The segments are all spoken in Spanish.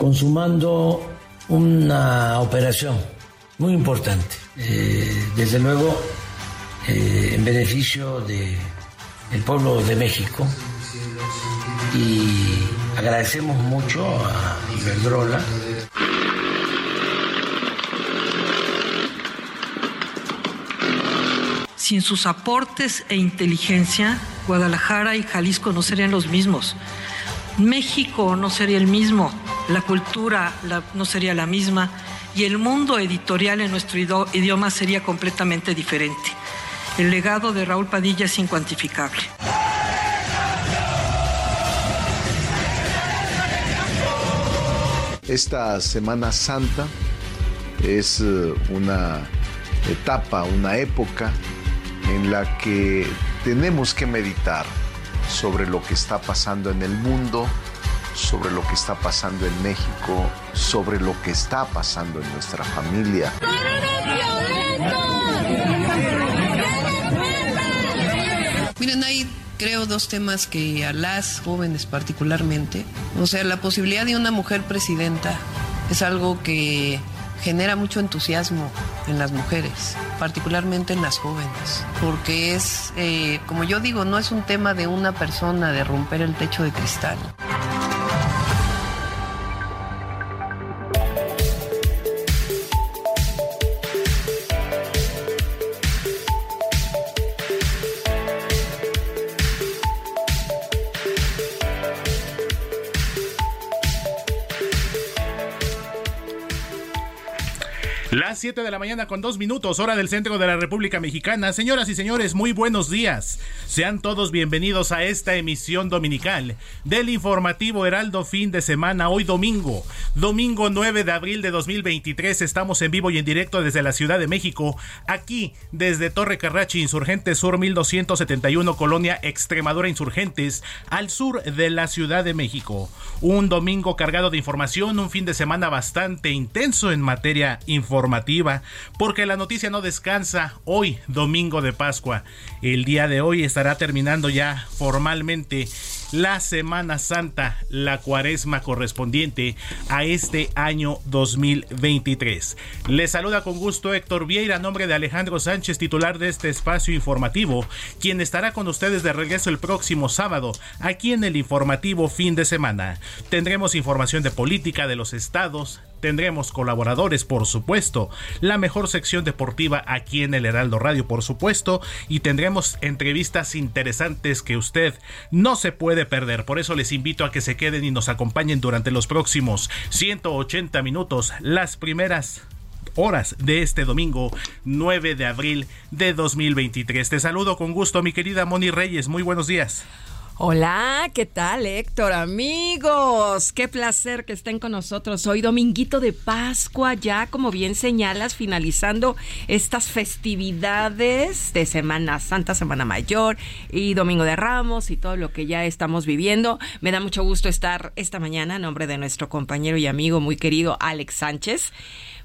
Consumando una operación muy importante, eh, desde luego eh, en beneficio del el pueblo de México y agradecemos mucho a Iberdrola. Sin sus aportes e inteligencia, Guadalajara y Jalisco no serían los mismos. México no sería el mismo la cultura no sería la misma y el mundo editorial en nuestro idioma sería completamente diferente. El legado de Raúl Padilla es incuantificable. Esta Semana Santa es eh, una etapa, una época en la que tenemos que meditar sobre lo que está pasando en el mundo, sobre lo que está pasando en México, sobre lo que está pasando en nuestra familia. Miren, hay creo dos temas que a las jóvenes particularmente, o sea, la posibilidad de una mujer presidenta es algo que genera mucho entusiasmo en las mujeres, particularmente en las jóvenes, porque es, eh, como yo digo, no es un tema de una persona, de romper el techo de cristal. 7 de la mañana con dos minutos, hora del centro de la República Mexicana. Señoras y señores, muy buenos días. Sean todos bienvenidos a esta emisión dominical del informativo Heraldo fin de semana, hoy domingo, domingo 9 de abril de 2023. Estamos en vivo y en directo desde la Ciudad de México, aquí desde Torre Carrachi, Insurgentes Sur 1271, Colonia Extremadura Insurgentes, al sur de la Ciudad de México. Un domingo cargado de información, un fin de semana bastante intenso en materia informativa porque la noticia no descansa hoy, domingo de Pascua. El día de hoy estará terminando ya formalmente la Semana Santa, la cuaresma correspondiente a este año 2023. Les saluda con gusto Héctor Vieira, nombre de Alejandro Sánchez, titular de este espacio informativo, quien estará con ustedes de regreso el próximo sábado, aquí en el informativo fin de semana. Tendremos información de política de los estados, tendremos colaboradores, por supuesto, la mejor sección deportiva aquí en el Heraldo Radio, por supuesto, y tendremos entrevistas interesantes que usted no se puede perder. Por eso les invito a que se queden y nos acompañen durante los próximos 180 minutos, las primeras horas de este domingo 9 de abril de 2023. Te saludo con gusto, mi querida Moni Reyes. Muy buenos días. Hola, ¿qué tal Héctor? Amigos, qué placer que estén con nosotros hoy, dominguito de Pascua, ya como bien señalas, finalizando estas festividades de Semana Santa, Semana Mayor y Domingo de Ramos y todo lo que ya estamos viviendo. Me da mucho gusto estar esta mañana en nombre de nuestro compañero y amigo muy querido Alex Sánchez.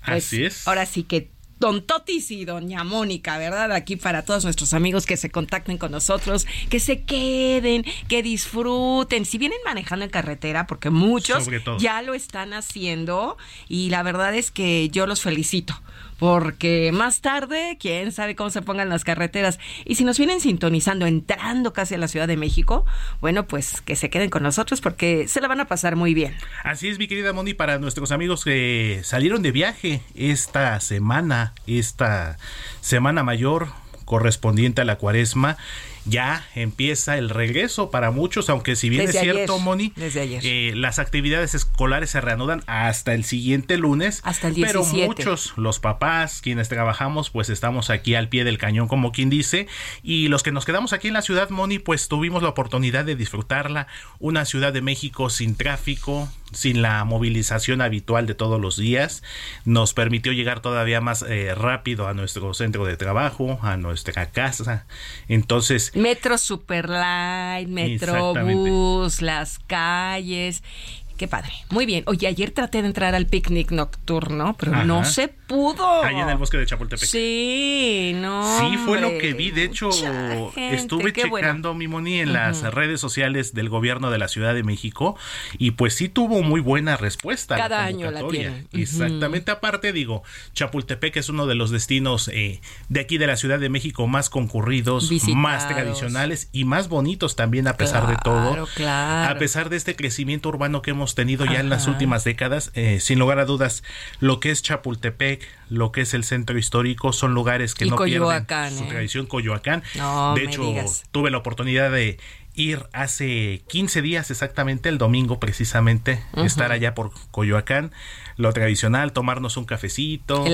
Pues, Así es. Ahora sí que don Totis y doña Mónica, ¿verdad? Aquí para todos nuestros amigos que se contacten con nosotros, que se queden, que disfruten. Si vienen manejando en carretera, porque muchos ya lo están haciendo y la verdad es que yo los felicito porque más tarde, quién sabe cómo se pongan las carreteras. Y si nos vienen sintonizando, entrando casi a la Ciudad de México, bueno, pues que se queden con nosotros porque se la van a pasar muy bien. Así es, mi querida Moni, para nuestros amigos que salieron de viaje esta semana, esta semana mayor correspondiente a la cuaresma ya empieza el regreso para muchos, aunque si bien es cierto, Moni, eh, las actividades escolares se reanudan hasta el siguiente lunes. Hasta el Pero muchos, los papás, quienes trabajamos, pues estamos aquí al pie del cañón, como quien dice. Y los que nos quedamos aquí en la ciudad, Moni, pues tuvimos la oportunidad de disfrutarla. Una ciudad de México sin tráfico, sin la movilización habitual de todos los días. Nos permitió llegar todavía más eh, rápido a nuestro centro de trabajo, a nuestra casa. Entonces, Metro Superlight, Metrobús, las calles. Qué padre. Muy bien. Oye, ayer traté de entrar al picnic nocturno, pero no se pudo. Ahí en el bosque de Chapultepec. Sí, no. Sí, fue lo que vi. De hecho, estuve checando mi moni en las redes sociales del gobierno de la Ciudad de México y pues sí tuvo muy buena respuesta. Cada año la tiene. Exactamente. Aparte, digo, Chapultepec es uno de los destinos eh, de aquí de la Ciudad de México más concurridos, más tradicionales y más bonitos también a pesar de todo. Claro. A pesar de este crecimiento urbano que hemos tenido ya en las últimas décadas, eh, sin lugar a dudas, lo que es Chapultepec, lo que es el centro histórico, son lugares que no pierden su ¿eh? tradición. Coyoacán. de hecho, tuve la oportunidad de ir hace 15 días exactamente, el domingo precisamente, estar allá por Coyoacán, lo tradicional, tomarnos un cafecito,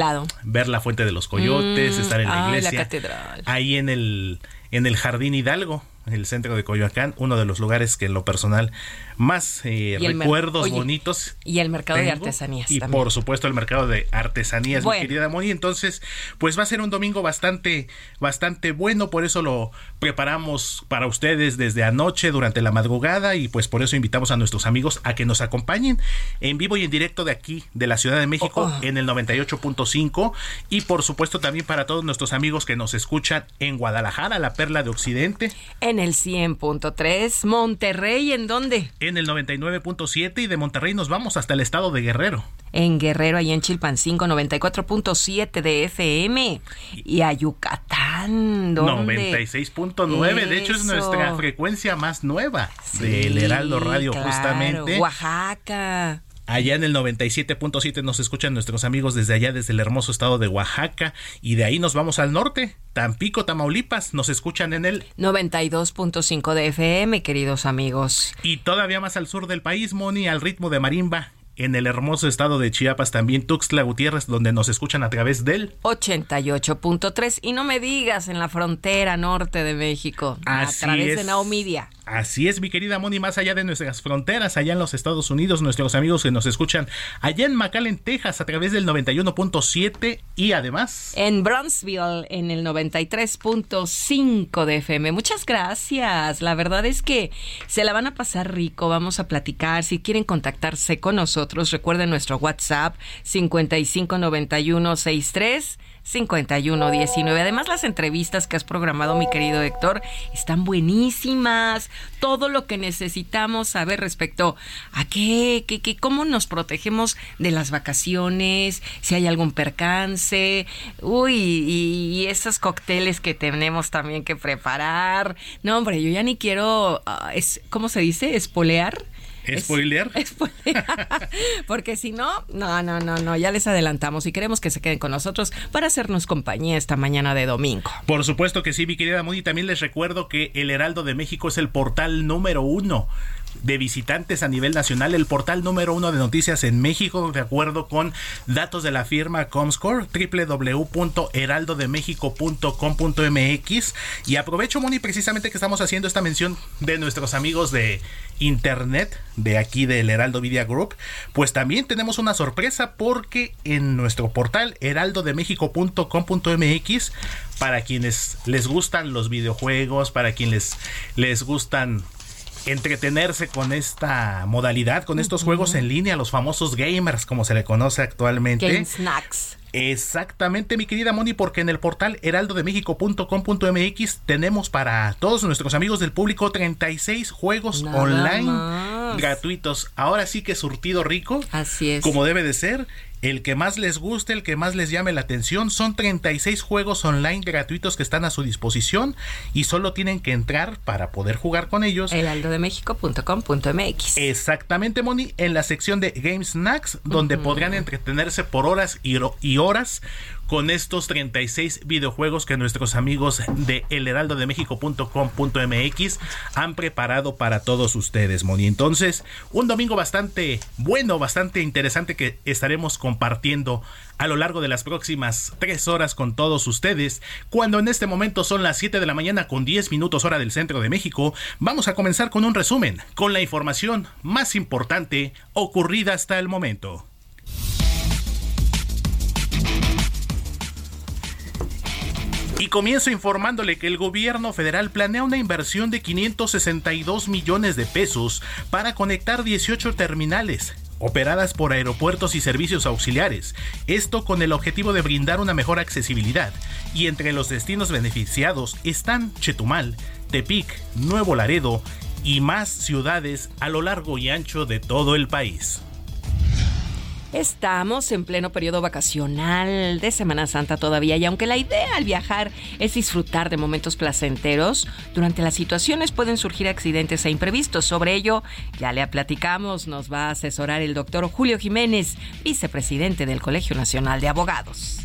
ver la fuente de los coyotes, mm, estar en la iglesia, la catedral. ahí en el en el Jardín Hidalgo, el centro de Coyoacán, uno de los lugares que en lo personal más eh, recuerdos bonitos. Y el mercado de artesanías. Y por supuesto el mercado de artesanías, mi querida Moni. Entonces, pues va a ser un domingo bastante, bastante bueno, por eso lo preparamos para ustedes desde anoche, durante la madrugada, y pues por eso invitamos a nuestros amigos a que nos acompañen en vivo y en directo de aquí, de la Ciudad de México, oh, oh. en el 98.5, y por supuesto también para todos nuestros amigos que nos escuchan en Guadalajara, la perla de Occidente. En el 100.3, Monterrey, ¿en dónde? en el 99.7 y de Monterrey nos vamos hasta el estado de Guerrero. En Guerrero, ahí en Chilpancingo, 94.7 de FM. Y a Yucatán, ¿dónde? 96.9, de hecho es nuestra frecuencia más nueva del Heraldo Radio, justamente. Oaxaca. Allá en el 97.7 nos escuchan nuestros amigos desde allá, desde el hermoso estado de Oaxaca. Y de ahí nos vamos al norte, Tampico, Tamaulipas. Nos escuchan en el 92.5 de FM, queridos amigos. Y todavía más al sur del país, Moni, al ritmo de marimba en el hermoso estado de Chiapas, también Tuxtla Gutiérrez, donde nos escuchan a través del 88.3 y no me digas en la frontera norte de México, a través de Naomidia. Así es, mi querida Moni, más allá de nuestras fronteras, allá en los Estados Unidos, nuestros amigos que nos escuchan allá en McAllen, Texas, a través del 91.7 y además en Brownsville en el 93.5 de FM. Muchas gracias. La verdad es que se la van a pasar rico. Vamos a platicar. Si quieren contactarse con nosotros, recuerden nuestro WhatsApp 559163 5119. Además, las entrevistas que has programado, mi querido Héctor, están buenísimas. Todo lo que necesitamos saber respecto a qué, qué, qué, cómo nos protegemos de las vacaciones, si hay algún percance, uy, y, esos cócteles que tenemos también que preparar. No, hombre, yo ya ni quiero, ah, es, ¿cómo se dice? Espolear. ¿Spoiler? Porque si no, no, no, no, no, ya les adelantamos y queremos que se queden con nosotros para hacernos compañía esta mañana de domingo. Por supuesto que sí, mi querida Moody. También les recuerdo que el Heraldo de México es el portal número uno de visitantes a nivel nacional, el portal número uno de noticias en México, de acuerdo con datos de la firma Comscore, www.heraldodemexico.com.mx. Y aprovecho, Moni, precisamente que estamos haciendo esta mención de nuestros amigos de internet, de aquí del Heraldo Media Group, pues también tenemos una sorpresa porque en nuestro portal heraldodemexico.com.mx, para quienes les gustan los videojuegos, para quienes les gustan entretenerse con esta modalidad, con estos juegos en línea, los famosos gamers, como se le conoce actualmente. Game Snacks. Exactamente, mi querida Moni, porque en el portal heraldodemexico.com.mx tenemos para todos nuestros amigos del público 36 juegos online gratuitos. Ahora sí que surtido rico. Así es. Como debe de ser el que más les guste, el que más les llame la atención. Son 36 juegos online gratuitos que están a su disposición y solo tienen que entrar para poder jugar con ellos. Heraldodemexico.com.mx. Exactamente, Moni, en la sección de Game Snacks, donde podrán entretenerse por horas y, y horas con estos 36 videojuegos que nuestros amigos de elheraldodemexico.com.mx han preparado para todos ustedes, Moni. Entonces, un domingo bastante bueno, bastante interesante que estaremos compartiendo a lo largo de las próximas tres horas con todos ustedes. Cuando en este momento son las 7 de la mañana con 10 minutos hora del centro de México, vamos a comenzar con un resumen, con la información más importante ocurrida hasta el momento. Y comienzo informándole que el gobierno federal planea una inversión de 562 millones de pesos para conectar 18 terminales operadas por aeropuertos y servicios auxiliares, esto con el objetivo de brindar una mejor accesibilidad. Y entre los destinos beneficiados están Chetumal, Tepic, Nuevo Laredo y más ciudades a lo largo y ancho de todo el país. Estamos en pleno periodo vacacional de Semana Santa todavía y aunque la idea al viajar es disfrutar de momentos placenteros, durante las situaciones pueden surgir accidentes e imprevistos. Sobre ello ya le platicamos, nos va a asesorar el doctor Julio Jiménez, vicepresidente del Colegio Nacional de Abogados.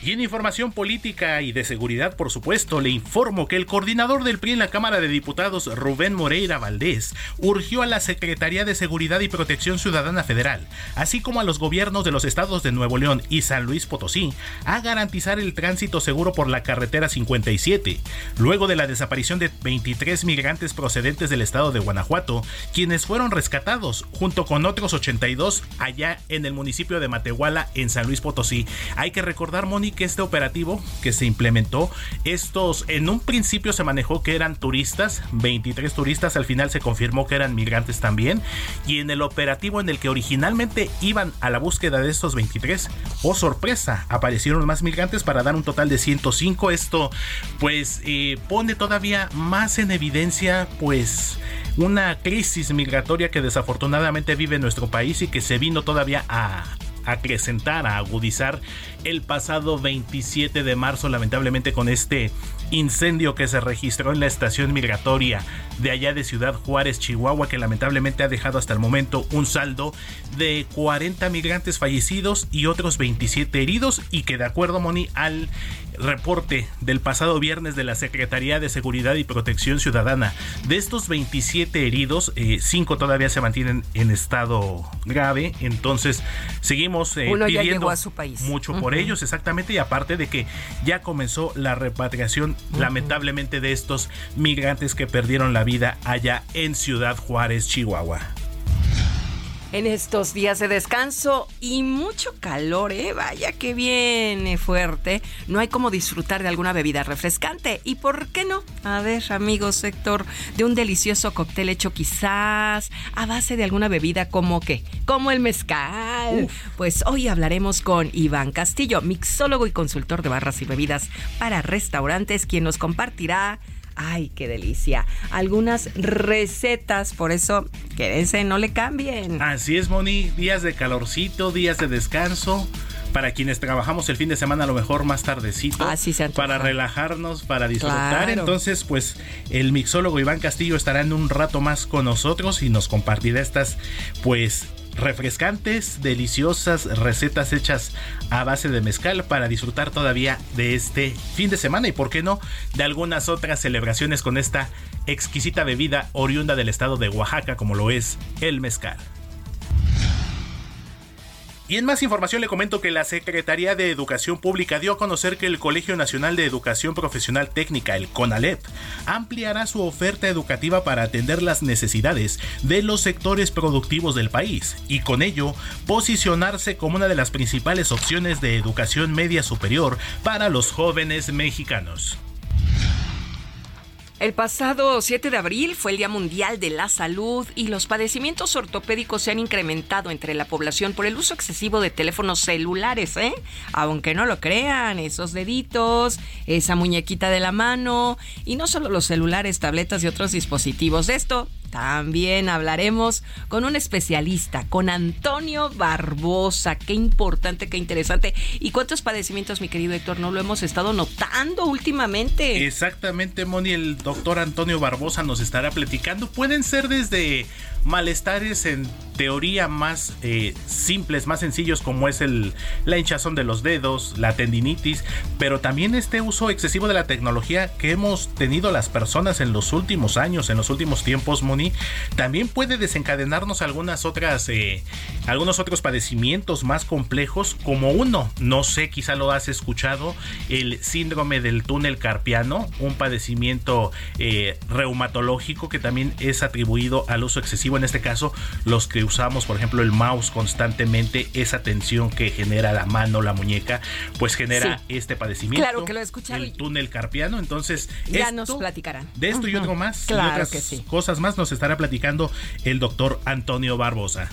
Y en información política y de seguridad, por supuesto, le informo que el coordinador del PRI en la Cámara de Diputados, Rubén Moreira Valdés, urgió a la Secretaría de Seguridad y Protección Ciudadana Federal, así como a los gobiernos de los estados de Nuevo León y San Luis Potosí, a garantizar el tránsito seguro por la carretera 57, luego de la desaparición de 23 migrantes procedentes del estado de Guanajuato, quienes fueron rescatados, junto con otros 82 allá en el municipio de Matehuala, en San Luis Potosí. Hay que recordar, Moni, que este operativo que se implementó, estos en un principio se manejó que eran turistas, 23 turistas, al final se confirmó que eran migrantes también, y en el operativo en el que originalmente iban a la búsqueda de estos 23, oh sorpresa, aparecieron más migrantes para dar un total de 105. Esto pues eh, pone todavía más en evidencia pues una crisis migratoria que desafortunadamente vive nuestro país y que se vino todavía a acrecentar, a agudizar el pasado 27 de marzo, lamentablemente con este incendio que se registró en la estación migratoria de allá de Ciudad Juárez, Chihuahua, que lamentablemente ha dejado hasta el momento un saldo de 40 migrantes fallecidos y otros 27 heridos y que de acuerdo, Moni, al reporte del pasado viernes de la Secretaría de Seguridad y Protección Ciudadana, de estos 27 heridos, 5 eh, todavía se mantienen en estado grave, entonces seguimos eh, pidiendo a su país. mucho por ellos, exactamente, y aparte de que ya comenzó la repatriación, lamentablemente, de estos migrantes que perdieron la vida allá en Ciudad Juárez, Chihuahua en estos días de descanso y mucho calor, ¿eh? Vaya que viene fuerte. No hay como disfrutar de alguna bebida refrescante. ¿Y por qué no? A ver, amigos, sector, de un delicioso cóctel hecho quizás a base de alguna bebida como qué? Como el mezcal. Pues hoy hablaremos con Iván Castillo, mixólogo y consultor de barras y bebidas para restaurantes, quien nos compartirá Ay, qué delicia. Algunas recetas, por eso quédense, no le cambien. Así es, Moni. Días de calorcito, días de descanso. Para quienes trabajamos el fin de semana, a lo mejor más tardecito. Así se para relajarnos, para disfrutar. Entonces, pues el mixólogo Iván Castillo estará en un rato más con nosotros y nos compartirá estas, pues, refrescantes, deliciosas recetas hechas a base de mezcal para disfrutar todavía de este fin de semana y por qué no de algunas otras celebraciones con esta exquisita bebida oriunda del estado de Oaxaca como lo es el mezcal. Y en más información le comento que la Secretaría de Educación Pública dio a conocer que el Colegio Nacional de Educación Profesional Técnica, el CONALEP, ampliará su oferta educativa para atender las necesidades de los sectores productivos del país y con ello posicionarse como una de las principales opciones de educación media superior para los jóvenes mexicanos. El pasado 7 de abril fue el Día Mundial de la Salud y los padecimientos ortopédicos se han incrementado entre la población por el uso excesivo de teléfonos celulares, ¿eh? Aunque no lo crean, esos deditos, esa muñequita de la mano y no solo los celulares, tabletas y otros dispositivos. De esto también hablaremos con un especialista, con Antonio Barbosa. Qué importante, qué interesante. ¿Y cuántos padecimientos, mi querido Héctor, no lo hemos estado notando últimamente? Exactamente, Moni. El doctor Antonio Barbosa nos estará platicando. Pueden ser desde malestares en teoría más eh, simples, más sencillos como es el, la hinchazón de los dedos, la tendinitis, pero también este uso excesivo de la tecnología que hemos tenido las personas en los últimos años, en los últimos tiempos, Moni, también puede desencadenarnos algunas otras, eh, algunos otros padecimientos más complejos, como uno, no sé, quizá lo has escuchado, el síndrome del túnel carpiano, un padecimiento eh, reumatológico que también es atribuido al uso excesivo, en este caso, los que usamos, por ejemplo, el mouse constantemente, esa tensión que genera la mano, la muñeca, pues genera este padecimiento. Claro que lo he escuchado. El túnel carpiano. Entonces, ya nos platicarán. De esto y otro más, claro otras que sí. cosas más, nos estará platicando el doctor Antonio Barbosa.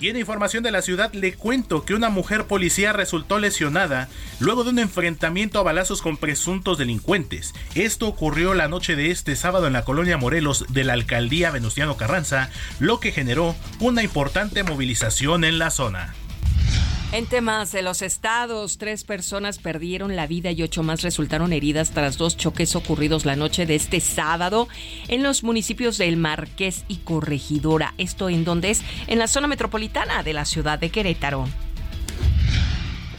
Y en información de la ciudad le cuento que una mujer policía resultó lesionada luego de un enfrentamiento a balazos con presuntos delincuentes. Esto ocurrió la noche de este sábado en la colonia Morelos de la alcaldía Venustiano Carranza, lo que generó una importante movilización en la zona. En temas de los estados, tres personas perdieron la vida y ocho más resultaron heridas tras dos choques ocurridos la noche de este sábado en los municipios del Marqués y Corregidora. Esto en donde es en la zona metropolitana de la ciudad de Querétaro.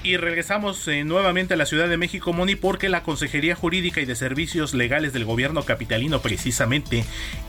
Y regresamos eh, nuevamente a la Ciudad de México, Moni, porque la Consejería Jurídica y de Servicios Legales del Gobierno Capitalino precisamente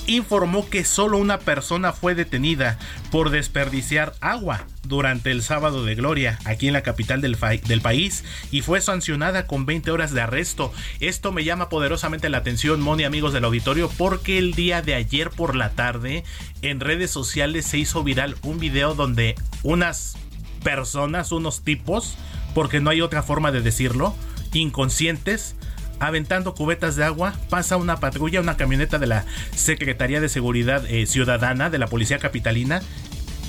informó que solo una persona fue detenida por desperdiciar agua durante el sábado de gloria aquí en la capital del, del, país y fue sancionada con 20 horas de arresto. Esto me llama poderosamente la atención, Moni, amigos del auditorio, porque el día de ayer por la tarde en redes sociales se hizo viral un video donde unas personas, unos tipos, porque no hay otra forma de decirlo, inconscientes, aventando cubetas de agua, pasa una patrulla, una camioneta de la Secretaría de Seguridad eh, Ciudadana de la Policía Capitalina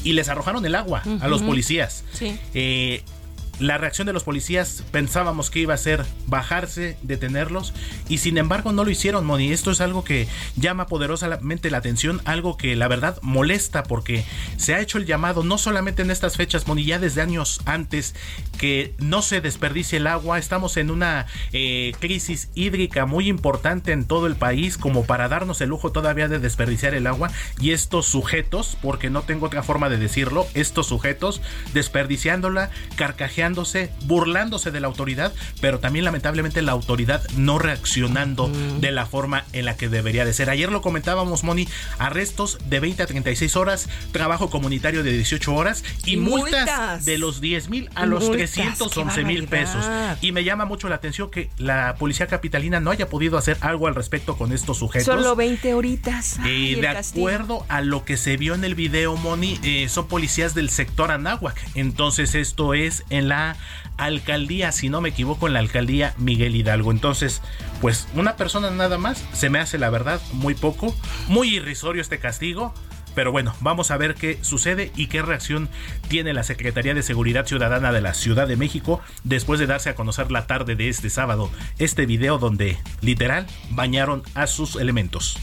y les arrojaron el agua a los policías. Sí. Eh, la reacción de los policías pensábamos que iba a ser bajarse, detenerlos, y sin embargo no lo hicieron, Moni. Esto es algo que llama poderosamente la atención, algo que la verdad molesta porque se ha hecho el llamado no solamente en estas fechas, Moni, ya desde años antes, que no se desperdicie el agua. Estamos en una eh, crisis hídrica muy importante en todo el país como para darnos el lujo todavía de desperdiciar el agua y estos sujetos, porque no tengo otra forma de decirlo, estos sujetos desperdiciándola, carcajeando burlándose de la autoridad, pero también lamentablemente la autoridad no reaccionando de la forma en la que debería de ser. Ayer lo comentábamos, Moni, arrestos de 20 a 36 horas, trabajo comunitario de 18 horas y, Y multas, multas. de los 10 mil a los Multas, 311 mil pesos. Y me llama mucho la atención que la policía capitalina no haya podido hacer algo al respecto con estos sujetos. Solo 20 horitas. Ay, el de acuerdo a lo que se vio en el video, Moni, eh, son policías del sector Anáhuac. Entonces, esto es en la alcaldía, si no me equivoco, en la alcaldía Miguel Hidalgo. Entonces, pues una persona nada más, se me hace la verdad muy poco, muy irrisorio este castigo. Pero bueno, vamos a ver qué sucede y qué reacción tiene la Secretaría de Seguridad Ciudadana de la Ciudad de México después de darse a conocer la tarde de este sábado este video donde literal bañaron a sus elementos.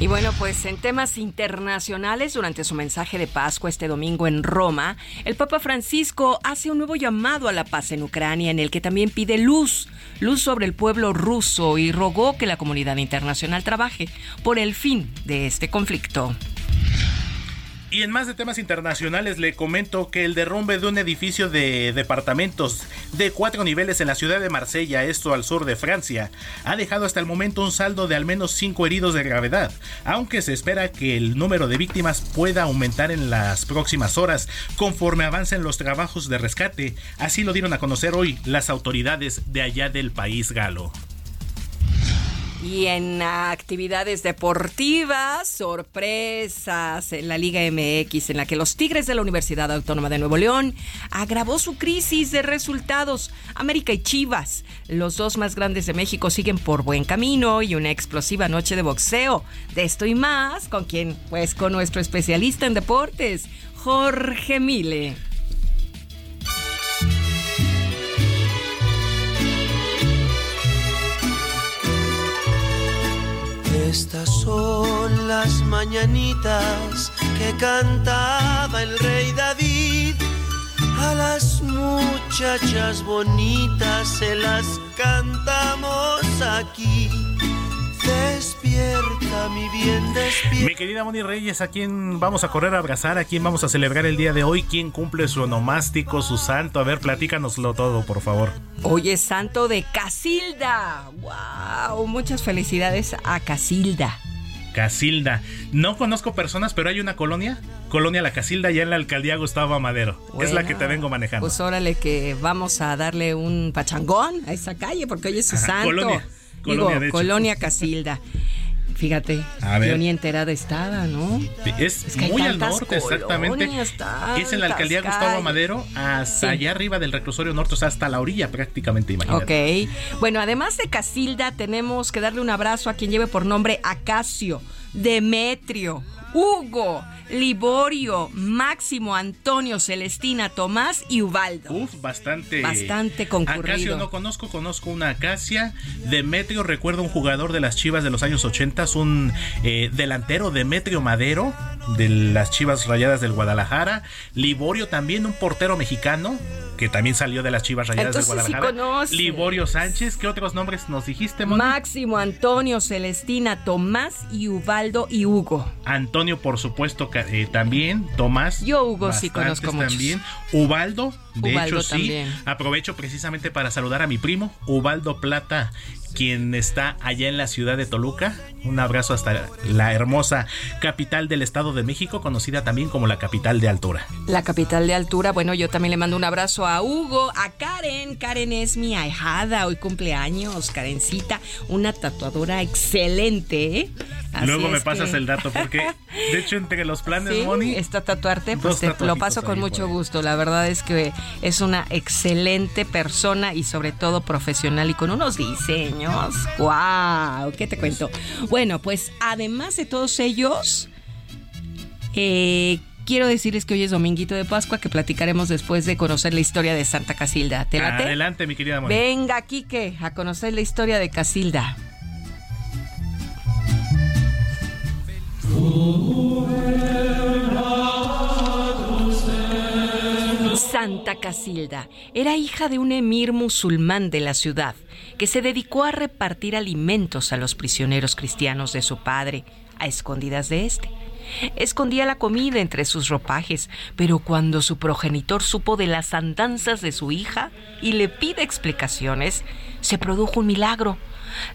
Y bueno, pues en temas internacionales, durante su mensaje de Pascua este domingo en Roma, el Papa Francisco hace un nuevo llamado a la paz en Ucrania en el que también pide luz, luz sobre el pueblo ruso y rogó que la comunidad internacional trabaje por el fin de este conflicto. Y en más de temas internacionales le comento que el derrumbe de un edificio de departamentos de cuatro niveles en la ciudad de Marsella, esto al sur de Francia, ha dejado hasta el momento un saldo de al menos cinco heridos de gravedad, aunque se espera que el número de víctimas pueda aumentar en las próximas horas conforme avancen los trabajos de rescate. Así lo dieron a conocer hoy las autoridades de allá del país galo. Y en actividades deportivas, sorpresas en la Liga MX, en la que los Tigres de la Universidad Autónoma de Nuevo León agravó su crisis de resultados. América y Chivas, los dos más grandes de México, siguen por buen camino y una explosiva noche de boxeo. De esto y más, con quien, pues con nuestro especialista en deportes, Jorge Mile. Estas son las mañanitas que cantaba el rey David. A las muchachas bonitas se las cantamos aquí. Despierta, mi bien, despierta. Mi querida Moni Reyes, ¿a quién vamos a correr a abrazar? ¿A quién vamos a celebrar el día de hoy? ¿Quién cumple su onomástico, su santo? A ver, platícanoslo todo, por favor. Hoy es santo de Casilda. ¡Wow! Muchas felicidades a Casilda. Casilda. No conozco personas, pero hay una colonia, Colonia La Casilda, ya en la alcaldía Gustavo Amadero. es la que te vengo manejando. Pues órale que vamos a darle un pachangón a esa calle porque hoy es su Ajá, santo. Colonia. Colonia, de hecho. Colonia Casilda. Fíjate, yo ni enterada estaba, ¿no? Es, Es que hay muy al norte, exactamente. Es en la alcaldía Gustavo. Amadero, hasta Sí. allá arriba del reclusorio norte, o sea, hasta la orilla prácticamente, imagínate. Ok. Bueno, además de Casilda, tenemos que darle un abrazo a quien lleve por nombre Acacio, Demetrio, Hugo, Liborio, Máximo, Antonio, Celestina, Tomás y Ubaldo. Uf, bastante. Bastante concurrido. Acacio no conozco, conozco una acacia. Demetrio, recuerdo un jugador de las Chivas de los años 80, un eh, delantero, Demetrio Madero, de las Chivas Rayadas del Guadalajara. Liborio también, un portero mexicano, que también salió de las Chivas Rayadas Entonces del sí Guadalajara. conoces. Liborio Sánchez, ¿qué otros nombres nos dijiste, Moni? Máximo, Antonio, Celestina, Tomás y Ubaldo y Hugo. Antonio, por supuesto, eh, también. Tomás. Yo, Hugo, sí conozco muchos. también. Ubaldo, de Ubaldo hecho, sí. Aprovecho precisamente para saludar a mi primo, Ubaldo Plata, quien está allá en la ciudad de Toluca. Un abrazo hasta la hermosa capital del Estado de México, conocida también como la capital de altura. La capital de altura, bueno, yo también le mando un abrazo a Hugo, a Karen. Karen es mi ahijada, hoy cumpleaños, Karencita, una tatuadora excelente. ¿eh? Así Luego me pasas que- el dato, porque de hecho, entre los planes, Sí, Moni. está tatuarte, pues te lo paso con mucho gusto. La verdad es que es una excelente persona y sobre todo profesional y con unos diseños. ¡Wow! ¿Qué te cuento? Bueno, pues además de todos ellos, eh, quiero decirles que hoy es Dominguito de Pascua, que platicaremos después de conocer la historia de Santa Casilda. ¿Te late? Adelante, mi querida Moni. Venga, Quique, a conocer la historia de Casilda. Santa Casilda era hija de un emir musulmán de la ciudad que se dedicó a repartir alimentos a los prisioneros cristianos de su padre, a escondidas de este. Escondía la comida entre sus ropajes, pero cuando su progenitor supo de las andanzas de su hija y le pide explicaciones, se produjo un milagro.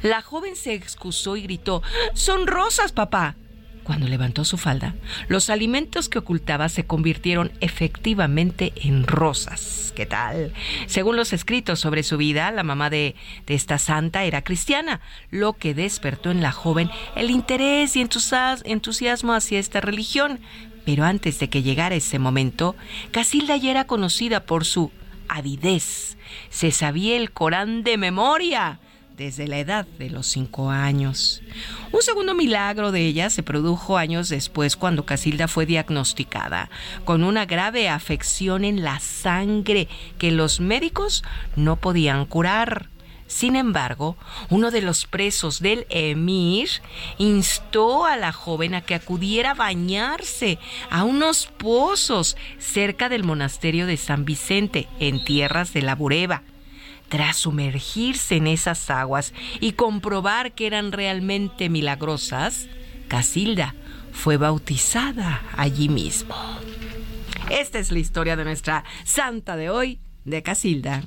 La joven se excusó y gritó, Son rosas, papá. Cuando levantó su falda, los alimentos que ocultaba se convirtieron efectivamente en rosas. ¿Qué tal? Según los escritos sobre su vida, la mamá de, de esta santa era cristiana, lo que despertó en la joven el interés y entusias- entusiasmo hacia esta religión. Pero antes de que llegara ese momento, Casilda ya era conocida por su avidez. Se sabía el Corán de memoria desde la edad de los cinco años. Un segundo milagro de ella se produjo años después cuando Casilda fue diagnosticada con una grave afección en la sangre que los médicos no podían curar. Sin embargo, uno de los presos del emir instó a la joven a que acudiera a bañarse a unos pozos cerca del monasterio de San Vicente, en tierras de la Bureba. Tras sumergirse en esas aguas y comprobar que eran realmente milagrosas, Casilda fue bautizada allí mismo. Esta es la historia de nuestra santa de hoy, de Casilda.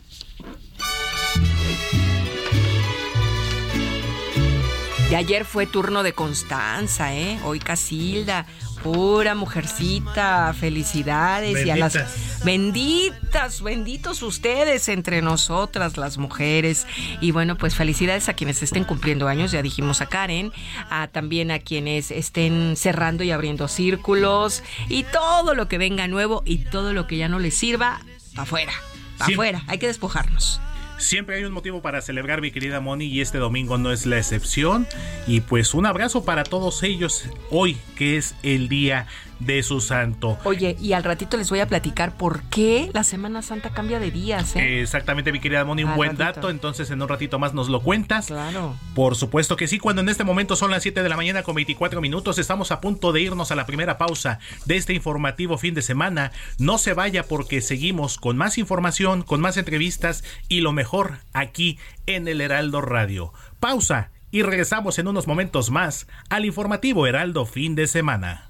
De ayer fue turno de Constanza, ¿eh? Hoy Casilda. Pura mujercita, felicidades y a las benditas, benditos ustedes entre nosotras las mujeres. Y bueno, pues felicidades a quienes estén cumpliendo años, ya dijimos a Karen, a también a quienes estén cerrando y abriendo círculos y todo lo que venga nuevo y todo lo que ya no les sirva, afuera, afuera, hay que despojarnos. Siempre hay un motivo para celebrar, mi querida Moni, y este domingo no es la excepción. Y pues un abrazo para todos ellos hoy, que es el día de su santo. Oye, y al ratito les voy a platicar por qué la Semana Santa cambia de días. ¿eh? Exactamente, mi querida Moni, un buen dato. Entonces, en un ratito más nos lo cuentas. Claro. Por supuesto que sí, cuando en este momento son las 7 de la mañana con 24 minutos, estamos a punto de irnos a la primera pausa de este informativo fin de semana. No se vaya porque seguimos con más información, con más entrevistas y lo mejor aquí en el Heraldo Radio. Pausa y regresamos en unos momentos más al informativo Heraldo fin de semana.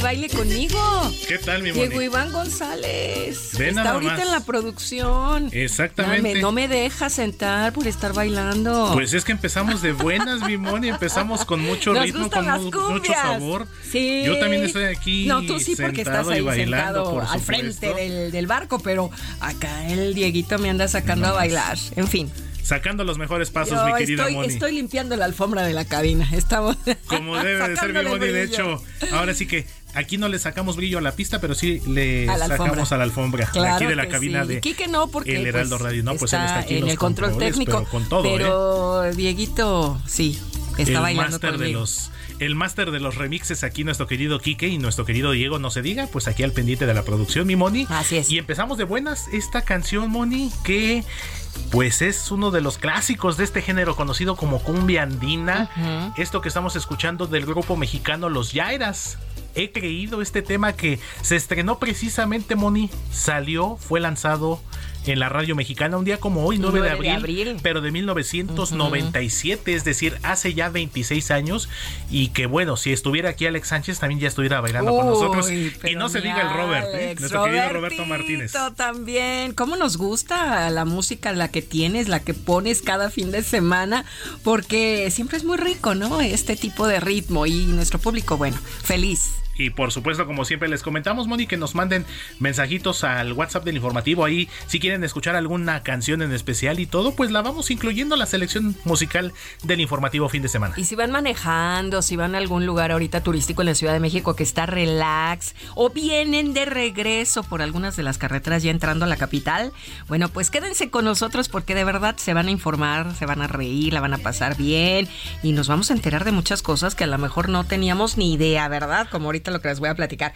Baile conmigo. ¿Qué tal, mi Diego Iván González. está ahorita en la producción. Exactamente. no me deja sentar por estar bailando. Pues es que empezamos de buenas, mi Moni. Empezamos con mucho ritmo, con mucho sabor. Sí. Yo también estoy aquí. No, tú sí, porque estás ahí sentado al frente del, del barco, pero acá el Dieguito me anda sacando a bailar. En fin sacando los mejores pasos, mi querida estoy, Moni. Estoy limpiando la alfombra de la cabina. Estamos. Como debe de ser, mi Moni. De hecho, ahora sí que aquí no le sacamos brillo a la pista, pero sí le sacamos a la alfombra. aquí de la cabina de Quique no, porque el Heraldo pues, Radio. No, pues él está aquí en, el control técnico. Pero con todo, pero ¿eh? Dieguito, sí, está el bailando de los el máster de los remixes aquí nuestro querido Quique y nuestro querido Diego no se diga, pues aquí al pendiente de la producción mi Moni. Así es. Y empezamos de buenas esta canción Moni que pues es uno de los clásicos de este género conocido como cumbia andina. Esto que estamos escuchando del grupo mexicano Los Yairas. He creído este tema que se estrenó precisamente, Moni, salió, fue lanzado en la radio mexicana un día como hoy, 9, de, abril, pero de 1997, es decir, hace ya 26 años y que bueno, si estuviera aquí Alex Sánchez también ya estuviera bailando con nosotros y no se diga el Robert, ¿eh? nuestro querido Roberto Martínez. también, ¿cómo nos gusta la música, la que tienes, la que pones cada fin de semana? Porque siempre es muy rico, ¿no? Este tipo de ritmo y nuestro público, bueno, feliz. Y por supuesto, como siempre les comentamos, Moni, que nos manden mensajitos al WhatsApp del informativo. Ahí, si quieren escuchar alguna canción en especial y todo, pues la vamos incluyendo la selección musical del informativo fin de semana. Y si van manejando, si van a algún lugar ahorita turístico en la Ciudad de México que está relax, o vienen de regreso por algunas de las carreteras ya entrando a la capital, bueno, pues quédense con nosotros porque de verdad se van a informar, se van a reír, la van a pasar bien y nos vamos a enterar de muchas cosas que a lo mejor no teníamos ni idea, ¿verdad? Como ahorita ahorita lo que les voy a platicar.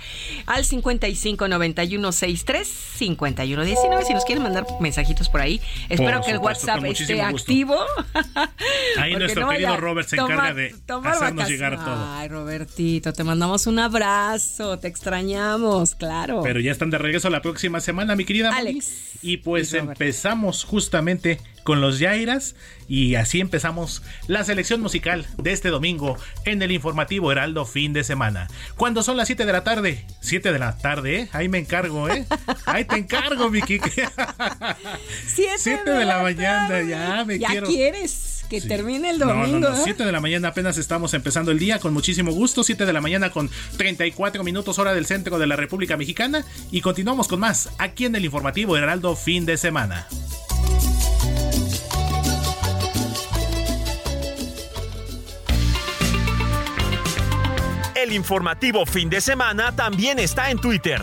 Al 55 91 63 51 19. Si nos quieren mandar mensajitos por ahí, espero que el WhatsApp esté activo. Ahí nuestro querido Robert se encarga de hacernos llegar todo. Ay, Robertito, te mandamos un abrazo, te extrañamos, claro. Pero ya están de regreso la próxima semana, mi querida Alex. Y pues empezamos justamente con los Yairas y así empezamos la selección musical de este domingo en el informativo Heraldo fin de semana. Cuando son las 7 de la tarde, 7 de la tarde, ¿eh? ahí me encargo, ¿eh? Ahí te encargo, mi 7 de, la, mañana, ya me ya quieres que termine el domingo. No, no, 7 de la mañana apenas estamos empezando el día con muchísimo gusto. 7 de la mañana con 34 minutos hora del centro de la República Mexicana y continuamos con más aquí en el informativo Heraldo fin de semana. El informativo fin de semana también está en Twitter.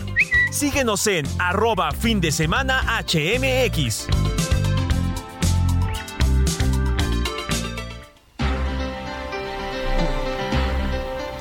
Síguenos en arroba fin de semana HMX.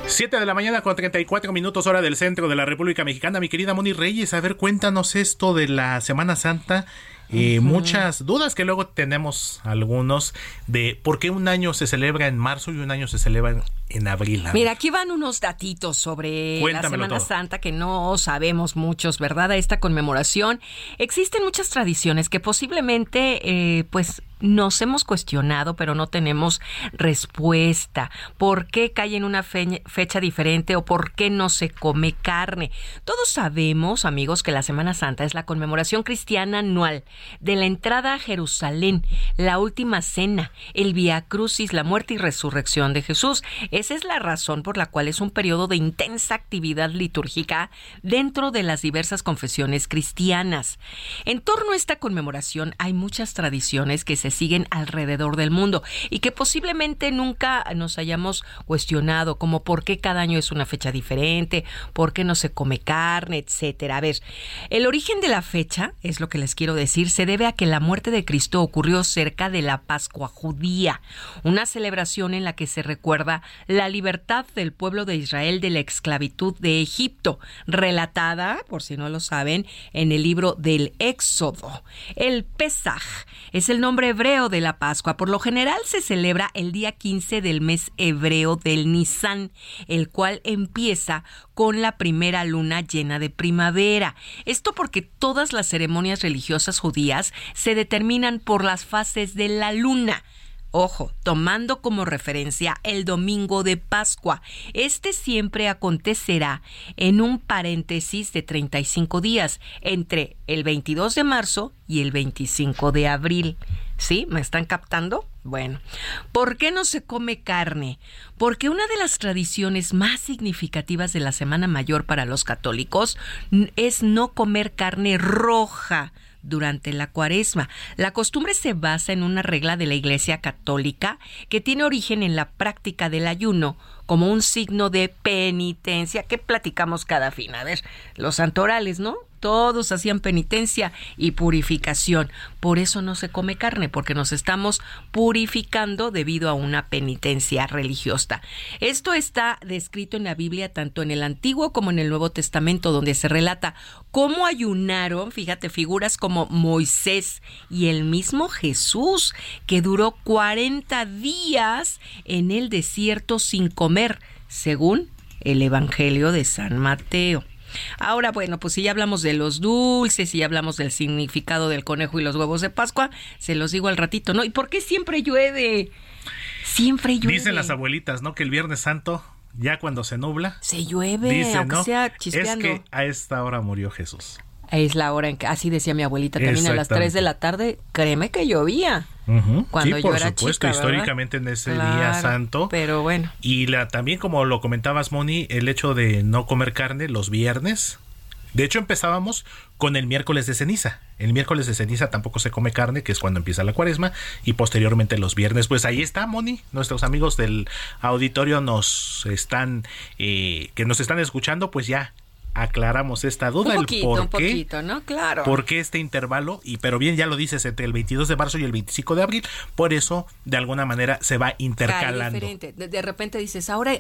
Siete de la mañana con 34 minutos hora del centro de la República Mexicana. Mi querida Moni Reyes, a ver, cuéntanos esto de la Semana Santa y muchas dudas que luego tenemos algunos de por qué un año se celebra en marzo y un año se celebra en abril. Mira, aquí van unos datitos sobre la Semana Santa que no sabemos muchos, ¿verdad? A esta conmemoración. Existen muchas tradiciones que posiblemente, eh, pues, nos hemos cuestionado, pero no tenemos respuesta. ¿Por qué cae en una fecha diferente o por qué no se come carne? Todos sabemos, amigos, que la Semana Santa es la conmemoración cristiana anual de la entrada a Jerusalén, la última cena, el Via Crucis, la muerte y resurrección de Jesús. Esa es la razón por la cual es un periodo de intensa actividad litúrgica dentro de las diversas confesiones cristianas. En torno a esta conmemoración hay muchas tradiciones que se siguen alrededor del mundo y que posiblemente nunca nos hayamos cuestionado, como por qué cada año es una fecha diferente, por qué no se come carne, etcétera. A ver, el origen de la fecha, es lo que les quiero decir, se debe a que la muerte de Cristo ocurrió cerca de la Pascua judía, una celebración en la que se recuerda la libertad del pueblo de Israel de la esclavitud de Egipto, relatada, por si no lo saben, en el libro del Éxodo. El Pesaj es el nombre hebreo de la Pascua. Por lo general se celebra el día 15 del mes hebreo del Nisan, el cual empieza con la primera luna llena de primavera. Esto porque todas las ceremonias religiosas judías se determinan por las fases de la luna. Ojo, tomando como referencia el domingo de Pascua. Este siempre acontecerá en un paréntesis de 35 días entre el 22 de marzo y el 25 de abril. ¿Sí? ¿Me están captando? Bueno, ¿por qué no se come carne? Porque una de las tradiciones más significativas de la Semana Mayor para los católicos es no comer carne roja durante la cuaresma. La costumbre se basa en una regla de la Iglesia Católica que tiene origen en la práctica del ayuno como un signo de penitencia que platicamos cada fin. A ver, los santorales, ¿no? Todos hacían penitencia y purificación. Por eso no se come carne, porque nos estamos purificando debido a una penitencia religiosa. Esto está descrito en la Biblia tanto en el Antiguo como en el Nuevo Testamento, donde se relata cómo ayunaron, fíjate, figuras como Moisés y el mismo Jesús, que duró 40 días en el desierto sin comer, según el Evangelio de San Mateo. Ahora, bueno, pues si ya hablamos de los dulces, y ya hablamos del significado del conejo y los huevos de Pascua, se los digo al ratito, ¿no? ¿Y por qué siempre llueve? Siempre llueve. Dicen las abuelitas, ¿no? Que el Viernes Santo ya cuando se nubla. Se llueve, aunque sea chispeando. Es que a esta hora murió Jesús. Es la hora en que, así decía mi abuelita también, a las 3 de la tarde, créeme que llovía. Cuando sí, por supuesto, históricamente en ese día santo. Pero bueno. Y la, también, como lo comentabas, Moni, el hecho de no comer carne los viernes. De hecho, empezábamos con el miércoles de ceniza. El miércoles de ceniza tampoco se come carne, que es cuando empieza la cuaresma, y posteriormente los viernes. Pues ahí está, Moni. Nuestros amigos del auditorio nos están, eh, que nos están escuchando, pues ya aclaramos esta duda. Un poquito, el un poquito, ¿no? Claro. ¿Por qué este intervalo? Y pero bien, ya lo dices, entre el 22 de marzo y el 25 de abril. Por eso, de alguna manera, se va intercalando. diferente. De, de repente dices, ahora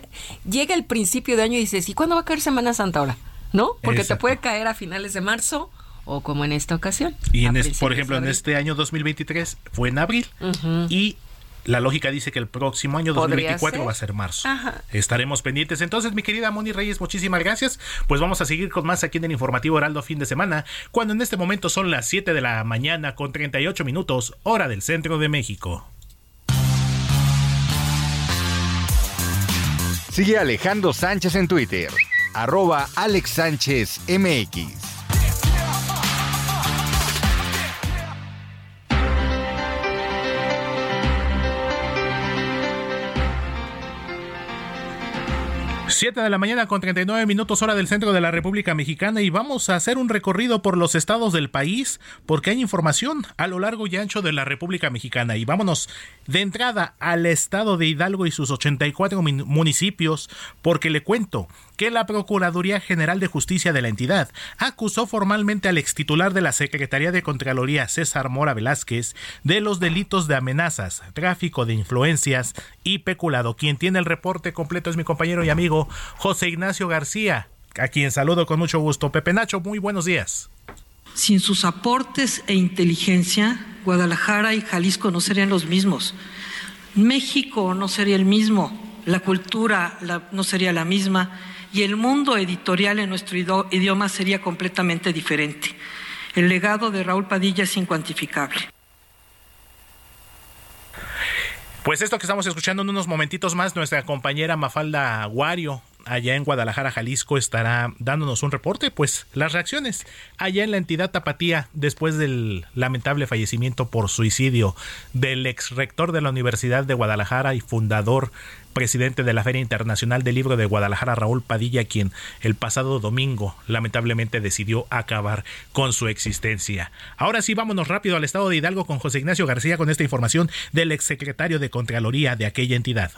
llega el principio de año y dices, ¿y cuándo va a caer Semana Santa ahora? ¿No? Porque te puede caer a finales de marzo o como en esta ocasión. Y en es- por ejemplo, en este año 2023 fue en abril y la lógica dice que el próximo año Podría 2024 ser. va a ser marzo. Ajá. Estaremos pendientes. Entonces, mi querida Moni Reyes, muchísimas gracias. Pues vamos a seguir con más aquí en el informativo Heraldo fin de semana, cuando en este momento son las 7 de la mañana con 38 minutos, hora del centro de México. Sigue Alejandro Sánchez en Twitter, arroba Alex Sánchez MX. Siete de la mañana con 39 minutos hora del centro de la República Mexicana y vamos a hacer un recorrido por los estados del país porque hay información a lo largo y ancho de la República Mexicana. Y vámonos de entrada al estado de Hidalgo y sus 84 min- municipios porque le cuento que la Procuraduría General de Justicia de la entidad acusó formalmente al extitular de la Secretaría de Contraloría César Mora Velázquez de los delitos de amenazas, tráfico de influencias y peculado. Quien tiene el reporte completo es mi compañero y amigo José Ignacio García, a quien saludo con mucho gusto. Pepe Nacho, muy buenos días. Sin sus aportes e inteligencia, Guadalajara y Jalisco no serían los mismos. México no sería el mismo, la cultura no sería la misma y el mundo editorial en nuestro idioma sería completamente diferente. El legado de Raúl Padilla es incuantificable. Pues esto que estamos escuchando en unos momentitos más, nuestra compañera Mafalda Aguario, allá en Guadalajara, Jalisco, estará dándonos un reporte, pues las reacciones allá en la entidad Tapatía después del lamentable fallecimiento por suicidio del ex rector de la Universidad de Guadalajara y fundador presidente de la Feria Internacional del Libro de Guadalajara, Raúl Padilla, quien el pasado domingo lamentablemente decidió acabar con su existencia. Ahora sí, vámonos rápido al estado de Hidalgo con José Ignacio García con esta información del exsecretario de Contraloría de aquella entidad.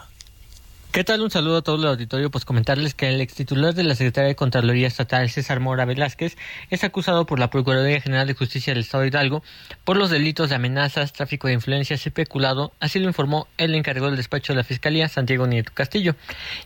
¿Qué tal? Un saludo a todo el auditorio. Pues comentarles que el ex titular de la Secretaría de Contraloría Estatal, César Mora Velázquez, es acusado por la Procuraduría General de Justicia del Estado de Hidalgo por los delitos de amenazas, tráfico de influencias y peculado. Así lo informó el encargado del despacho de la Fiscalía, Santiago Nieto Castillo.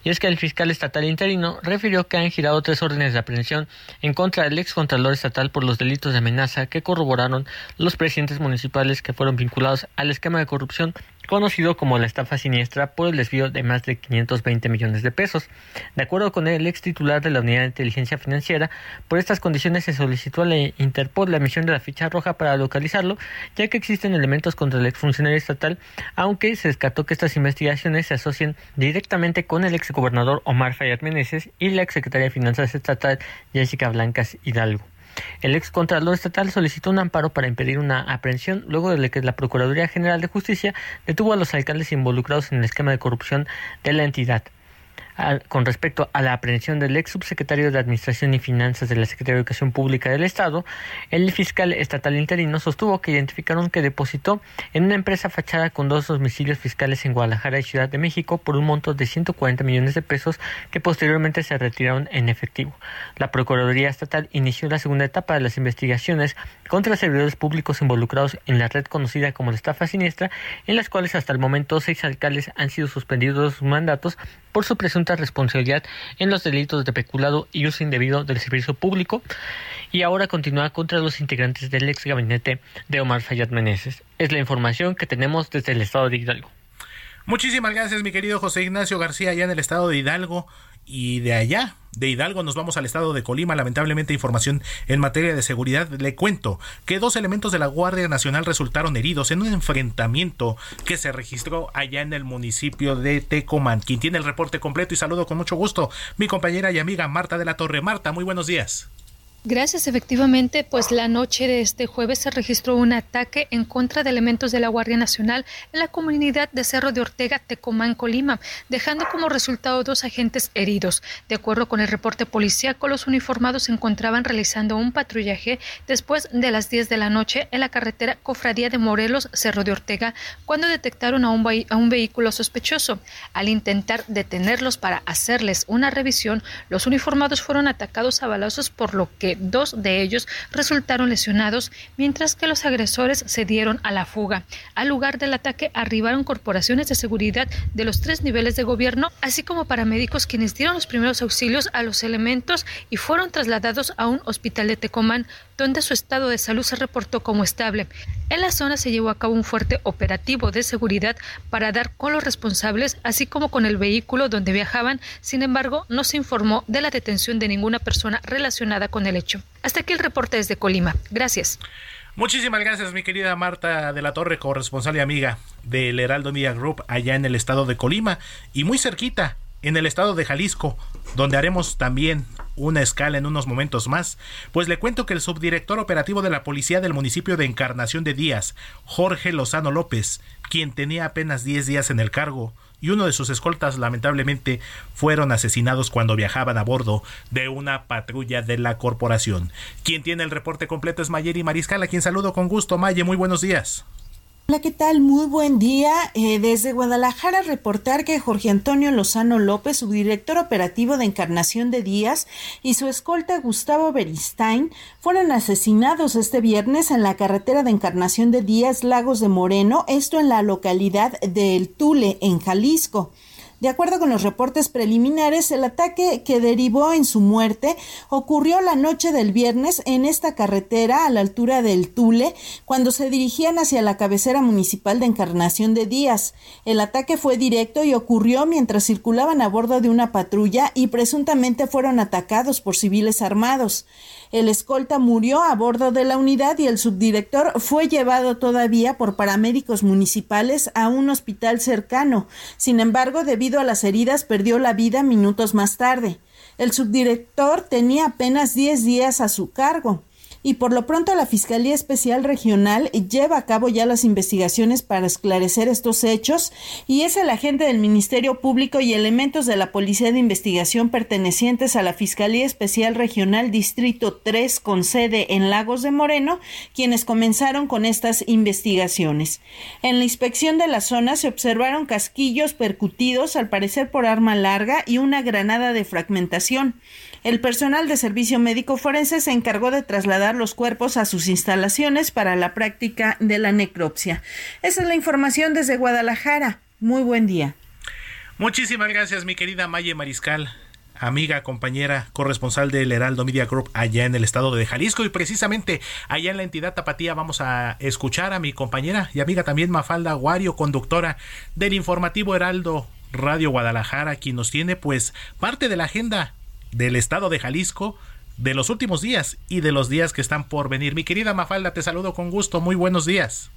Y es que el fiscal estatal interino refirió que han girado tres órdenes de aprehensión en contra del ex contralor estatal por los delitos de amenaza que corroboraron los presidentes municipales que fueron vinculados al esquema de corrupción conocido como la estafa siniestra por el desvío de más de 520 millones de pesos. De acuerdo con el ex titular de la Unidad de Inteligencia Financiera, por estas condiciones se solicitó a la Interpol la emisión de la ficha roja para localizarlo, ya que existen elementos contra el exfuncionario estatal, aunque se descartó que estas investigaciones se asocien directamente con el exgobernador Omar Fayad Meneses y la exsecretaria de Finanzas Estatal Jessica Blancas Hidalgo. El ex contralor estatal solicitó un amparo para impedir una aprehensión luego de que la Procuraduría General de Justicia detuvo a los alcaldes involucrados en el esquema de corrupción de la entidad. Con respecto a la aprehensión del ex subsecretario de Administración y Finanzas de la Secretaría de Educación Pública del Estado, el fiscal estatal interino sostuvo que identificaron que depositó en una empresa fachada con dos domicilios fiscales en Guadalajara y Ciudad de México por un monto de 140 millones de pesos que posteriormente se retiraron en efectivo. La Procuraduría Estatal inició la segunda etapa de las investigaciones contra servidores públicos involucrados en la red conocida como la estafa siniestra, en las cuales hasta el momento seis alcaldes han sido suspendidos de sus mandatos por su presunta responsabilidad en los delitos de peculado y uso indebido del servicio público y ahora continúa contra los integrantes del ex gabinete de Omar Fayad Meneses. Es la información que tenemos desde el estado de Hidalgo. Muchísimas gracias, mi querido José Ignacio García, allá en el estado de Hidalgo. Y de allá, de Hidalgo, nos vamos al estado de Colima. Lamentablemente, información en materia de seguridad. Le cuento que dos elementos de la Guardia Nacional resultaron heridos en un enfrentamiento que se registró allá en el municipio de Tecomán. Quien tiene el reporte completo y saludo con mucho gusto, mi compañera y amiga Marta de la Torre. Marta, muy buenos días. Gracias, efectivamente, pues la noche de este jueves se registró un ataque en contra de elementos de la Guardia Nacional en la comunidad de Cerro de Ortega, Tecomán, Colima, dejando como resultado dos agentes heridos. De acuerdo con el reporte policíaco, los uniformados se encontraban realizando un patrullaje después de las 10 de la noche en la carretera Cofradía de Morelos, Cerro de Ortega, cuando detectaron a un, a un vehículo sospechoso. Al intentar detenerlos para hacerles una revisión, los uniformados fueron atacados a balazos por lo que dos de ellos resultaron lesionados, mientras que los agresores se dieron a la fuga. Al lugar del ataque arribaron corporaciones de seguridad de los tres niveles de gobierno, así como paramédicos quienes dieron los primeros auxilios a los elementos y fueron trasladados a un hospital de Tecomán, donde su estado de salud se reportó como estable. En la zona se llevó a cabo un fuerte operativo de seguridad para dar con los responsables, así como con el vehículo donde viajaban. Sin embargo, no se informó de la detención de ninguna persona relacionada con el hecho. Hasta aquí el reporte desde Colima. Gracias. Muchísimas gracias, mi querida Marta de la Torre, corresponsal y amiga del Heraldo Media Group allá en el estado de Colima y muy cerquita en el estado de Jalisco, donde haremos también una escala en unos momentos más, pues le cuento que el subdirector operativo de la policía del municipio de Encarnación de Díaz, Jorge Lozano López, quien tenía apenas 10 días en el cargo, y uno de sus escoltas lamentablemente fueron asesinados cuando viajaban a bordo de una patrulla de la corporación. Quien tiene el reporte completo es Mayeri Mariscal, a quien saludo con gusto. Maye, muy buenos días. Hola, ¿qué tal? Muy buen día. Eh, desde Guadalajara reportar que Jorge Antonio Lozano López, subdirector operativo de Encarnación de Díaz, y su escolta Gustavo Beristain fueron asesinados este viernes en la carretera de Encarnación de Díaz, Lagos de Moreno, esto en la localidad de El Tule, en Jalisco. De acuerdo con los reportes preliminares, el ataque que derivó en su muerte ocurrió la noche del viernes en esta carretera a la altura del Tule, cuando se dirigían hacia la cabecera municipal de Encarnación de Díaz. El ataque fue directo y ocurrió mientras circulaban a bordo de una patrulla y presuntamente fueron atacados por civiles armados. El escolta murió a bordo de la unidad y el subdirector fue llevado todavía por paramédicos municipales a un hospital cercano. Sin embargo, debido a las heridas, perdió la vida minutos más tarde. El subdirector tenía apenas 10 días a su cargo y por lo pronto la Fiscalía Especial Regional lleva a cabo ya las investigaciones para esclarecer estos hechos y es el agente del Ministerio Público y elementos de la Policía de Investigación pertenecientes a la Fiscalía Especial Regional Distrito 3 con sede en Lagos de Moreno quienes comenzaron con estas investigaciones. En la inspección de la zona se observaron casquillos percutidos al parecer por arma larga y una granada de fragmentación. El personal de servicio médico forense se encargó de trasladar los cuerpos a sus instalaciones para la práctica de la necropsia. Esa es la información desde Guadalajara. Muy buen día. Muchísimas gracias, mi querida Maye Mariscal amiga, compañera, corresponsal del Heraldo Media Group allá en el estado de Jalisco y precisamente allá en la entidad Tapatía vamos a escuchar a mi compañera y amiga también Mafalda Guario, conductora del informativo Heraldo Radio Guadalajara, quien nos tiene pues parte de la agenda del estado de Jalisco de los últimos días y de los días que están por venir. Mi querida Mafalda, te saludo con gusto. Muy buenos días.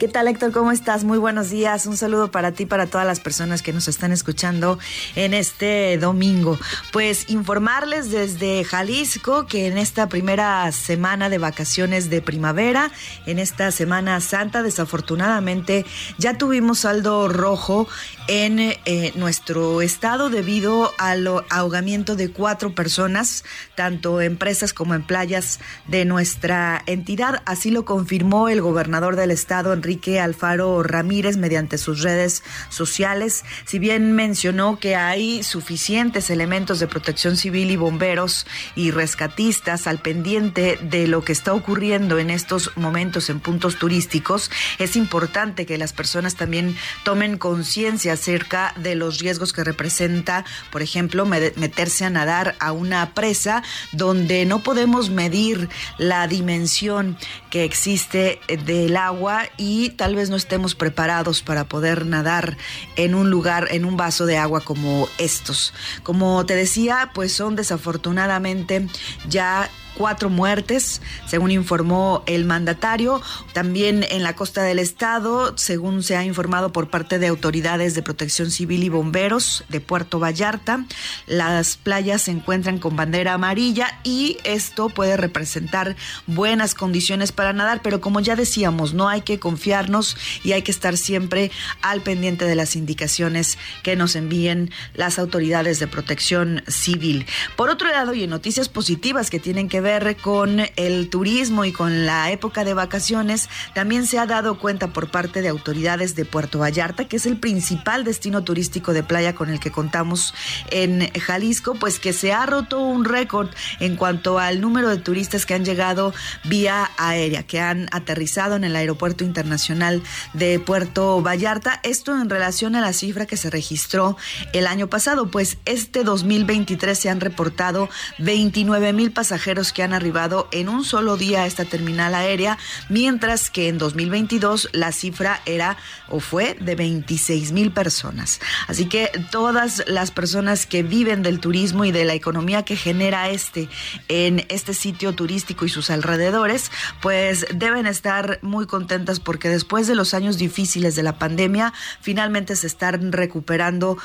¿Qué tal Héctor? ¿Cómo estás? Muy buenos días. Un saludo para ti, para todas las personas que nos están escuchando en este domingo. Pues informarles desde Jalisco que en esta primera semana de vacaciones de primavera, en esta Semana Santa, desafortunadamente ya tuvimos saldo rojo en eh, nuestro estado debido al ahogamiento de cuatro personas, tanto en presas como en playas de nuestra entidad. Así lo confirmó el gobernador del estado, Enrique Alfaro Ramírez mediante sus redes sociales. Si bien mencionó que hay suficientes elementos de protección civil y bomberos y rescatistas al pendiente de lo que está ocurriendo en estos momentos en puntos turísticos, es importante que las personas también tomen conciencia acerca de los riesgos que representa, por ejemplo, meterse a nadar a una presa donde no podemos medir la dimensión que existe del agua y tal vez no estemos preparados para poder nadar en un lugar, en un vaso de agua como estos. Como te decía, pues son desafortunadamente ya cuatro muertes, según informó el mandatario. También en la costa del estado, según se ha informado por parte de autoridades de protección civil y bomberos de Puerto Vallarta, las playas se encuentran con bandera amarilla y esto puede representar buenas condiciones para nadar, pero como ya decíamos, no hay que confiarnos y hay que estar siempre al pendiente de las indicaciones que nos envíen las autoridades de protección civil. Por otro lado, y en noticias positivas que tienen que ver con el turismo y con la época de vacaciones, también se ha dado cuenta por parte de autoridades de Puerto Vallarta, que es el principal destino turístico de playa con el que contamos en Jalisco, pues que se ha roto un récord en cuanto al número de turistas que han llegado vía aérea, que han aterrizado en el Aeropuerto Internacional de Puerto Vallarta. Esto en relación a la cifra que se registró el año pasado, pues este 2023 se han reportado 29 mil pasajeros que han arribado en un solo día a esta terminal aérea, mientras que en 2022 la cifra era o fue de 26 mil personas. Así que todas las personas que viven del turismo y de la economía que genera este en este sitio turístico y sus alrededores, pues deben estar muy contentas porque después de los años difíciles de la pandemia, finalmente se están recuperando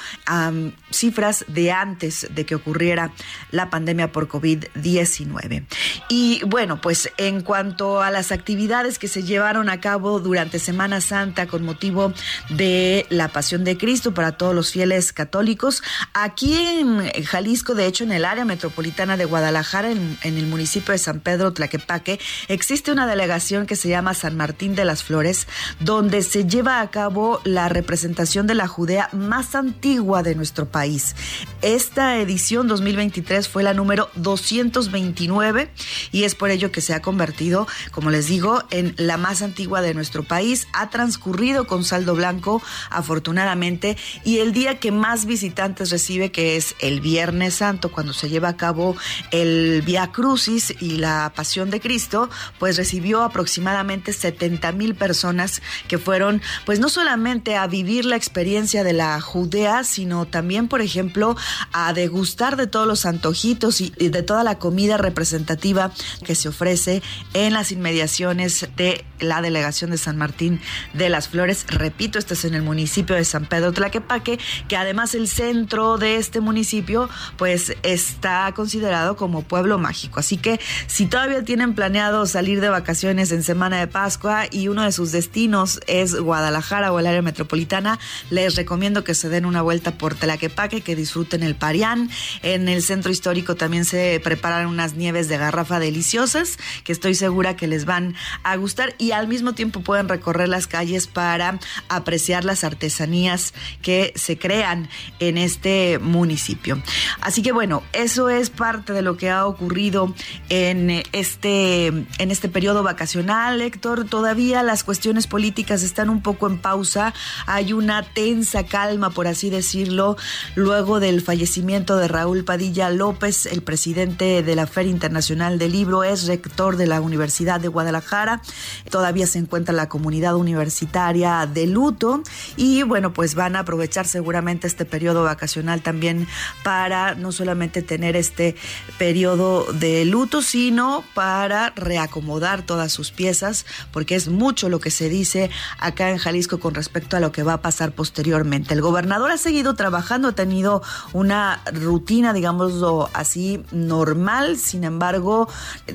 cifras de antes de que ocurriera la pandemia por COVID-19. Y bueno, pues en cuanto a las actividades que se llevaron a cabo durante Semana Santa con motivo de la Pasión de Cristo para todos los fieles católicos, aquí en Jalisco, de hecho en el área metropolitana de Guadalajara, en, el municipio de San Pedro Tlaquepaque, existe una delegación que se llama San Martín de las Flores, donde se lleva a cabo la representación de la Judea más antigua de nuestro país. Esta edición 2023 fue la número 229 y es por ello que se ha convertido, como les digo, en la más antigua de nuestro país. Ha transcurrido con saldo blanco, afortunadamente, y el día que más visitantes recibe, que es el Viernes Santo, cuando se lleva a cabo el Via Crucis y la Pasión de Cristo, pues recibió aproximadamente 70 mil personas que fueron, pues no solamente a vivir la experiencia de la Judea, sino también, por ejemplo, a degustar de todos los antojitos y de toda la comida representativa que se ofrece en las inmediaciones de la delegación de San Martín de las Flores. Repito, este es en el municipio de San Pedro Tlaquepaque, que además el centro de este municipio pues está considerado como pueblo mágico. Así que si todavía tienen planeado salir de vacaciones en Semana de Pascua y uno de sus destinos es Guadalajara o el área metropolitana, les recomiendo que se den una vuelta por Tlaquepaque, que disfruten el Parián. En el centro histórico también se preparan unas nieves de garra Rafa deliciosas que estoy segura que les van a gustar y al mismo tiempo pueden recorrer las calles para apreciar las artesanías que se crean en este municipio. Así que bueno, eso es parte de lo que ha ocurrido en este en este periodo vacacional, Héctor. Todavía las cuestiones políticas están un poco en pausa. Hay una tensa calma, por así decirlo, luego del fallecimiento de Raúl Padilla López, el presidente de la Feria Internacional del Libro, es rector de la Universidad de Guadalajara. Todavía se encuentra la comunidad universitaria de luto y bueno, pues van a aprovechar seguramente este periodo vacacional también para no solamente tener este periodo de luto, sino para reacomodar todas sus piezas, porque es mucho lo que se dice acá en Jalisco con respecto a lo que va a pasar posteriormente. El gobernador ha seguido trabajando, ha tenido una rutina, digámoslo así, normal, sin embargo,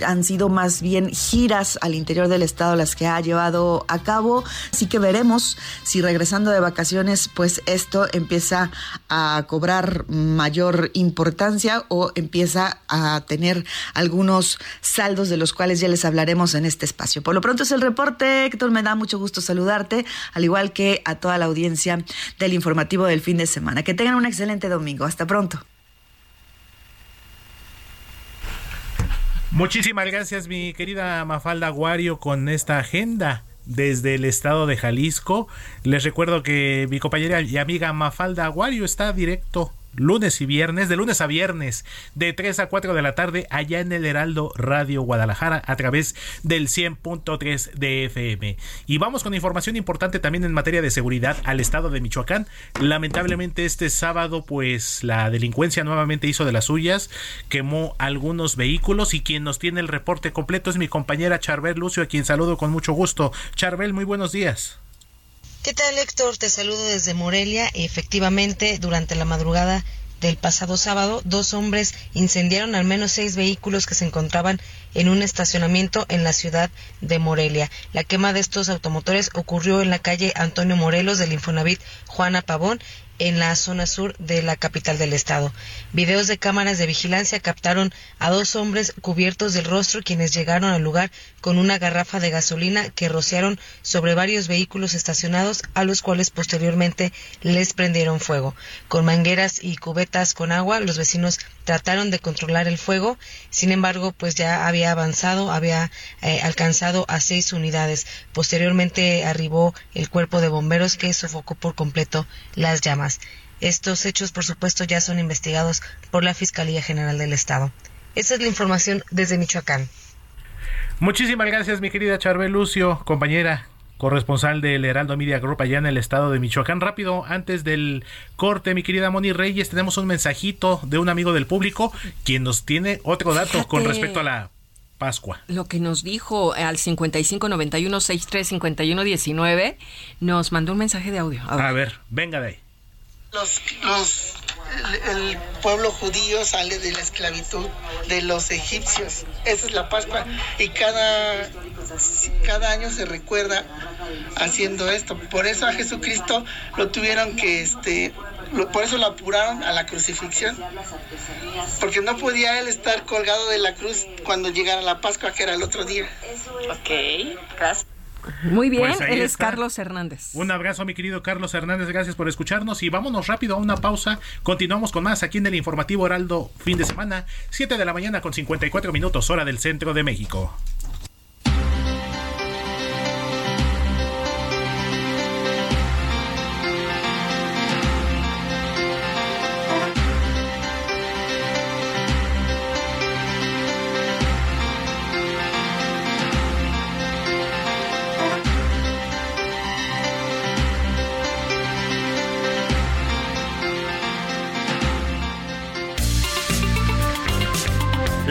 han sido más bien giras al interior del estado las que ha llevado a cabo. Así que veremos si regresando de vacaciones, pues esto empieza a cobrar mayor importancia o empieza a tener algunos saldos de los cuales ya les hablaremos en este espacio. Por lo pronto es el reporte, Héctor, me da mucho gusto saludarte, al igual que a toda la audiencia del informativo del fin de semana. Que tengan un excelente domingo. Hasta pronto. Muchísimas gracias, mi querida Mafalda Aguario, con esta agenda desde el estado de Jalisco. Les recuerdo que mi compañera y amiga Mafalda Aguario está directo lunes y viernes, de lunes a viernes, de 3 a 4 de la tarde, allá en el Heraldo Radio Guadalajara, a través del 100.3 de FM. Y vamos con información importante también en materia de seguridad al estado de Michoacán. Lamentablemente este sábado, pues la delincuencia nuevamente hizo de las suyas, quemó algunos vehículos y quien nos tiene el reporte completo es mi compañera Charbel Lucio, a quien saludo con mucho gusto. Charbel, muy buenos días. ¿Qué tal, Héctor? Te saludo desde Morelia. Efectivamente, durante la madrugada del pasado sábado, dos hombres incendiaron al menos seis vehículos que se encontraban en un estacionamiento en la ciudad de Morelia. La quema de estos automotores ocurrió en la calle Antonio Morelos del Infonavit Juana Pavón en la zona sur de la capital del estado. Videos de cámaras de vigilancia captaron a dos hombres cubiertos del rostro quienes llegaron al lugar con una garrafa de gasolina que rociaron sobre varios vehículos estacionados a los cuales posteriormente les prendieron fuego. Con mangueras y cubetas con agua, los vecinos trataron de controlar el fuego, sin embargo, pues ya había avanzado, había eh, alcanzado a seis unidades. Posteriormente arribó el cuerpo de bomberos que sofocó por completo las llamas. Estos hechos, por supuesto, ya son investigados por la Fiscalía General del Estado. Esa es la información desde Michoacán. Muchísimas gracias, mi querida Charbel Lucio, compañera corresponsal del Heraldo Media Group allá en el estado de Michoacán. Rápido, antes del corte, mi querida Moni Reyes, tenemos un mensajito de un amigo del público quien nos tiene otro dato con respecto a la Pascua. Lo que nos dijo al 5591-635119, nos mandó un mensaje de audio. A ver, a ver venga de ahí. Los, los el, pueblo judío sale de la esclavitud de los egipcios. Esa es la Pascua. Y cada, cada año se recuerda haciendo esto. Por eso a Jesucristo lo tuvieron que, este, por eso lo apuraron a la crucifixión. Porque no podía él estar colgado de la cruz cuando llegara la Pascua, que era el otro día. Ok, gracias. Muy bien, pues él es Carlos Hernández. Un abrazo, mi querido Carlos Hernández, gracias por escucharnos y vámonos rápido a una pausa. Continuamos con más aquí en el informativo Heraldo fin de semana, 7 de la mañana con 54 minutos hora del centro de México.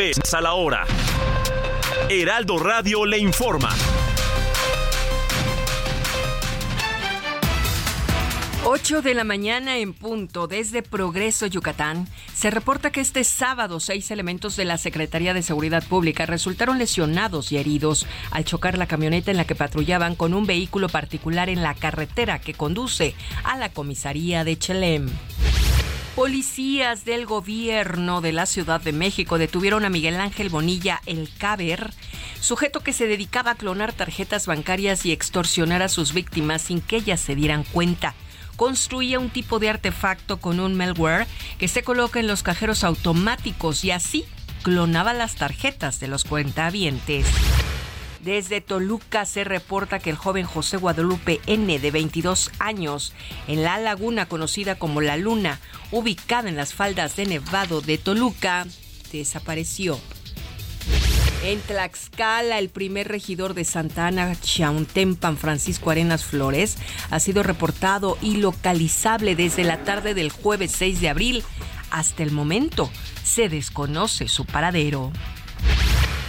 Es a la hora. Heraldo Radio le informa. 8 de la mañana en punto desde Progreso, Yucatán, se reporta que este sábado seis elementos de la Secretaría de Seguridad Pública resultaron lesionados y heridos al chocar la camioneta en la que patrullaban con un vehículo particular en la carretera que conduce a la comisaría de Chelem. Policías del gobierno de la Ciudad de México detuvieron a Miguel Ángel Bonilla El Caber, sujeto que se dedicaba a clonar tarjetas bancarias y extorsionar a sus víctimas sin que ellas se dieran cuenta. Construía un tipo de artefacto con un malware que se coloca en los cajeros automáticos y así clonaba las tarjetas de los cuentavientes. Desde Toluca se reporta que el joven José Guadalupe N, de 22 años, en la laguna conocida como La Luna, ubicada en las faldas de Nevado de Toluca, desapareció. En Tlaxcala, el primer regidor de Santa Ana, Chauntempan, Francisco Arenas Flores, ha sido reportado y localizable desde la tarde del jueves 6 de abril. Hasta el momento se desconoce su paradero.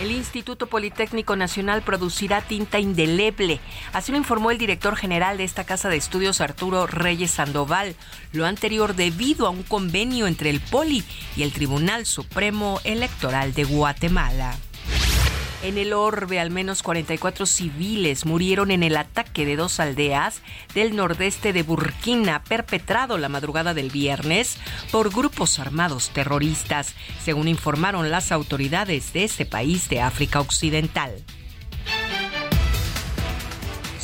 El Instituto Politécnico Nacional producirá tinta indeleble. Así lo informó el director general de esta casa de estudios, Arturo Reyes Sandoval. Lo anterior debido a un convenio entre el Poli y el Tribunal Supremo Electoral de Guatemala. En el orbe, al menos 44 civiles murieron en el ataque de dos aldeas del nordeste de Burkina, perpetrado la madrugada del viernes por grupos armados terroristas, según informaron las autoridades de este país de África Occidental.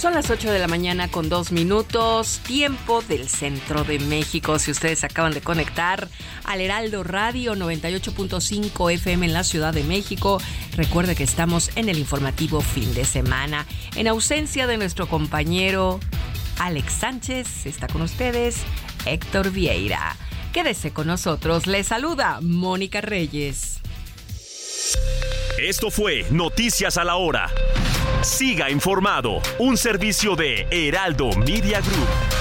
Son las 8 de la mañana con dos minutos, tiempo del centro de México. Si ustedes acaban de conectar al Heraldo Radio 98.5 FM en la Ciudad de México, recuerde que estamos en el informativo fin de semana. En ausencia de nuestro compañero Alex Sánchez, está con ustedes Héctor Vieira. Quédese con nosotros, le saluda Mónica Reyes. Esto fue Noticias a la Hora. Siga informado, un servicio de Heraldo Media Group.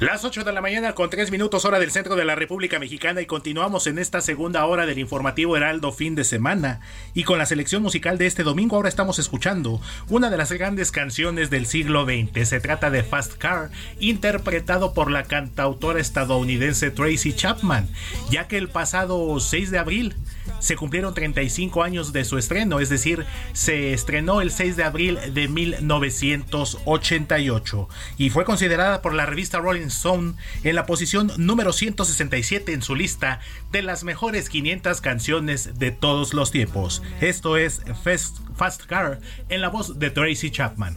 Las 8 de la mañana con 3 minutos hora del centro de la República Mexicana y continuamos en esta segunda hora del informativo Heraldo fin de semana y con la selección musical de este domingo ahora estamos escuchando una de las grandes canciones del siglo XX. Se trata de Fast Car, interpretado por la cantautora estadounidense Tracy Chapman, ya que el pasado 6 de abril se cumplieron 35 años de su estreno, es decir, se estrenó el 6 de abril de 1988 y fue considerada por la revista Rolling Stone en la posición número 167 en su lista de las mejores 500 canciones de todos los tiempos. Esto es Fast, Fast Car en la voz de Tracy Chapman.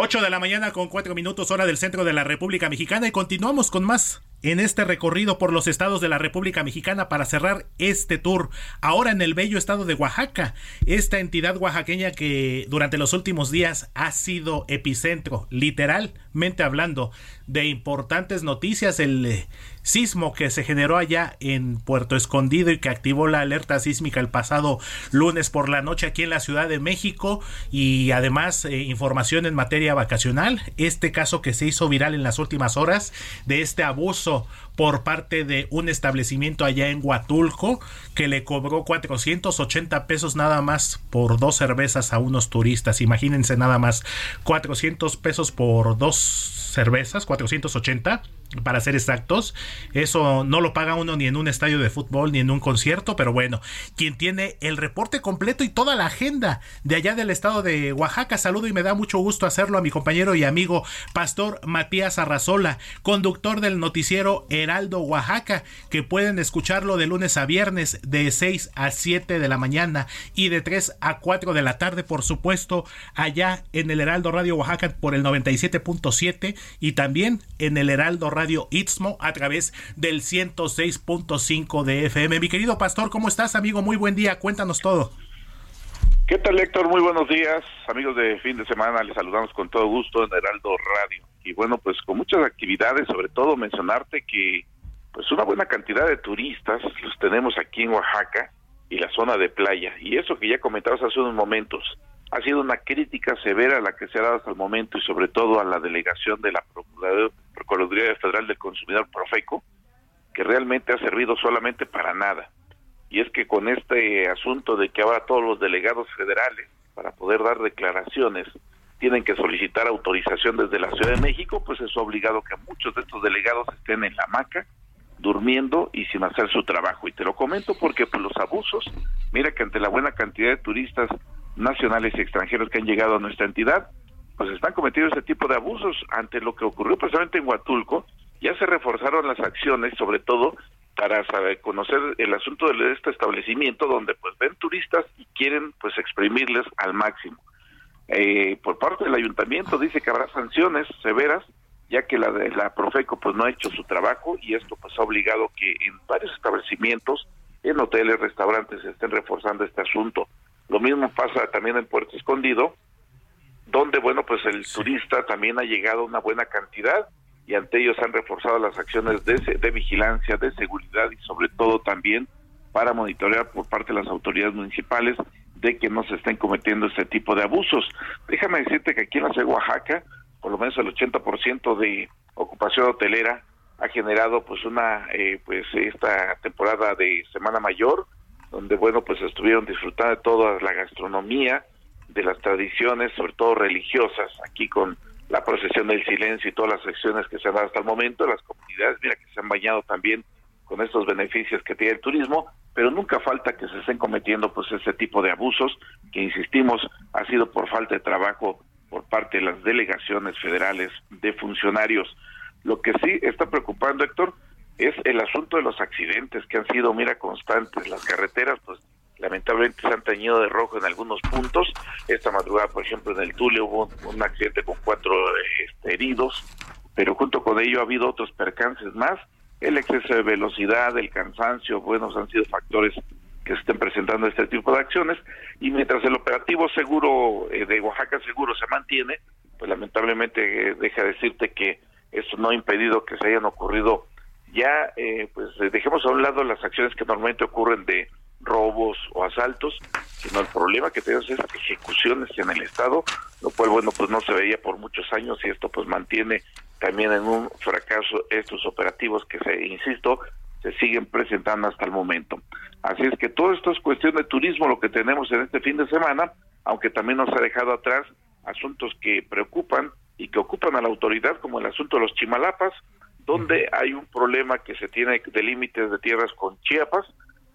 8 de la mañana con 4 minutos hora del centro de la República Mexicana y continuamos con más en este recorrido por los estados de la República Mexicana para cerrar este tour. Ahora en el bello estado de Oaxaca, esta entidad oaxaqueña que durante los últimos días ha sido epicentro, literalmente hablando, de importantes noticias, el sismo que se generó allá en Puerto Escondido y que activó la alerta sísmica el pasado lunes por la noche aquí en la Ciudad de México. Y además eh, información en materia vacacional, este caso que se hizo viral en las últimas horas de este abuso por parte de un establecimiento allá en Huatulco que le cobró 480 pesos nada más por dos cervezas a unos turistas. Imagínense nada más 400 pesos por dos cervezas, 480 para ser exactos. Eso no lo paga uno ni en un estadio de fútbol ni en un concierto, pero bueno, quien tiene el reporte completo y toda la agenda de allá del estado de Oaxaca, saludo y me da mucho gusto hacerlo a mi compañero y amigo Pastor Matías Arrazola, conductor del noticiero Heraldo Oaxaca, que pueden escucharlo de lunes a viernes de 6 a 7 de la mañana y de 3 a 4 de la tarde, por supuesto, allá en el Heraldo Radio Oaxaca por el 97.7 y también en el Heraldo Radio Istmo a través del 106.5 de FM. Mi querido pastor, ¿cómo estás, amigo? Muy buen día, cuéntanos todo. ¿Qué tal, Héctor? Muy buenos días, amigos de fin de semana. Les saludamos con todo gusto en Heraldo Radio. Y bueno, pues con muchas actividades, sobre todo mencionarte que pues una buena cantidad de turistas los tenemos aquí en Oaxaca y la zona de playa. Y eso que ya comentabas hace unos momentos, ha sido una crítica severa la que se ha dado hasta el momento y sobre todo a la delegación de la Procuraduría Federal del Consumidor Profeco, que realmente ha servido solamente para nada. Y es que con este asunto de que ahora todos los delegados federales, para poder dar declaraciones, tienen que solicitar autorización desde la Ciudad de México, pues es obligado que muchos de estos delegados estén en la hamaca, durmiendo y sin hacer su trabajo. Y te lo comento porque pues, los abusos, mira que ante la buena cantidad de turistas nacionales y extranjeros que han llegado a nuestra entidad, pues están cometiendo este tipo de abusos. Ante lo que ocurrió precisamente en Huatulco, ya se reforzaron las acciones, sobre todo para saber conocer el asunto de este establecimiento donde pues ven turistas y quieren pues exprimirles al máximo. Eh, por parte del ayuntamiento dice que habrá sanciones severas ya que la de la Profeco pues no ha hecho su trabajo y esto pues ha obligado que en varios establecimientos, en hoteles, restaurantes se estén reforzando este asunto. Lo mismo pasa también en Puerto Escondido, donde bueno pues el turista también ha llegado una buena cantidad y ante ellos han reforzado las acciones de, de vigilancia, de seguridad y sobre todo también para monitorear por parte de las autoridades municipales de que no se estén cometiendo este tipo de abusos. Déjame decirte que aquí en la ciudad de Oaxaca, por lo menos el 80% de ocupación hotelera ha generado pues una eh, pues esta temporada de Semana Mayor, donde bueno pues estuvieron disfrutando de toda la gastronomía, de las tradiciones, sobre todo religiosas, aquí con la procesión del silencio y todas las secciones que se han dado hasta el momento, las comunidades, mira que se han bañado también con estos beneficios que tiene el turismo, pero nunca falta que se estén cometiendo pues ese tipo de abusos que insistimos ha sido por falta de trabajo por parte de las delegaciones federales de funcionarios. Lo que sí está preocupando, Héctor, es el asunto de los accidentes que han sido, mira, constantes. Las carreteras, pues, lamentablemente se han teñido de rojo en algunos puntos. Esta madrugada, por ejemplo, en el Tule hubo un, accidente con cuatro este, heridos, pero junto con ello ha habido otros percances más. El exceso de velocidad, el cansancio, buenos han sido factores que se estén presentando este tipo de acciones. Y mientras el operativo seguro eh, de Oaxaca seguro se mantiene, pues lamentablemente eh, deja decirte que esto no ha impedido que se hayan ocurrido ya, eh, pues dejemos a un lado las acciones que normalmente ocurren de robos o asaltos, sino el problema que tenemos es ejecuciones en el Estado, lo cual, bueno, pues no se veía por muchos años y esto pues mantiene también en un fracaso estos operativos que, se, insisto, se siguen presentando hasta el momento. Así es que todo esto es cuestión de turismo, lo que tenemos en este fin de semana, aunque también nos ha dejado atrás asuntos que preocupan y que ocupan a la autoridad, como el asunto de los chimalapas, donde hay un problema que se tiene de límites de tierras con Chiapas,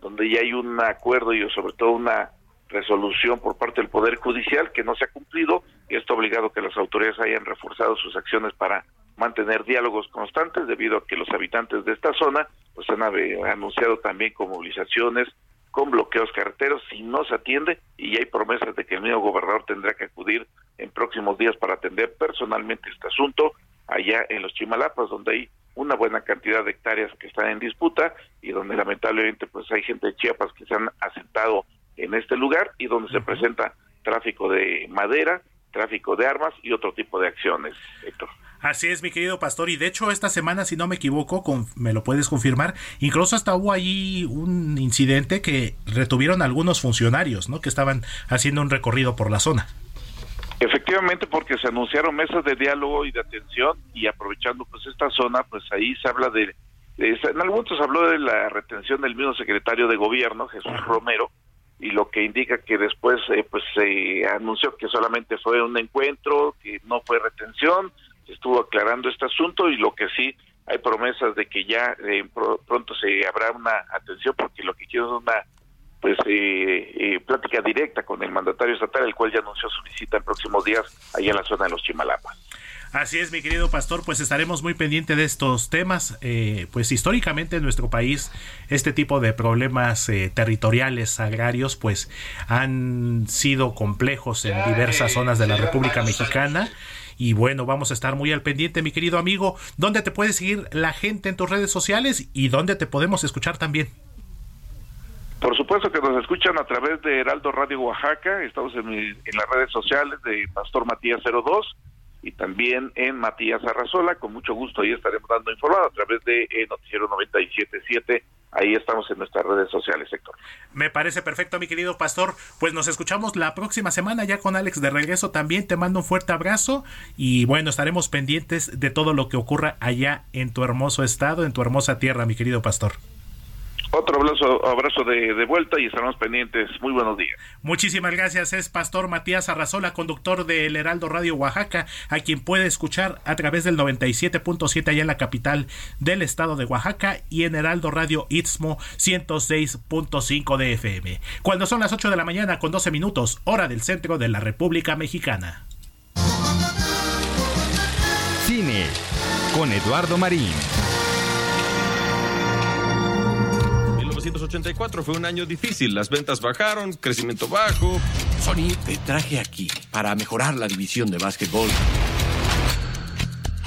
donde ya hay un acuerdo y sobre todo una resolución por parte del Poder Judicial que no se ha cumplido y esto ha obligado que las autoridades hayan reforzado sus acciones para mantener diálogos constantes debido a que los habitantes de esta zona pues han anunciado también con movilizaciones, con bloqueos carreteros si no se atiende y hay promesas de que el nuevo gobernador tendrá que acudir en próximos días para atender personalmente este asunto allá en los Chimalapas donde hay una buena cantidad de hectáreas que están en disputa y donde lamentablemente pues hay gente de Chiapas que se han asentado en este lugar y donde se presenta tráfico de madera, tráfico de armas y otro tipo de acciones, Héctor. Así es, mi querido pastor. Y de hecho, esta semana, si no me equivoco, con, me lo puedes confirmar, incluso hasta hubo allí un incidente que retuvieron algunos funcionarios, ¿no? Que estaban haciendo un recorrido por la zona. Efectivamente, porque se anunciaron mesas de diálogo y de atención y aprovechando pues esta zona, pues ahí se habla de, en algunos se habló de la retención del mismo secretario de gobierno, Jesús Romero, y lo que indica que después eh, pues se anunció que solamente fue un encuentro, que no fue retención, se estuvo aclarando este asunto y lo que sí hay promesas de que ya eh, pronto se habrá una atención porque lo que quiero es una pues eh, eh, plática directa con el mandatario estatal, el cual ya anunció su visita en próximos días allá en la zona de los Chimalapas. Así es, mi querido pastor, pues estaremos muy pendientes de estos temas. Eh, pues históricamente en nuestro país este tipo de problemas territoriales agrarios pues han sido complejos en diversas zonas de la República Mexicana. Y bueno, vamos a estar muy al pendiente, mi querido amigo. ¿Dónde te puede seguir la gente en tus redes sociales y dónde te podemos escuchar también? Por supuesto que nos escuchan a través de Heraldo Radio Oaxaca, estamos en, las redes sociales de Pastor Matías 02 y también en Matías Arrazola, con mucho gusto ahí estaremos dando informado a través de eh, Noticiero 977, ahí estamos en nuestras redes sociales, sector. Me parece perfecto, mi querido pastor, pues nos escuchamos la próxima semana ya con Alex de regreso, también te mando un fuerte abrazo y bueno, estaremos pendientes de todo lo que ocurra allá en tu hermoso estado, en tu hermosa tierra, mi querido pastor. Otro abrazo, abrazo de, vuelta y estaremos pendientes. Muy buenos días. Muchísimas gracias. Es Pastor Matías Arrazola, conductor del Heraldo Radio Oaxaca, a quien puede escuchar a través del 97.7 allá en la capital del estado de Oaxaca y en Heraldo Radio Istmo 106.5 de FM. Cuando son las 8 de la mañana con 12 minutos, hora del centro de la República Mexicana. con Eduardo Marín. 1984 fue un año difícil. Las ventas bajaron, crecimiento bajo. Sony, te traje aquí para mejorar la división de básquetbol.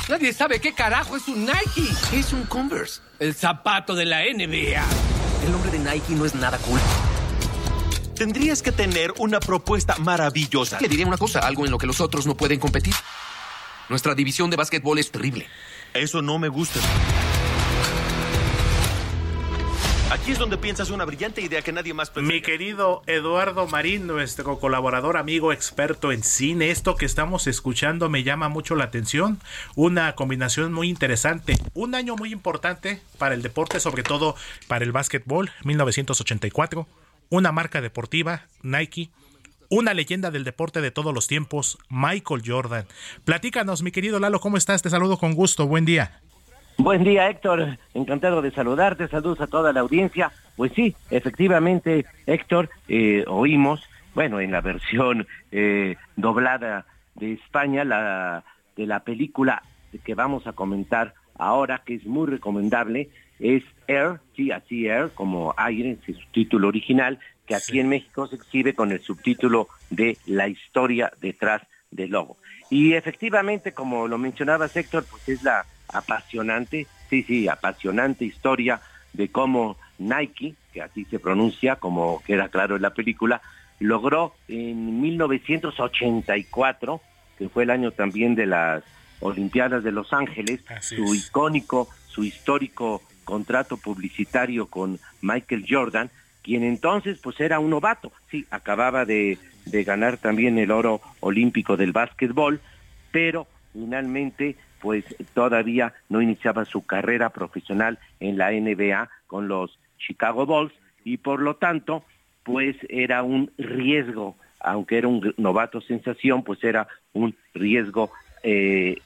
Nadie sabe qué carajo es un Nike. Es un Converse. El zapato de la NBA. El nombre de Nike no es nada cool. Tendrías que tener una propuesta maravillosa. Le diría una cosa, algo en lo que los otros no pueden competir. Nuestra división de básquetbol es terrible. Eso no me gusta. Aquí es donde piensas una brillante idea que nadie más Mi querido Eduardo Marín, nuestro colaborador, amigo, experto en cine, esto que estamos escuchando me llama mucho la atención. Una combinación muy interesante. Un año muy importante para el deporte, sobre todo para el básquetbol, 1984 una marca deportiva, Nike, una leyenda del deporte de todos los tiempos, Michael Jordan. Platícanos, mi querido Lalo, ¿cómo estás? Te saludo con gusto, buen día. Buen día, Héctor. Encantado de saludarte. Saludos a toda la audiencia. Pues sí, efectivamente, Héctor, eh, oímos, bueno, en la versión eh, doblada de España, la, de la película que vamos a comentar ahora, que es muy recomendable, es Air, sí, así Air, como aire, es su título original, que aquí en México se exhibe con el subtítulo de La historia detrás del logo. Y efectivamente, como lo mencionaba Héctor, pues es la apasionante, sí, sí, apasionante historia de cómo Nike, que así se pronuncia, como queda claro en la película, logró en 1984, que fue el año también de las Olimpiadas de Los Ángeles, su icónico, su histórico contrato publicitario con Michael Jordan, quien entonces pues era un novato, sí, acababa de, de ganar también el oro olímpico del básquetbol, pero finalmente pues todavía no iniciaba su carrera profesional en la NBA con los Chicago Bulls y por lo tanto pues era un riesgo, aunque era un novato sensación, pues era un riesgo eh,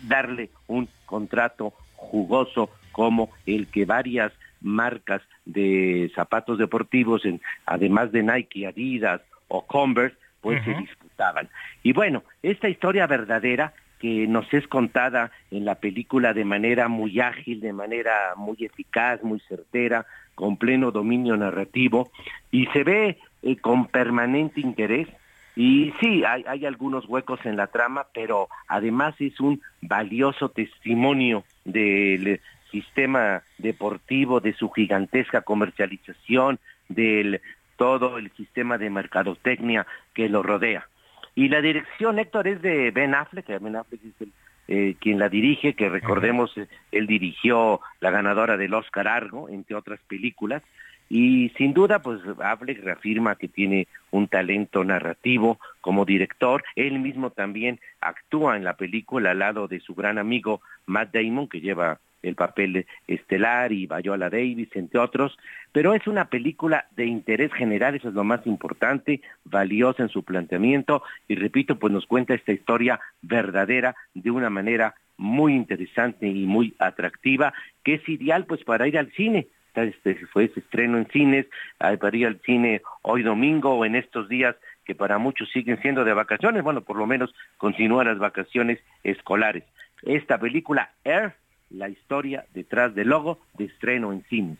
darle un contrato jugoso como el que varias marcas de zapatos deportivos, en, además de Nike, Adidas o Converse, pues se disputaban. Y bueno, esta historia verdadera que nos es contada en la película de manera muy ágil, de manera muy eficaz, muy certera, con pleno dominio narrativo, y se ve eh, con permanente interés. Y sí, hay, hay algunos huecos en la trama, pero además es un valioso testimonio del sistema deportivo, de su gigantesca comercialización, del todo el sistema de mercadotecnia que lo rodea. Y la dirección, Héctor, es de Ben Affleck, que Ben Affleck es el, eh, quien la dirige, que recordemos, él dirigió la ganadora del Oscar Argo, entre otras películas, y sin duda, pues Affleck reafirma que tiene un talento narrativo como director. Él mismo también actúa en la película al lado de su gran amigo Matt Damon, que lleva el papel estelar y Viola Davis, entre otros, pero es una película de interés general, eso es lo más importante, valiosa en su planteamiento y repito, pues nos cuenta esta historia verdadera de una manera muy interesante y muy atractiva, que es ideal pues para ir al cine. Este fue ese estreno en cines, para ir al cine hoy domingo o en estos días que para muchos siguen siendo de vacaciones, bueno, por lo menos continúan las vacaciones escolares. Esta película Air la historia detrás del logo de estreno en cine.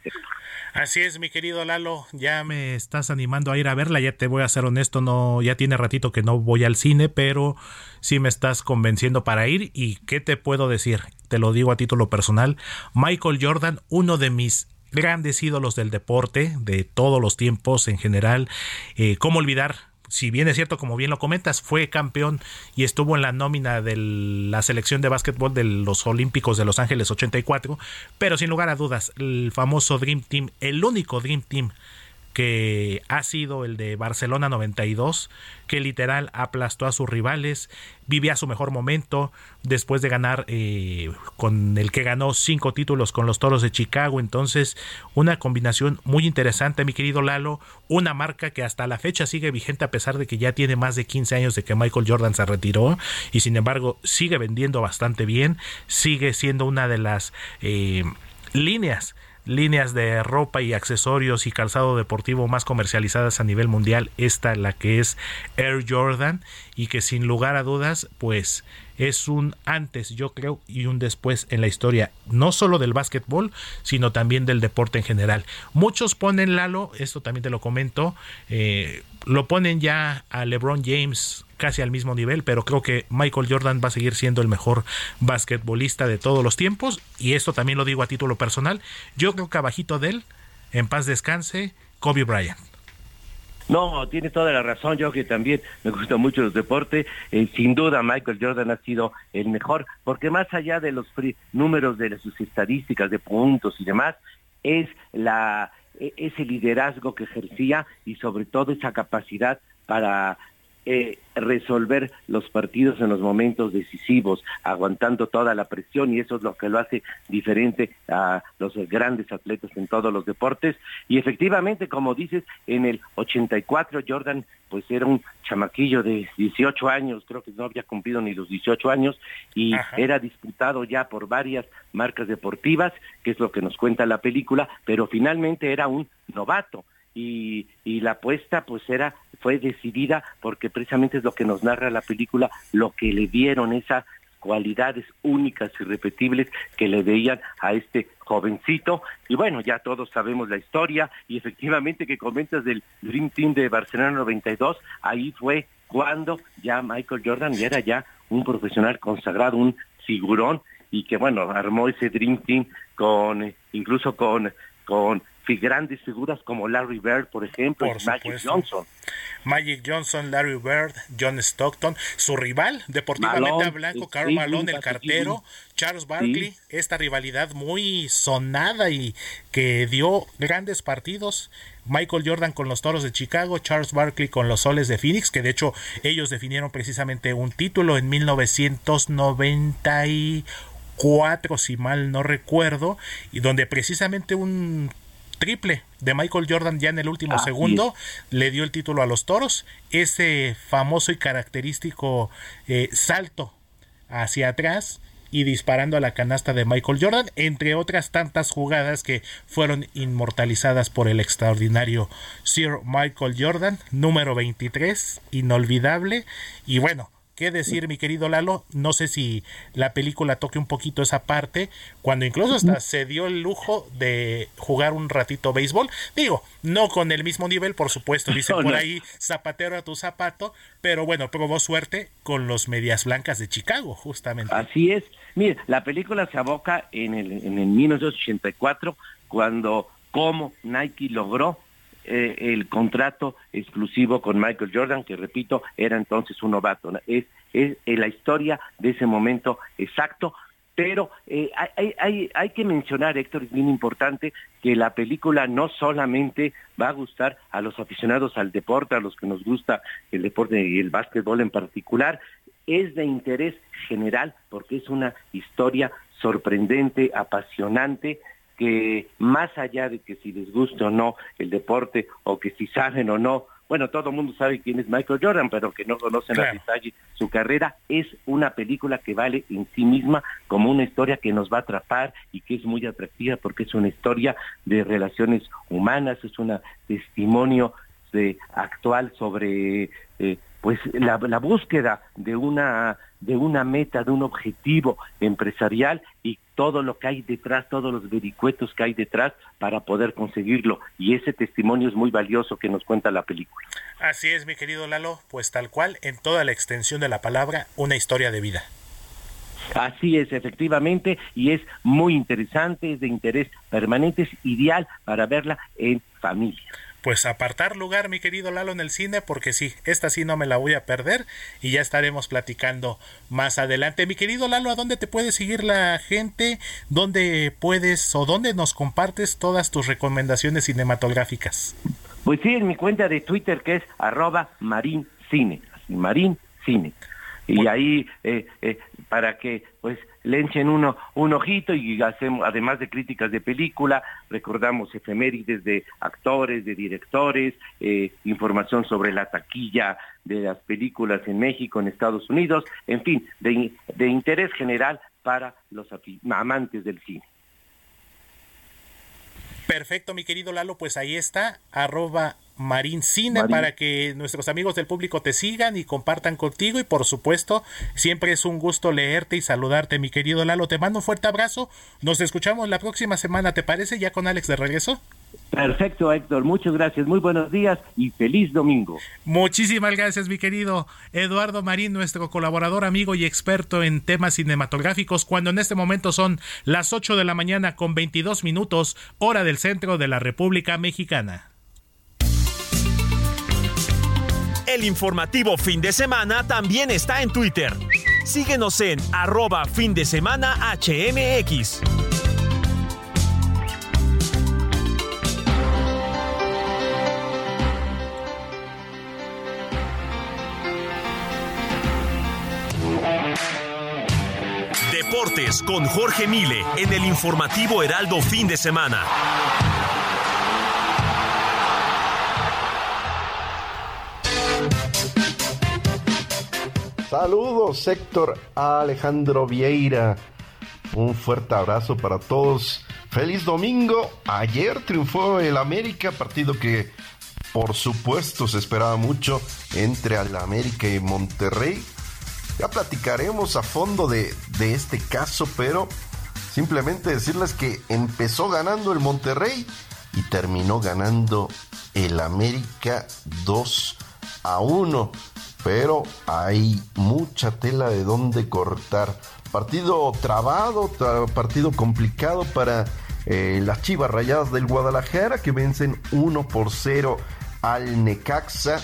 Así es, mi querido Lalo, ya me estás animando a ir a verla, ya te voy a ser honesto, no ya tiene ratito que no voy al cine, pero sí me estás convenciendo para ir y qué te puedo decir, te lo digo a título personal, Michael Jordan, uno de mis grandes ídolos del deporte de todos los tiempos en general, eh, cómo olvidar si bien es cierto, como bien lo comentas, fue campeón y estuvo en la nómina de la selección de básquetbol de los Olímpicos de Los Ángeles 84, pero sin lugar a dudas, el famoso Dream Team, el único Dream Team que ha sido el de Barcelona 92, que literal aplastó a sus rivales, vivía su mejor momento después de ganar eh, con el que ganó cinco títulos con los Toros de Chicago. Entonces, una combinación muy interesante, mi querido Lalo, una marca que hasta la fecha sigue vigente a pesar de que ya tiene más de 15 años de que Michael Jordan se retiró y sin embargo sigue vendiendo bastante bien, sigue siendo una de las eh, líneas líneas de ropa y accesorios y calzado deportivo más comercializadas a nivel mundial, esta la que es Air Jordan y que sin lugar a dudas pues es un antes yo creo y un después en la historia no solo del básquetbol sino también del deporte en general. Muchos ponen Lalo esto también te lo comento eh, lo ponen ya a LeBron James casi al mismo nivel, pero creo que Michael Jordan va a seguir siendo el mejor basquetbolista de todos los tiempos, y esto también lo digo a título personal, yo creo que abajito de él, en paz descanse, Kobe Bryant. No, tiene toda la razón. Yo que también me gusta mucho los deportes. Eh, sin duda, Michael Jordan ha sido el mejor, porque más allá de los números de sus estadísticas de puntos y demás, es la e-, ese liderazgo que ejercía y sobre todo esa capacidad para eh, resolver los partidos en los momentos decisivos, aguantando toda la presión y eso es lo que lo hace diferente a los grandes atletas en todos los deportes. Y efectivamente, como dices, en el 84 Jordan pues era un chamaquillo de 18 años, creo que no había cumplido ni los 18 años y era disputado ya por varias marcas deportivas, que es lo que nos cuenta la película, pero finalmente era un novato y, y la apuesta pues era fue decidida porque precisamente es lo que nos narra la película, lo que le dieron esas cualidades únicas y repetibles que le veían a este jovencito. Y bueno, ya todos sabemos la historia y efectivamente que comentas del Dream Team de Barcelona 92, ahí fue cuando ya Michael Jordan ya era ya un profesional consagrado, un figurón y que bueno, armó ese Dream Team con incluso con con grandes figuras como Larry Bird, por ejemplo, y Magic Johnson. Magic Johnson, Larry Bird, John Stockton, su rival, deportivamente hablando, Carl Malone, el cartero, Charles Barkley, esta rivalidad muy sonada y que dio grandes partidos. Michael Jordan con los Toros de Chicago, Charles Barkley con los Soles de Phoenix, que de hecho ellos definieron precisamente un título en 1994, si mal no recuerdo, y donde precisamente un triple de Michael Jordan ya en el último segundo le dio el título a los toros. Ese famoso y característico eh, salto hacia atrás y disparando a la canasta de Michael Jordan, entre otras tantas jugadas que fueron inmortalizadas por el extraordinario Sir Michael Jordan, número 23, inolvidable. Y bueno, qué decir, mi querido Lalo. No sé si la película toque un poquito esa parte, cuando incluso hasta se dio el lujo de jugar un ratito béisbol. Digo, no con el mismo nivel, por supuesto, dice por ahí zapatero a tu zapato, pero bueno, probó suerte con los Medias Blancas de Chicago, justamente. Así es. Mire, la película se aboca en el, en el 1984, cuando como Nike logró eh, el contrato exclusivo con Michael Jordan, que repito, era entonces un novato. Es, es, la historia de ese momento exacto, pero eh, hay, hay, hay, que mencionar, Héctor, es bien importante, que la película no solamente va a gustar a los aficionados al deporte, a los que nos gusta el deporte y el básquetbol en particular, es de interés general porque es una historia sorprendente, apasionante, que más allá de que si les gusta o no el deporte o que si saben o no, bueno, todo el mundo sabe quién es Michael Jordan, pero que no conocen a detalle su carrera, es una película que vale en sí misma como una historia que nos va a atrapar y que es muy atractiva porque es una historia de relaciones humanas, es un testimonio de, actual sobre eh, pues la, la, búsqueda de una de una meta, de un objetivo empresarial y todo lo que hay detrás, todos los vericuetos que hay detrás para poder conseguirlo. Y ese testimonio es muy valioso que nos cuenta la película. Así es, mi querido Lalo, pues tal cual, en toda la extensión de la palabra, una historia de vida. Así es, efectivamente, y es muy interesante, es de interés permanente, es ideal para verla en familia pues apartar lugar, mi querido Lalo, en el cine, porque sí, esta sí no me la voy a perder y ya estaremos platicando más adelante. Mi querido Lalo, ¿a dónde te puede seguir la gente? ¿Dónde puedes o dónde nos compartes todas tus recomendaciones cinematográficas? Pues sí, en mi cuenta de Twitter que es arroba marincine, marín cine. Y ahí, eh, eh, para que pues le echen uno, un ojito y hacemos, además de críticas de película, recordamos efemérides de actores, de directores, eh, información sobre la taquilla de las películas en México, en Estados Unidos, en fin, de, de interés general para los amantes del cine. Perfecto, mi querido Lalo, pues ahí está, arroba Marincine para que nuestros amigos del público te sigan y compartan contigo y por supuesto siempre es un gusto leerte y saludarte mi querido Lalo te mando un fuerte abrazo nos escuchamos la próxima semana ¿te parece ya con Alex de regreso? Perfecto, Héctor. Muchas gracias. Muy buenos días y feliz domingo. Muchísimas gracias, mi querido Eduardo Marín, nuestro colaborador, amigo y experto en temas cinematográficos, cuando en este momento son las 8 de la mañana con 22 minutos, hora del centro de la República Mexicana. El informativo fin de semana también está en Twitter. Síguenos en arroba fin de semana HMX. Deportes con Jorge Mile en el informativo Heraldo fin de semana. Saludos, Héctor Alejandro Vieira. Un fuerte abrazo para todos. Feliz domingo. Ayer triunfó el América, partido que por supuesto se esperaba mucho entre el América y Monterrey. Ya platicaremos a fondo de, de este caso, pero simplemente decirles que empezó ganando el Monterrey y terminó ganando el América 2 a 1 pero hay mucha tela de dónde cortar. Partido trabado, partido complicado para eh, las Chivas Rayadas del Guadalajara que vencen 1 por 0 al Necaxa.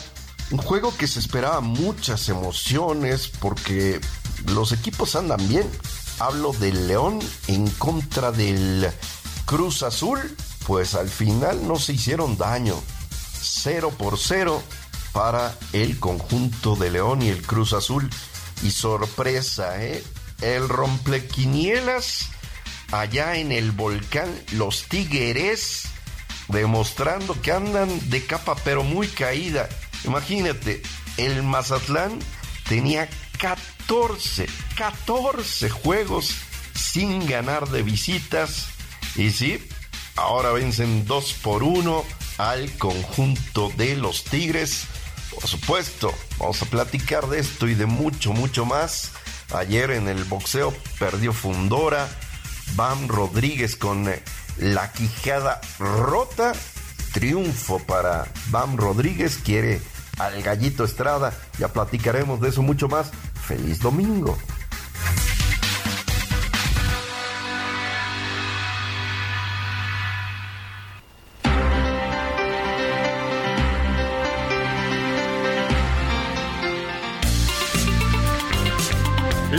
Un juego que se esperaba muchas emociones porque los equipos andan bien. Hablo del León en contra del Cruz Azul. Pues al final no se hicieron daño. 0 por 0 para el conjunto de León y el Cruz Azul. Y sorpresa, ¿eh? El romplequinielas allá en el volcán Los Tigres, demostrando que andan de capa pero muy caída. Imagínate, el Mazatlán tenía 14, 14 juegos sin ganar de visitas. Y sí, ahora vencen 2 por 1 al conjunto de los Tigres por supuesto, vamos a platicar de esto y de mucho, mucho más. Ayer en el boxeo perdió Fundora, Bam Rodríguez con eh, la quijada rota. Triunfo para Bam Rodríguez, quiere al gallito Estrada. Ya platicaremos de eso mucho más. Feliz domingo.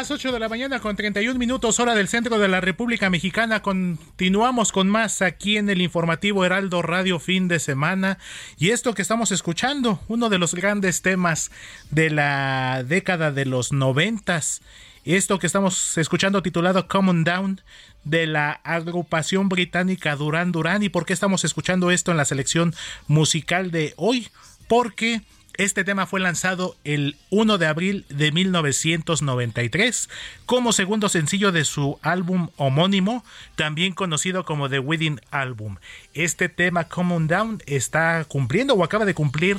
Las 8 de la mañana con 31 minutos hora del centro de la República Mexicana. Continuamos con más aquí en el informativo Heraldo Radio fin de semana. Y esto que estamos escuchando, uno de los grandes temas de la década de los noventas. Esto que estamos escuchando titulado Common Down de la agrupación británica Duran Duran. ¿Y por qué estamos escuchando esto en la selección musical de hoy? Porque este tema fue lanzado el 1 de abril de 1993 como segundo sencillo de su álbum homónimo, también conocido como The Wedding Album. Este tema Common Down está cumpliendo o acaba de cumplir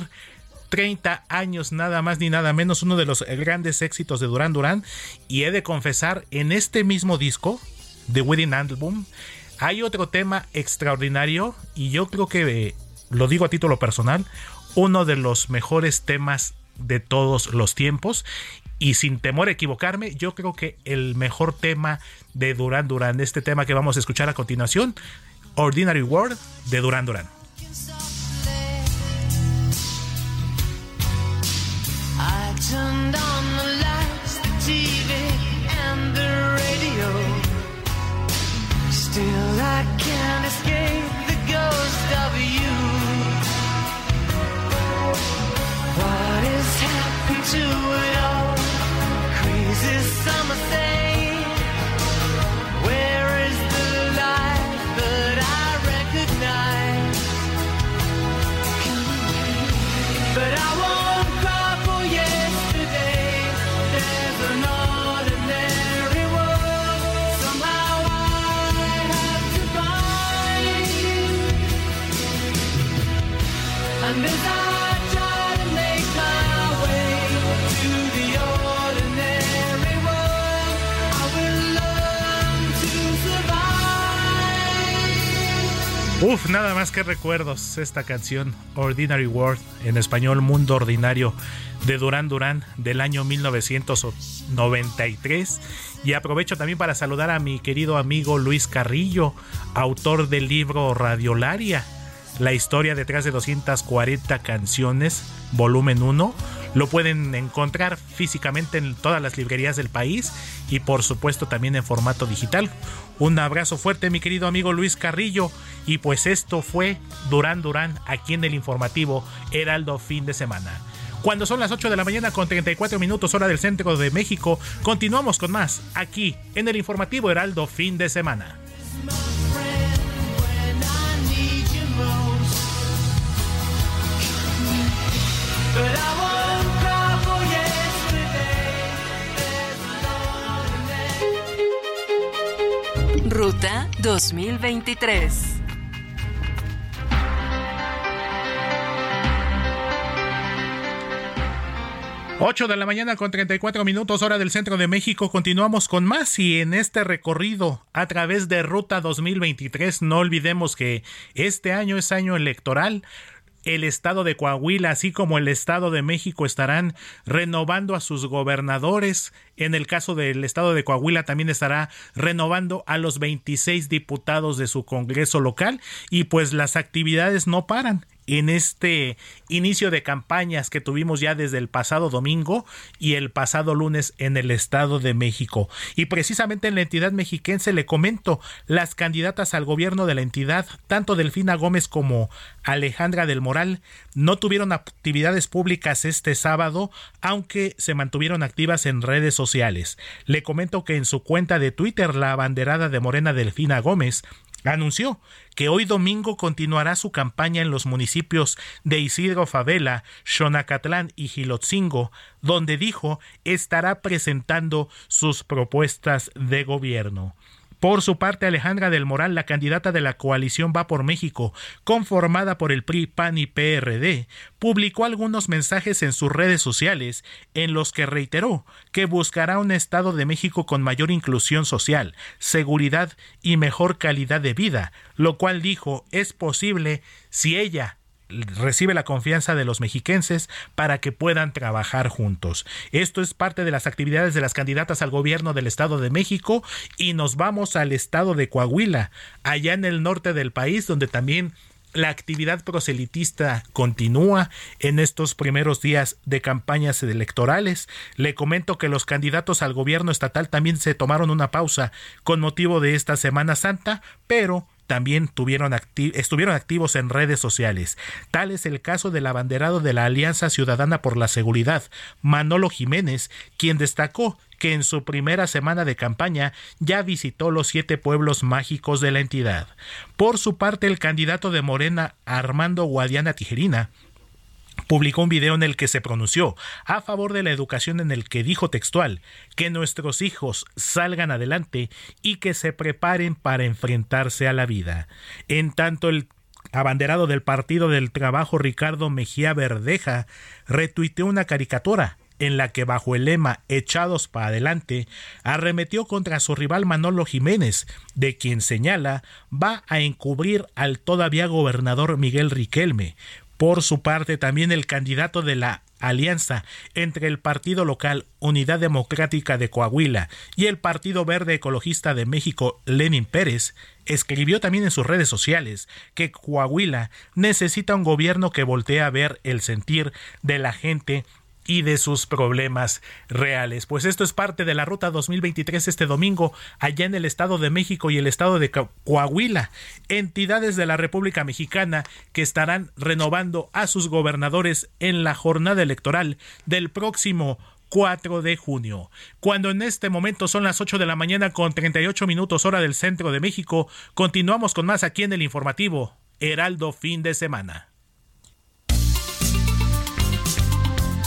30 años nada más ni nada menos, uno de los grandes éxitos de Duran Duran. Y he de confesar, en este mismo disco, The Wedding Album, hay otro tema extraordinario y yo creo que, eh, lo digo a título personal, uno de los mejores temas de todos los tiempos. Y sin temor a equivocarme, yo creo que el mejor tema de Duran Duran, este tema que vamos a escuchar a continuación, Ordinary World de Duran Duran. Still, I can't escape the ghost of you. What has happened to it all? Crazy summer thing. Uf, nada más que recuerdos esta canción Ordinary World, en español Mundo Ordinario, de Duran Duran del año 1993. Y aprovecho también para saludar a mi querido amigo Luis Carrillo, autor del libro Radiolaria, la historia detrás de 240 canciones, volumen 1. Lo pueden encontrar físicamente en todas las librerías del país y por supuesto también en formato digital. Un abrazo fuerte mi querido amigo Luis Carrillo y pues esto fue Durán Durán aquí en el informativo Heraldo fin de semana. Cuando son las 8 de la mañana con 34 minutos hora del centro de México, continuamos con más aquí en el informativo Heraldo fin de semana. Ruta 2023. Ocho de la mañana con 34 minutos hora del centro de México. Continuamos con más y en este recorrido a través de Ruta 2023 no olvidemos que este año es año electoral. El estado de Coahuila, así como el estado de México, estarán renovando a sus gobernadores. En el caso del estado de Coahuila, también estará renovando a los 26 diputados de su Congreso local. Y pues las actividades no paran en este inicio de campañas que tuvimos ya desde el pasado domingo y el pasado lunes en el Estado de México. Y precisamente en la entidad mexiquense le comento, las candidatas al gobierno de la entidad, tanto Delfina Gómez como Alejandra del Moral, no tuvieron actividades públicas este sábado, aunque se mantuvieron activas en redes sociales. Le comento que en su cuenta de Twitter, la abanderada de Morena Delfina Gómez anunció que hoy domingo continuará su campaña en los municipios de Isidro Favela, Xonacatlán y Gilotzingo, donde dijo estará presentando sus propuestas de gobierno. Por su parte, Alejandra del Moral, la candidata de la coalición Va por México, conformada por el PRI, PAN y PRD, publicó algunos mensajes en sus redes sociales en los que reiteró que buscará un Estado de México con mayor inclusión social, seguridad y mejor calidad de vida, lo cual dijo es posible si ella recibe la confianza de los mexiquenses para que puedan trabajar juntos. Esto es parte de las actividades de las candidatas al gobierno del Estado de México y nos vamos al estado de Coahuila, allá en el norte del país, donde también la actividad proselitista continúa en estos primeros días de campañas electorales. Le comento que los candidatos al gobierno estatal también se tomaron una pausa con motivo de esta Semana Santa, pero también estuvieron activos en redes sociales. Tal es el caso del abanderado de la Alianza Ciudadana por la Seguridad, Manolo Jiménez, quien destacó que en su primera semana de campaña ya visitó los siete pueblos mágicos de la entidad. Por su parte, el candidato de Morena, Armando Guadiana Tijerina, publicó un video en el que se pronunció a favor de la educación en el que dijo textual que nuestros hijos salgan adelante y que se preparen para enfrentarse a la vida. En tanto el abanderado del Partido del Trabajo Ricardo Mejía Verdeja retuiteó una caricatura en la que bajo el lema Echados para adelante arremetió contra su rival Manolo Jiménez, de quien señala va a encubrir al todavía gobernador Miguel Riquelme, por su parte, también el candidato de la alianza entre el partido local Unidad Democrática de Coahuila y el Partido Verde Ecologista de México, Lenin Pérez, escribió también en sus redes sociales que Coahuila necesita un gobierno que voltee a ver el sentir de la gente y de sus problemas reales. Pues esto es parte de la ruta 2023 este domingo allá en el Estado de México y el Estado de Coahuila, entidades de la República Mexicana que estarán renovando a sus gobernadores en la jornada electoral del próximo 4 de junio. Cuando en este momento son las 8 de la mañana con 38 minutos hora del centro de México, continuamos con más aquí en el informativo Heraldo fin de semana.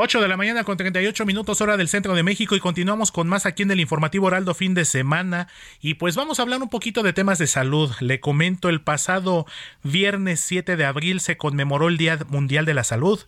8 de la mañana con 38 minutos hora del centro de México y continuamos con más aquí en el informativo Heraldo fin de semana y pues vamos a hablar un poquito de temas de salud. Le comento el pasado viernes 7 de abril se conmemoró el Día Mundial de la Salud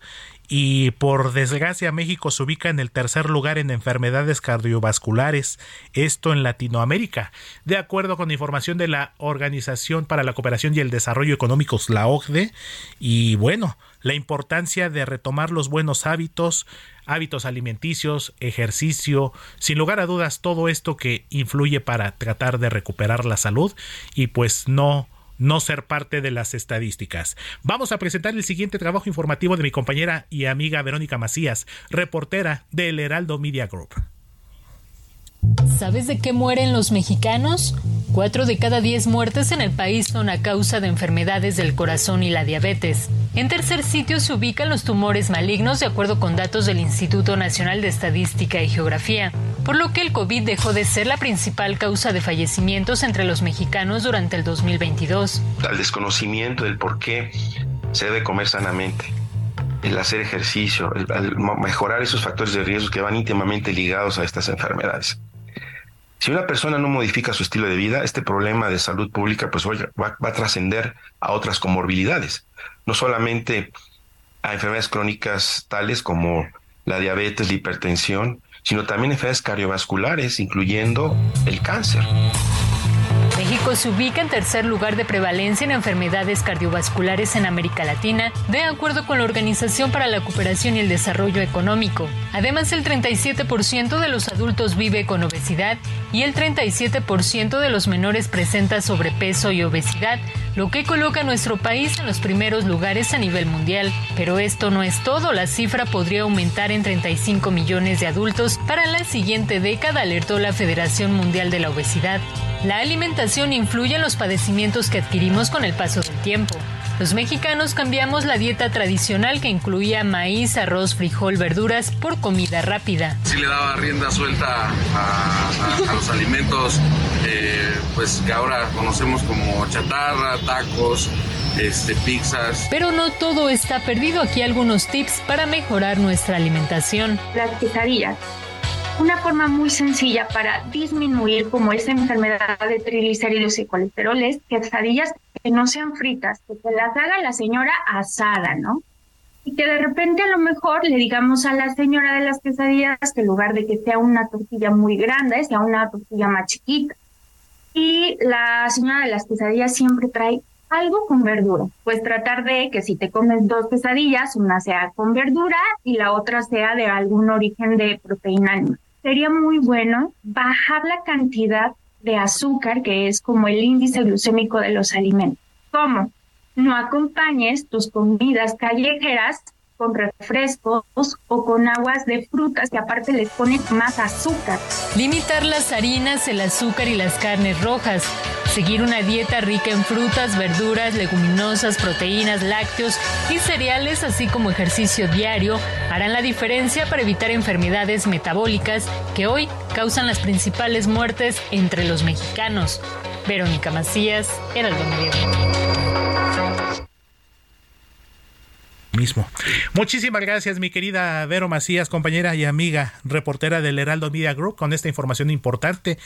y por desgracia México se ubica en el tercer lugar en enfermedades cardiovasculares, esto en Latinoamérica, de acuerdo con información de la Organización para la Cooperación y el Desarrollo Económicos, la OCDE, y bueno, la importancia de retomar los buenos hábitos, hábitos alimenticios, ejercicio, sin lugar a dudas todo esto que influye para tratar de recuperar la salud y pues no no ser parte de las estadísticas. Vamos a presentar el siguiente trabajo informativo de mi compañera y amiga Verónica Macías, reportera del Heraldo Media Group. ¿Sabes de qué mueren los mexicanos? Cuatro de cada diez muertes en el país son a causa de enfermedades del corazón y la diabetes. En tercer sitio se ubican los tumores malignos de acuerdo con datos del Instituto Nacional de Estadística y Geografía, por lo que el COVID dejó de ser la principal causa de fallecimientos entre los mexicanos durante el 2022. Al desconocimiento del por qué se debe comer sanamente el hacer ejercicio, el, mejorar esos factores de riesgo que van íntimamente ligados a estas enfermedades. Si una persona no modifica su estilo de vida, este problema de salud pública pues va, va a trascender a otras comorbilidades, no solamente a enfermedades crónicas tales como la diabetes, la hipertensión, sino también enfermedades cardiovasculares, incluyendo el cáncer. México se ubica en tercer lugar de prevalencia en enfermedades cardiovasculares en América Latina, de acuerdo con la Organización para la Cooperación y el Desarrollo Económico. Además, el 37% de los adultos vive con obesidad y el 37% de los menores presenta sobrepeso y obesidad, lo que coloca a nuestro país en los primeros lugares a nivel mundial. Pero esto no es todo, la cifra podría aumentar en 35 millones de adultos para la siguiente década, alertó la Federación Mundial de la Obesidad. La alimentación influye en los padecimientos que adquirimos con el paso del tiempo. Los mexicanos cambiamos la dieta tradicional que incluía maíz, arroz, frijol, verduras por comida rápida. Sí le daba rienda suelta a, a- a los alimentos eh, pues que ahora conocemos como chatarra, tacos, este, pizzas. Pero no todo está perdido. Aquí algunos tips para mejorar nuestra alimentación. Las quesadillas. Una forma muy sencilla para disminuir como esa enfermedad de triglicéridos y colesterol es quesadillas que no sean fritas, que te las haga la señora asada, ¿no? y que de repente a lo mejor le digamos a la señora de las quesadillas que en lugar de que sea una tortilla muy grande, sea una tortilla más chiquita. Y la señora de las quesadillas siempre trae algo con verdura. Pues tratar de que si te comes dos quesadillas, una sea con verdura y la otra sea de algún origen de proteína animal. Sería muy bueno bajar la cantidad de azúcar, que es como el índice glucémico de los alimentos. ¿Cómo? No acompañes tus comidas callejeras con refrescos o con aguas de frutas que aparte les ponen más azúcar. Limitar las harinas, el azúcar y las carnes rojas. Seguir una dieta rica en frutas, verduras, leguminosas, proteínas, lácteos y cereales, así como ejercicio diario, harán la diferencia para evitar enfermedades metabólicas que hoy causan las principales muertes entre los mexicanos. Verónica Macías, Heraldo Medio. Mismo. Muchísimas gracias, mi querida Vero Macías, compañera y amiga, reportera del Heraldo Media Group, con esta información importante.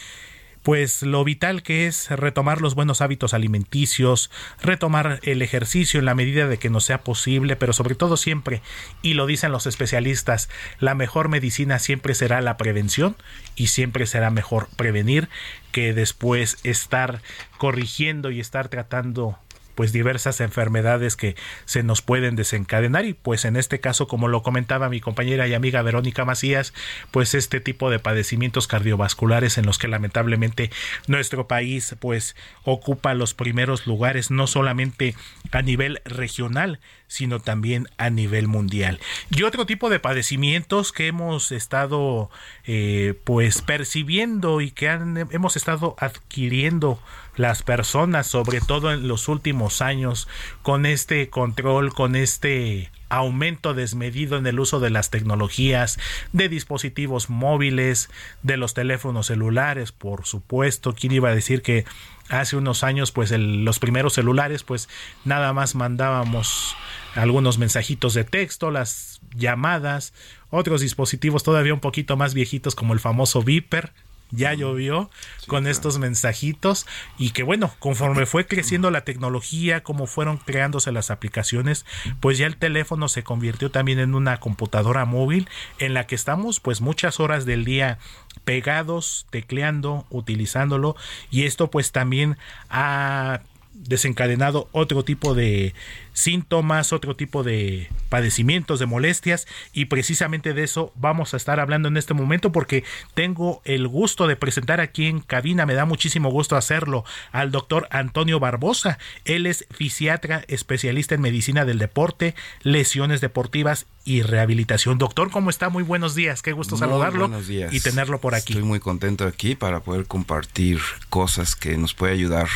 Pues lo vital que es retomar los buenos hábitos alimenticios, retomar el ejercicio en la medida de que nos sea posible, pero sobre todo siempre, y lo dicen los especialistas, la mejor medicina siempre será la prevención y siempre será mejor prevenir que después estar corrigiendo y estar tratando pues diversas enfermedades que se nos pueden desencadenar. Y pues en este caso como lo comentaba mi compañera y amiga Verónica Macías pues este tipo de padecimientos cardiovasculares en los que lamentablemente nuestro país pues ocupa los primeros lugares no solamente a nivel regional sino también a nivel mundial. Y otro tipo de padecimientos que hemos estado eh, pues percibiendo y que han, hemos estado adquiriendo las personas, sobre todo en los últimos años, con este control, con este aumento desmedido en el uso de las tecnologías, de dispositivos móviles, de los teléfonos celulares, por supuesto. ¿Quién iba a decir que hace unos años, pues los primeros celulares, pues nada más mandábamos algunos mensajitos de texto, las llamadas, otros dispositivos todavía un poquito más viejitos como el famoso Viper, ya llovió sí, con claro. estos mensajitos y que bueno, conforme fue creciendo la tecnología, como fueron creándose las aplicaciones, pues ya el teléfono se convirtió también en una computadora móvil en la que estamos pues muchas horas del día pegados, tecleando, utilizándolo y esto pues también ha desencadenado otro tipo de síntomas, otro tipo de padecimientos, de molestias y precisamente de eso vamos a estar hablando en este momento porque tengo el gusto de presentar aquí en cabina, me da muchísimo gusto hacerlo, al doctor Antonio Barbosa. Él es fisiatra especialista en medicina del deporte, lesiones deportivas y rehabilitación. Doctor, ¿cómo está? Muy buenos días, qué gusto muy saludarlo buenos días. y tenerlo por aquí. Estoy muy contento aquí para poder compartir cosas que nos puede ayudar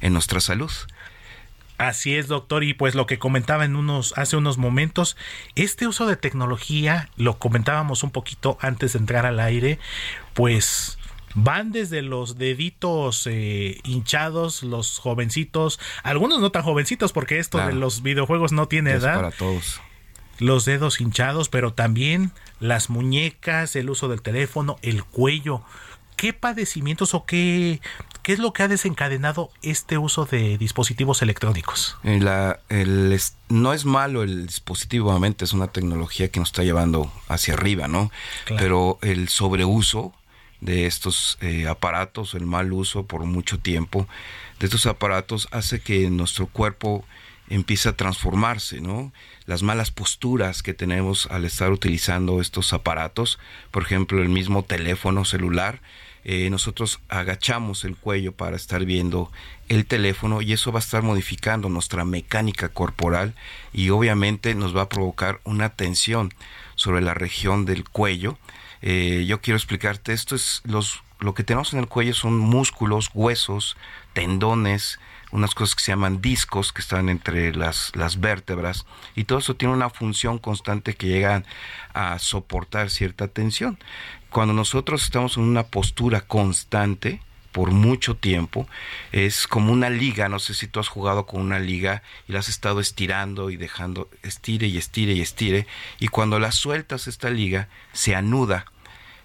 en nuestra salud. Así es, doctor, y pues lo que comentaba en unos hace unos momentos, este uso de tecnología, lo comentábamos un poquito antes de entrar al aire, pues van desde los deditos eh, hinchados, los jovencitos, algunos no tan jovencitos porque esto claro. de los videojuegos no tiene es edad. para todos. Los dedos hinchados, pero también las muñecas, el uso del teléfono, el cuello. ¿Qué padecimientos o qué ¿Qué es lo que ha desencadenado este uso de dispositivos electrónicos? La, el, no es malo el dispositivo, obviamente es una tecnología que nos está llevando hacia arriba, ¿no? Claro. Pero el sobreuso de estos eh, aparatos, el mal uso por mucho tiempo de estos aparatos hace que nuestro cuerpo empiece a transformarse, ¿no? Las malas posturas que tenemos al estar utilizando estos aparatos, por ejemplo, el mismo teléfono celular, eh, nosotros agachamos el cuello para estar viendo el teléfono y eso va a estar modificando nuestra mecánica corporal y obviamente nos va a provocar una tensión sobre la región del cuello. Eh, yo quiero explicarte, esto es lo que tenemos en el cuello son músculos, huesos, tendones, unas cosas que se llaman discos que están entre las, las vértebras y todo eso tiene una función constante que llega a soportar cierta tensión. Cuando nosotros estamos en una postura constante, por mucho tiempo, es como una liga, no sé si tú has jugado con una liga y la has estado estirando y dejando, estire y estire y estire, y cuando la sueltas esta liga, se anuda,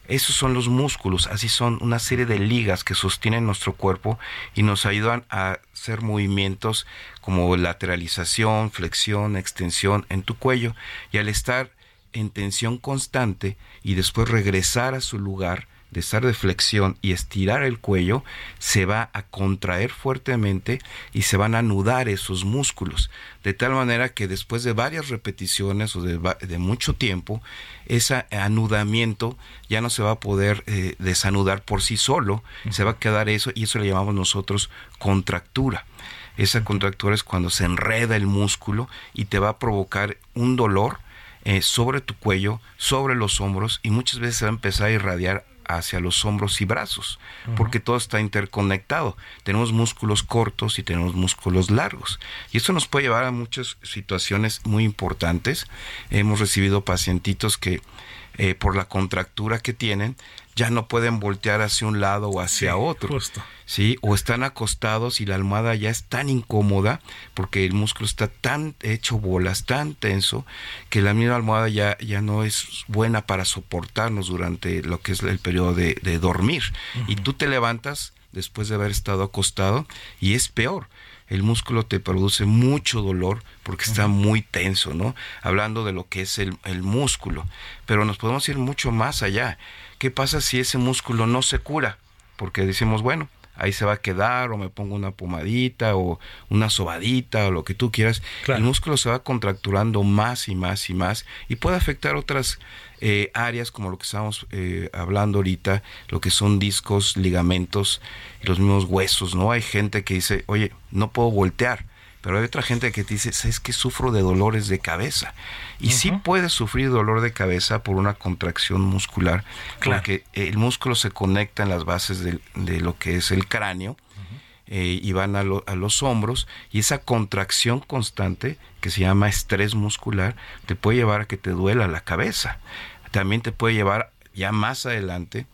Esos son los músculos, así son una serie de ligas que sostienen nuestro cuerpo y nos ayudan a hacer movimientos como lateralización, flexión, extensión en tu cuello. Y al estar en tensión constante y después regresar a su lugar, de estar de flexión y estirar el cuello, se va a contraer fuertemente y se van a anudar esos músculos. De tal manera que después de varias repeticiones o de, mucho tiempo, ese anudamiento ya no se va a poder eh, desanudar por sí solo, se va a quedar eso y eso le llamamos nosotros contractura. Esa contractura es cuando se enreda el músculo y te va a provocar un dolor eh, sobre tu cuello, sobre los hombros y muchas veces se va a empezar a irradiar hacia los hombros y brazos, porque todo está interconectado. Tenemos músculos cortos y tenemos músculos largos. Y esto nos puede llevar a muchas situaciones muy importantes. Hemos recibido pacientitos que eh, por la contractura que tienen ya no pueden voltear hacia un lado o hacia otro. ¿sí? O están acostados y la almohada ya es tan incómoda porque el músculo está tan hecho bolas, tan tenso, que la misma almohada ya, ya no es buena para soportarnos durante lo que es el periodo de, de dormir. Y tú te levantas después de haber estado acostado y es peor. El músculo te produce mucho dolor porque está muy tenso, ¿no? Hablando de lo que es el, el músculo. Pero nos podemos ir mucho más allá. ¿Qué pasa si ese músculo no se cura? Porque decimos, bueno, ahí se va a quedar o me pongo una pomadita o una sobadita o lo que tú quieras. El músculo se va contracturando más y más y más y puede afectar otras eh, áreas como lo que estamos eh, hablando ahorita, lo que son discos, ligamentos, los mismos huesos, ¿no? Hay gente que dice, oye, no puedo voltear. Pero hay otra gente que te dice, es que sufro de dolores de cabeza. Y sí puedes sufrir dolor de cabeza por una contracción muscular, porque el músculo se conecta en las bases de, lo que es el cráneo eh, y van a, lo- a los hombros y esa contracción constante que se llama estrés muscular te puede llevar a que te duela la cabeza. También te puede llevar ya más adelante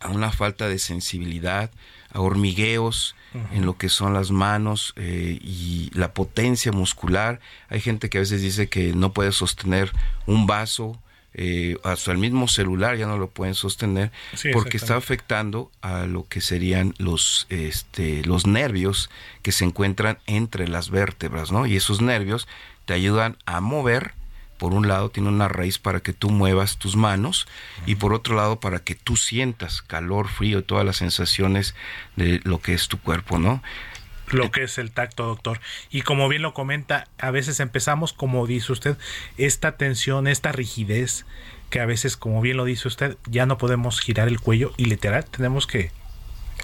a una falta de sensibilidad, a hormigueos en lo que son las manos eh, y la potencia muscular. Hay gente que a veces dice que no puede sostener un vaso, eh, hasta el mismo celular ya no lo pueden sostener Sí, porque está afectando a lo que serían los este los nervios que se encuentran entre las vértebras, ¿no? Y esos nervios te ayudan a mover por un lado tiene una raíz para que tú muevas tus manos y por otro lado para que tú sientas calor, frío, todas las sensaciones de lo que es tu cuerpo, ¿no? lo que es el tacto, doctor. Y como bien lo comenta, a veces empezamos, como dice usted, esta tensión, esta rigidez, que a veces, como bien lo dice usted, ya no podemos girar el cuello y literal tenemos que,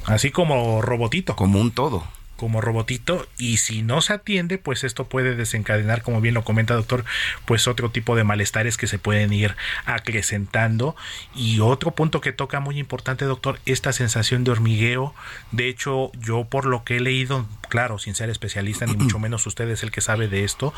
así como robotito. Como un todo. Como robotito, y si no se atiende, pues esto puede desencadenar, como bien lo comenta doctor, pues otro tipo de malestares que se pueden ir acrecentando. Y otro punto que toca muy importante, doctor, esta sensación de hormigueo. De hecho, yo por lo que he leído, claro, sin ser especialista, ni mucho menos usted es el que sabe de esto,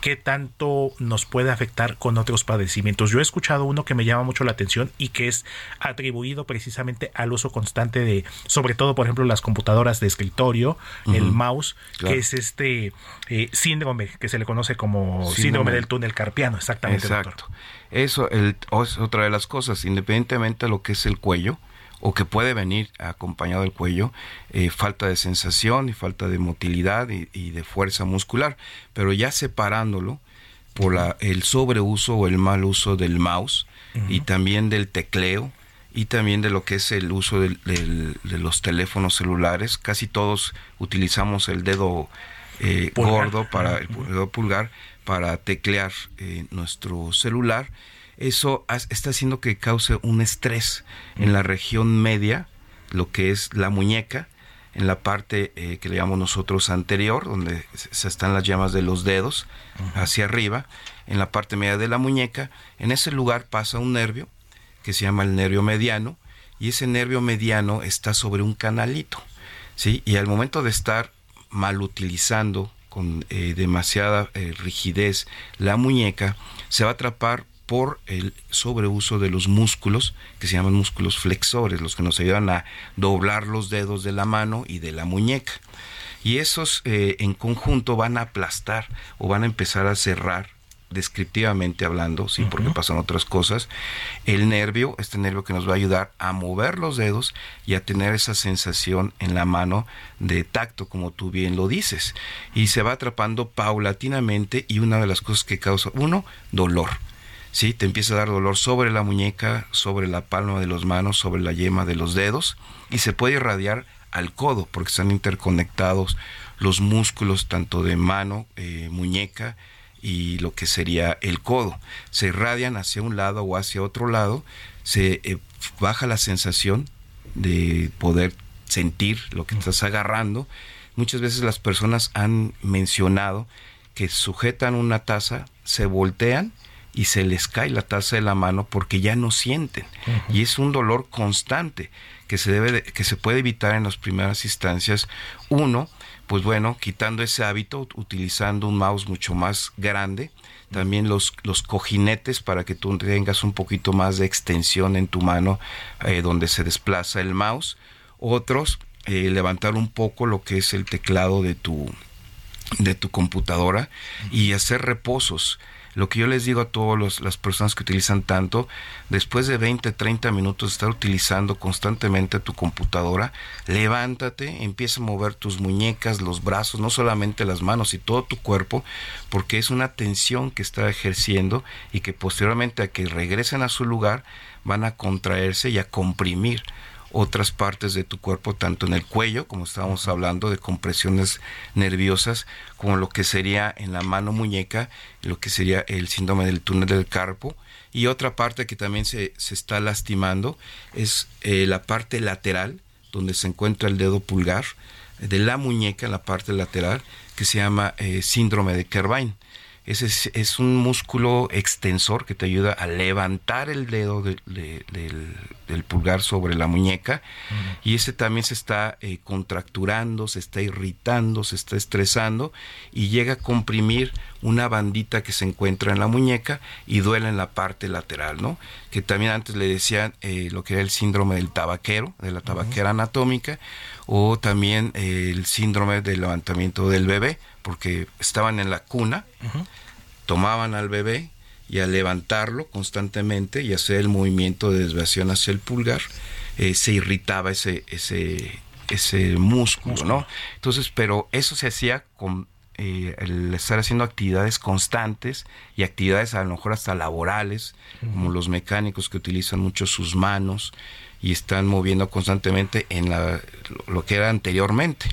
qué tanto nos puede afectar con otros padecimientos. Yo he escuchado uno que me llama mucho la atención y que es atribuido precisamente al uso constante de, sobre todo, por ejemplo, las computadoras de escritorio, el mouse, Claro. que es este eh, síndrome que se le conoce como síndrome, Síndrome. del túnel carpiano, exactamente. doctor. Exacto. Eso el, es otra de las cosas, independientemente de lo que es el cuello, o que puede venir acompañado del cuello, eh, falta de sensación y falta de motilidad y, y de fuerza muscular. Pero ya separándolo por la, el sobreuso o el mal uso del mouse y también del tecleo y también de lo que es el uso del- del- de los teléfonos celulares. Casi todos utilizamos el dedo eh, gordo para el dedo pulgar para teclear eh, nuestro celular. Eso está haciendo que cause un estrés en la región media, lo que es la muñeca, en la parte eh, que le llamamos nosotros anterior, donde se se están las llamas de los dedos, hacia arriba, en la parte media de la muñeca. En ese lugar pasa un nervio que se llama el nervio mediano, y ese nervio mediano está sobre un canalito, ¿sí? Y al momento de estar mal utilizando con eh, demasiada eh, rigidez la muñeca, se va a atrapar por el sobreuso de los músculos que se llaman músculos flexores, los que nos ayudan a doblar los dedos de la mano y de la muñeca. Y esos eh, en conjunto van a aplastar o van a empezar a cerrar descriptivamente hablando, sí, porque pasan otras cosas. El nervio, este nervio que nos va a ayudar a mover los dedos y a tener esa sensación en la mano de tacto, como tú bien lo dices. Y se va atrapando paulatinamente y una de las cosas que causa, uno, dolor. Sí, te empieza a dar dolor sobre la muñeca, sobre la palma de las manos, sobre la yema de los dedos y se puede irradiar al codo porque están interconectados los músculos tanto de mano, eh, muñeca y lo que sería el codo. Se irradian hacia un lado o hacia otro lado, se eh, baja la sensación de poder sentir lo que estás agarrando. Muchas veces las personas han mencionado que sujetan una taza, se voltean y se les cae la taza de la mano porque ya no sienten. Y es un dolor constante que se debe de- que se puede evitar en las primeras instancias. Uno, pues bueno, quitando ese hábito, utilizando un mouse mucho más grande, también los, los cojinetes para que tú tengas un poquito más de extensión en tu mano eh, donde se desplaza el mouse. Otros, eh, levantar un poco lo que es el teclado de tu, de tu computadora y hacer reposos. Lo que yo les digo a todas las personas que utilizan tanto, después de 20, 30 minutos de estar utilizando constantemente tu computadora, levántate, empieza a mover tus muñecas, los brazos, no solamente las manos y todo tu cuerpo, porque es una tensión que está ejerciendo y que posteriormente a que regresen a su lugar van a contraerse y a comprimir otras partes de tu cuerpo, tanto en el cuello, como estábamos hablando, de compresiones nerviosas, como lo que sería en la mano muñeca, lo que sería el síndrome del túnel del carpo. Y otra parte que también se, se está lastimando es eh, la parte lateral, donde se encuentra el dedo pulgar, de la muñeca, en la parte lateral, que se llama eh, síndrome de Kervain. Ese es, es un músculo extensor que te ayuda a levantar el dedo de- de- del, del pulgar sobre la muñeca. Y ese también se está eh, contracturando, se está irritando, se está estresando y llega a comprimir una bandita que se encuentra en la muñeca y duele en la parte lateral, ¿no? Que también antes le decían eh, lo que era el síndrome del tabaquero, de la tabaquera anatómica, o también eh, el síndrome del levantamiento del bebé, porque estaban en la cuna, tomaban al bebé y al levantarlo constantemente y hacer el movimiento de desviación hacia el pulgar, eh, se irritaba ese, ese, ese músculo, ¿no? Entonces, pero eso se hacía con eh, el estar haciendo actividades constantes y actividades a lo mejor hasta laborales, como los mecánicos que utilizan mucho sus manos y están moviendo constantemente en la, lo que era anteriormente.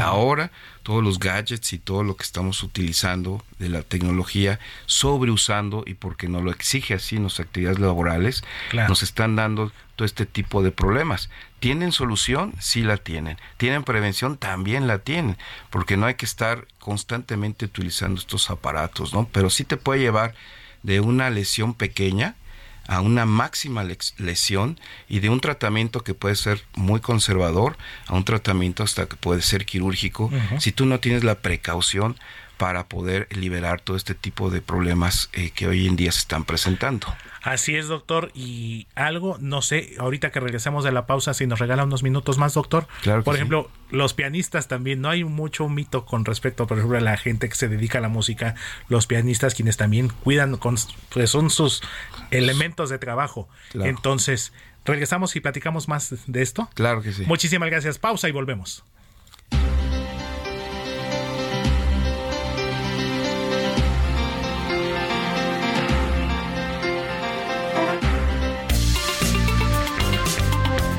Ahora todos los gadgets y todo lo que estamos utilizando de la tecnología, sobreusando y porque nos lo exige así en nuestras actividades laborales, Claro. nos están dando todo este tipo de problemas. ¿Tienen solución? Sí la tienen. ¿Tienen prevención? También la tienen, porque no hay que estar constantemente utilizando estos aparatos, ¿no? Pero sí te puede llevar de una lesión pequeña a una máxima lesión y de un tratamiento que puede ser muy conservador a un tratamiento hasta que puede ser quirúrgico. Si tú no tienes la precaución para poder liberar todo este tipo de problemas eh, que hoy en día se están presentando. Así es, doctor. Y algo, no sé, ahorita que regresemos de la pausa, si nos regala unos minutos más, doctor. Claro por sí. ejemplo, los pianistas también, no hay mucho mito con respecto, por ejemplo, a la gente que se dedica a la música, los pianistas quienes también cuidan, con, pues son sus elementos de trabajo. Claro. Entonces, regresamos y platicamos más de esto. Claro que sí. Muchísimas gracias. Pausa y volvemos.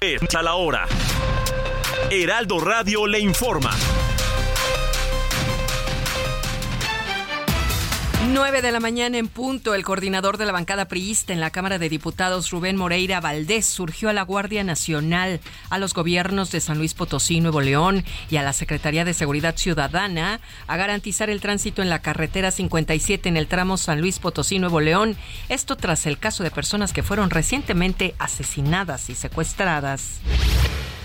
Es a la hora. Heraldo Radio le informa. 9 de la mañana en punto, el coordinador de la bancada priista en la Cámara de Diputados, Rubén Moreira Valdés, surgió a la Guardia Nacional, a los gobiernos de San Luis Potosí, Nuevo León y a la Secretaría de Seguridad Ciudadana a garantizar el tránsito en la carretera 57 en el tramo San Luis Potosí, Nuevo León. Esto tras el caso de personas que fueron recientemente asesinadas y secuestradas.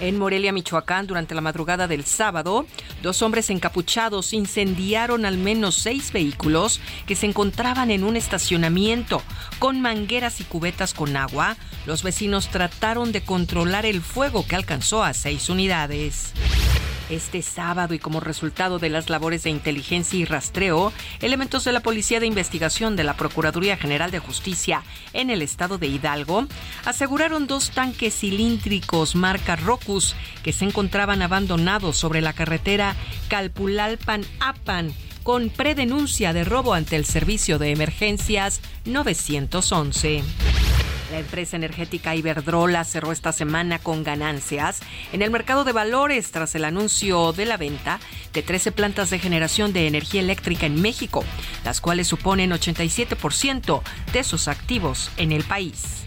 En Morelia, Michoacán, durante la madrugada del sábado, dos hombres encapuchados incendiaron al menos seis vehículos que se encontraban en un estacionamiento. Con mangueras y cubetas con agua, los vecinos trataron de controlar el fuego que alcanzó a seis unidades. Este sábado y como resultado de las labores de inteligencia y rastreo, elementos de la Policía de Investigación de la Procuraduría General de Justicia en el estado de Hidalgo aseguraron dos tanques cilíndricos marca Rocus que se encontraban abandonados sobre la carretera Calpulalpan-Apan con predenuncia de robo ante el Servicio de Emergencias 911. La empresa energética Iberdrola cerró esta semana con ganancias en el mercado de valores tras el anuncio de la venta de 13 plantas de generación de energía eléctrica en México, las cuales suponen 87% de sus activos en el país.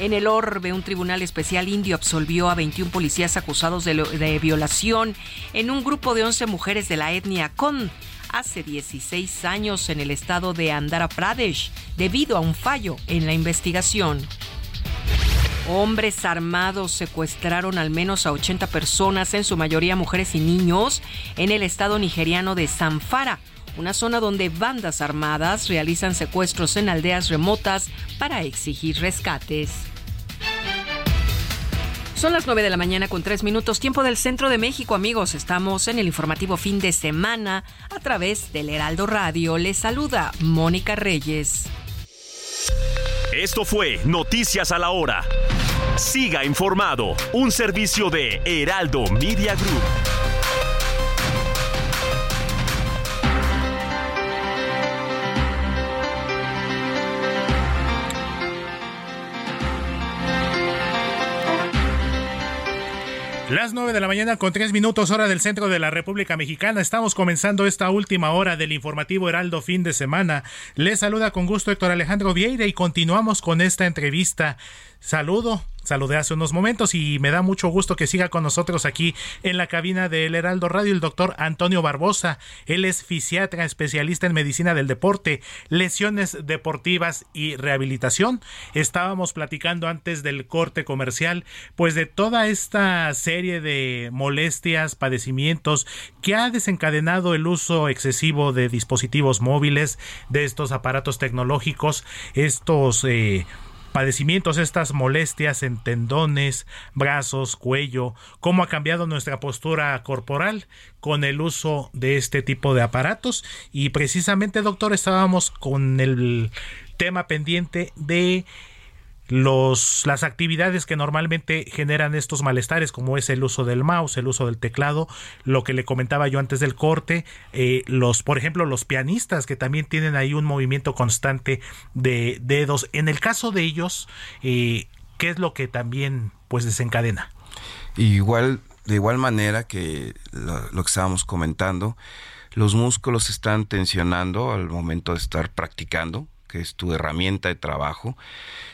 En el Orbe, un tribunal especial indio absolvió a 21 policías acusados de, violación en un grupo de 11 mujeres de la etnia Kon hace 16 años en el estado de Andhra Pradesh debido a un fallo en la investigación. Hombres armados secuestraron al menos a 80 personas, en su mayoría mujeres y niños, en el estado nigeriano de Zamfara, una zona donde bandas armadas realizan secuestros en aldeas remotas para exigir rescates. Son las 9 de la mañana con 3 minutos, tiempo del centro de México, amigos. Estamos en el informativo fin de semana a través del Heraldo Radio. Les saluda Mónica Reyes. Esto fue Noticias a la Hora. Siga informado, un servicio de Heraldo Media Group. Las 9 de la mañana con 3 minutos hora del centro de la República Mexicana. Estamos comenzando esta última hora del informativo Heraldo fin de semana. Les saluda con gusto Héctor Alejandro Vieira y continuamos con esta entrevista. Saludo, saludé hace unos momentos y me da mucho gusto que siga con nosotros aquí en la cabina del Heraldo Radio el doctor Antonio Barbosa. Él es fisiatra, especialista en medicina del deporte, lesiones deportivas y rehabilitación. Estábamos platicando antes del corte comercial, pues de toda esta serie de molestias, padecimientos que ha desencadenado el uso excesivo de dispositivos móviles, de estos aparatos tecnológicos, estos eh, padecimientos, estas molestias en tendones, brazos, cuello, cómo ha cambiado nuestra postura corporal con el uso de este tipo de aparatos. Y precisamente, doctor, estábamos con el tema pendiente de los, las actividades que normalmente generan estos malestares, como es el uso del mouse, el uso del teclado, lo que le comentaba yo antes del corte, eh, los, por ejemplo, los pianistas que también tienen ahí un movimiento constante de dedos. En el caso de ellos, eh, ¿qué es lo que también pues desencadena? Igual, de igual manera que lo, lo que estábamos comentando, los músculos se están tensionando al momento de estar practicando, que es tu herramienta de trabajo,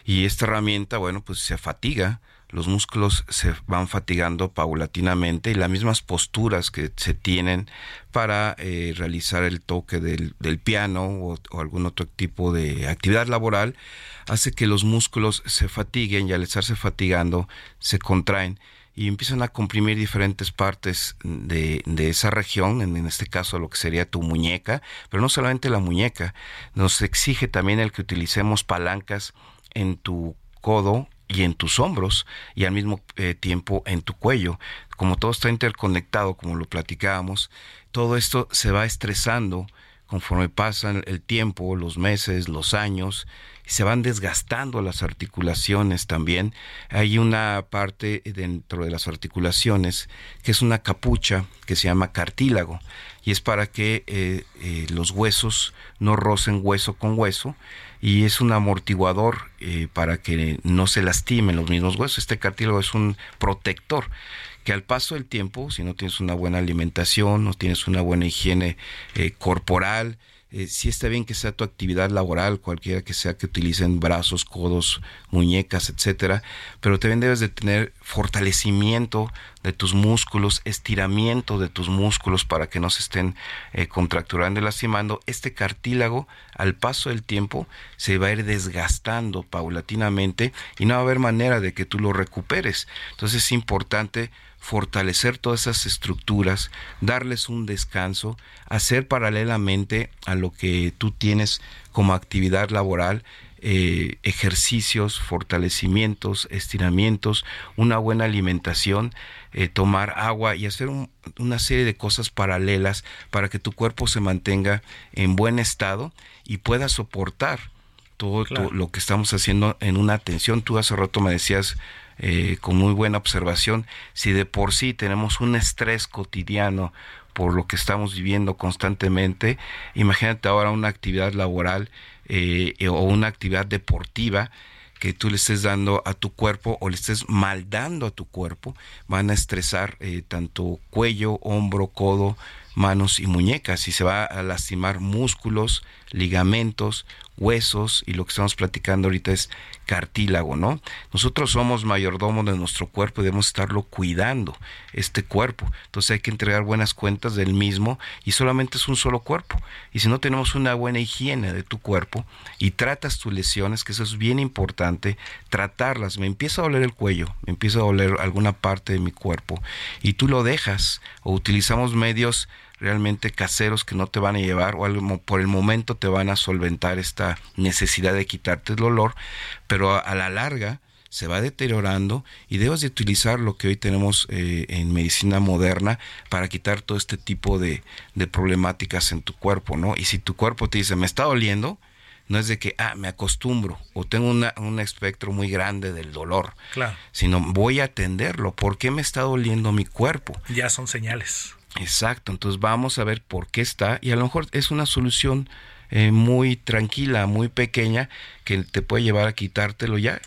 y esta herramienta, bueno, pues se fatiga, los músculos se van fatigando paulatinamente y las mismas posturas que se tienen para eh, realizar el toque del, del piano o, o, algún otro tipo de actividad laboral hace que los músculos se fatiguen y al estarse fatigando se contraen y empiezan a comprimir diferentes partes de, de esa región, en, en, este caso lo que sería tu muñeca, pero no solamente la muñeca, nos exige también el que utilicemos palancas en tu codo y en tus hombros y al mismo eh, tiempo en tu cuello. Como todo está interconectado, como lo platicábamos, todo esto se va estresando conforme pasan el tiempo, los meses, los años, se van desgastando las articulaciones también. Hay una parte dentro de las articulaciones que es una capucha que se llama cartílago y es para que eh, eh, los huesos no rocen hueso con hueso y es un amortiguador eh, para que no se lastimen los mismos huesos. Este cartílago es un protector que al paso del tiempo, si no tienes una buena alimentación, no tienes una buena higiene corporal, eh, sí está bien que sea tu actividad laboral, cualquiera que sea que utilicen brazos, codos, muñecas, etcétera, pero también debes de tener fortalecimiento de tus músculos, estiramiento de tus músculos para que no se estén eh, contracturando y lastimando. Este cartílago, al paso del tiempo, se va a ir desgastando paulatinamente y no va a haber manera de que tú lo recuperes. Entonces es importante fortalecer todas esas estructuras, darles un descanso, hacer paralelamente a lo que tú tienes como actividad laboral, eh, ejercicios, fortalecimientos, estiramientos, una buena alimentación, eh, tomar agua y hacer un- una serie de cosas paralelas para que tu cuerpo se mantenga en buen estado y pueda soportar todo Claro. lo que estamos haciendo en una atención. Tú hace rato me decías eh, con muy buena observación, si de por sí tenemos un estrés cotidiano por lo que estamos viviendo constantemente, imagínate ahora una actividad laboral eh, o una actividad deportiva que tú le estés dando a tu cuerpo o le estés mal dando a tu cuerpo, van a estresar eh, tanto cuello, hombro, codo, manos y muñecas y se va a lastimar músculos, ligamentos, huesos y lo que estamos platicando ahorita es cartílago, ¿no? Nosotros somos mayordomos de nuestro cuerpo y debemos estarlo cuidando, este cuerpo. Entonces hay que entregar buenas cuentas del mismo y solamente es un solo cuerpo. Y si no tenemos una buena higiene de tu cuerpo y tratas tus lesiones, que eso es bien importante, tratarlas, me empieza a doler el cuello, me empieza a doler alguna parte de mi cuerpo y tú lo dejas o utilizamos medios realmente caseros que no te van a llevar o algo, por el momento te van a solventar esta necesidad de quitarte el dolor, pero a, a la larga se va deteriorando y debes de utilizar lo que hoy tenemos eh, en medicina moderna para quitar todo este tipo de, de problemáticas en tu cuerpo, ¿no? Y si tu cuerpo te dice, me está doliendo, no es de que, ah, me acostumbro o tengo una, un espectro muy grande del dolor, Claro, sino voy a atenderlo. ¿Por qué me está doliendo mi cuerpo? ya son señales. Exacto, entonces vamos a ver por qué está y a lo mejor es una solución eh, muy tranquila, muy pequeña que te puede llevar a quitártelo ya,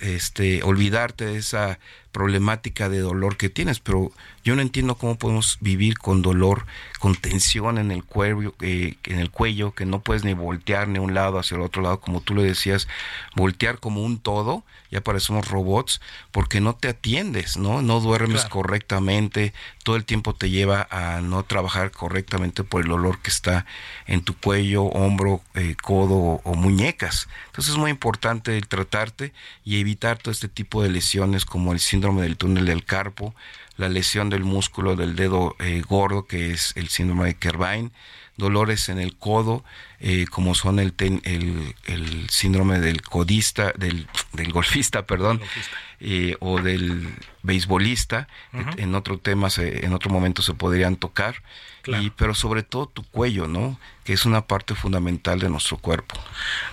este, olvidarte de esa problemática de dolor que tienes, pero yo no entiendo cómo podemos vivir con dolor, con tensión en el cuello, eh, en el cuello, que no puedes ni voltear ni un lado hacia el otro lado, como tú lo decías, voltear como un todo, ya parecemos robots, porque no te atiendes, ¿no? No duermes Claro. correctamente, todo el tiempo te lleva a no trabajar correctamente por el olor que está en tu cuello, hombro, eh, codo o, o muñecas. Entonces es muy importante tratarte y evitar todo este tipo de lesiones como el síndrome del túnel del carpo, la lesión del músculo del dedo eh, gordo que es el síndrome de Kervine, dolores en el codo, eh, como son el, ten- el, el síndrome del codista, del, del golfista, perdón, eh, o del beisbolista. En otro tema, se- en otro momento se podrían tocar. Claro. Y, pero sobre todo tu cuello, ¿no? Que es una parte fundamental de nuestro cuerpo.